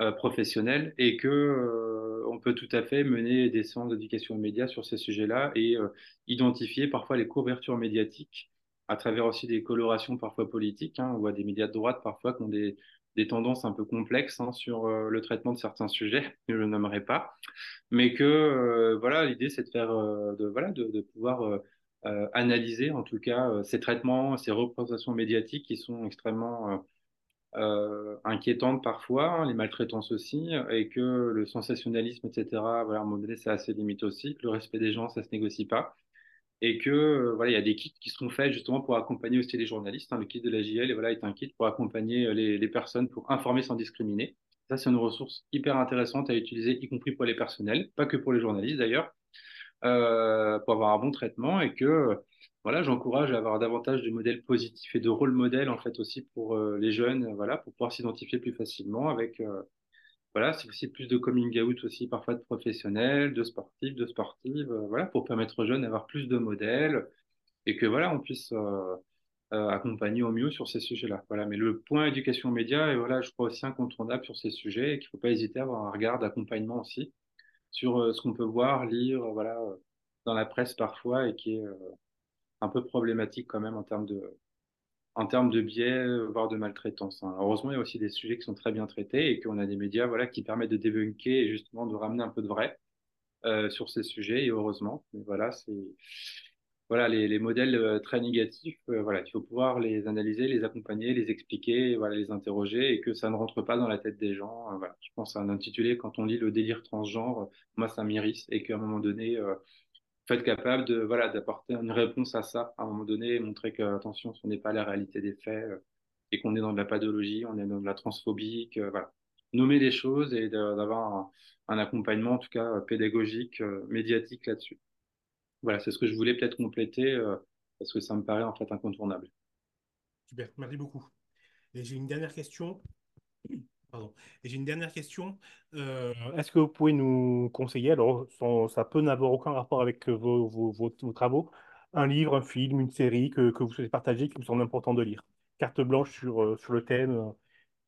euh, professionnelle, et que euh, on peut tout à fait mener des séances d'éducation aux médias sur ces sujets-là et euh, identifier parfois les couvertures médiatiques à travers aussi des colorations parfois politiques. Hein, on voit des médias de droite parfois qui ont des, des tendances un peu complexes hein, sur euh, le traitement de certains sujets que je ne nommerai pas, mais que euh, voilà, l'idée c'est de faire, euh, de voilà, de, pouvoir analyser en tout cas ces traitements, ces représentations médiatiques qui sont extrêmement inquiétantes parfois, hein, les maltraitances aussi, et que le sensationnalisme, etc., voilà, à un moment donné, ça a ses limites aussi, que le respect des gens, ça se négocie pas, et que euh, voilà, il y a des kits qui sont faits justement pour accompagner aussi les journalistes. hein. Le kit de la JL, voilà, est un kit pour accompagner euh, les, personnes pour informer sans discriminer. Ça, c'est une ressource hyper intéressante à utiliser, y compris pour les personnels, pas que pour les journalistes d'ailleurs euh, pour avoir un bon traitement et que voilà, j'encourage à avoir davantage de modèles positifs et de rôle modèles en fait aussi pour les jeunes, voilà, pour pouvoir s'identifier plus facilement avec voilà, c'est aussi plus de coming out aussi parfois de professionnels, de sportifs, de sportives, euh, voilà, pour permettre aux jeunes d'avoir plus de modèles et que voilà, on puisse euh, euh, accompagner au mieux sur ces sujets-là. Voilà, mais le point éducation média est voilà, je crois aussi incontournable sur ces sujets et qu'il ne faut pas hésiter à avoir un regard d'accompagnement aussi sur ce qu'on peut voir, lire, voilà, dans la presse parfois et qui est un peu problématique quand même en termes de, en termes de biais, voire de maltraitance. hein. Heureusement, il y a aussi des sujets qui sont très bien traités et qu'on a des médias, voilà, qui permettent de débunker et justement de ramener un peu de vrai euh, sur ces sujets. Et heureusement, mais voilà, c'est voilà les, les modèles euh, très négatifs. euh, voilà, il faut pouvoir les analyser, les accompagner, les expliquer, voilà, les interroger et que ça ne rentre pas dans la tête des gens. Euh, voilà, je pense à un intitulé quand on lit le délire transgenre, moi ça m'irrisse et qu'à un moment donné euh, faut être capable de voilà d'apporter une réponse à ça à un moment donné et montrer que attention ce n'est pas la réalité des faits euh, et qu'on est dans de la pathologie on est dans de la transphobie voilà nommer les choses et d'avoir un, accompagnement en tout cas euh, pédagogique euh, médiatique là-dessus voilà c'est ce que je voulais peut-être compléter euh, parce que ça me paraît en fait incontournable Super, merci beaucoup. Et j'ai une dernière question. Pardon. Et j'ai une dernière question. Euh, est-ce que vous pouvez nous conseiller, alors sans- ça peut n'avoir aucun rapport avec euh, vos, vos, vos- vos travaux, un livre, un film, une série que, que vous souhaitez partager, qui vous semble important de lire? Carte blanche sur, euh, sur le thème euh,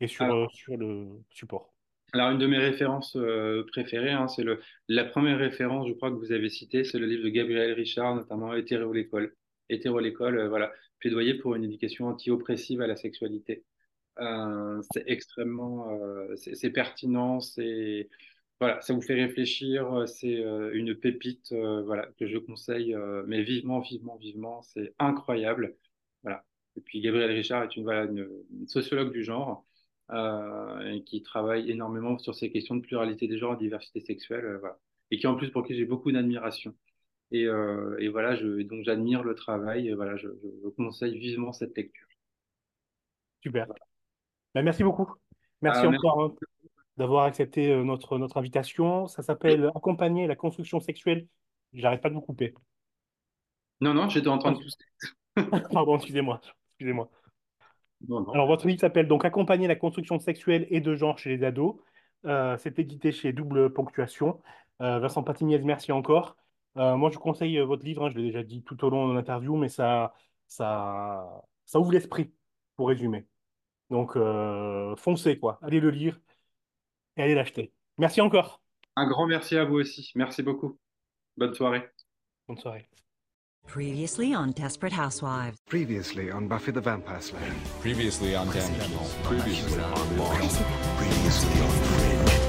et sur, alors, euh, sur le support. alors, une de mes références euh, préférées hein, c'est le la première référence je crois que vous avez citée c'est le livre de Gabriel Richard notamment Hétéro l'école Hétéro l'école euh, voilà plaidoyer pour une éducation anti-oppressive à la sexualité Euh, c'est extrêmement, euh, c'est pertinent, c'est voilà, ça vous fait réfléchir, euh, c'est euh, une pépite, voilà, que je conseille, mais vivement, vivement, vivement, c'est incroyable, voilà. Et puis Gabrielle Richard est une, voilà, une, une sociologue du genre et qui travaille énormément sur ces questions de pluralité des genres et diversité sexuelle, voilà. Et qui en plus pour qui j'ai beaucoup d'admiration. Et, et voilà, je, donc j'admire le travail, et voilà, je, je, je conseille vivement cette lecture. Super. Ben, merci beaucoup. Merci merci. encore hein, d'avoir accepté euh, notre, notre invitation. Ça s'appelle Accompagner la construction sexuelle. J'arrête pas de vous couper. Non, non, j'étais en train de tousser. Pardon, excusez-moi. Excusez-moi. Non, non. Alors, votre livre s'appelle donc Accompagner la construction sexuelle et de genre chez les ados. Euh, c'est édité chez Double Ponctuation. Euh, Vincent Patiniez, merci encore. Euh, moi, je vous conseille euh, votre livre, hein, je l'ai déjà dit tout au long de l'interview, mais ça, ça, ça ouvre l'esprit, pour résumer. Donc, euh, foncez, quoi. Allez le lire et allez l'acheter. Merci encore. Un grand merci à vous aussi. Merci beaucoup. Bonne soirée. Bonne soirée. Previously on Desperate Housewives. Previously on Buffy the Vampire Slayer. Previously on Previously on. Previously on Fringe.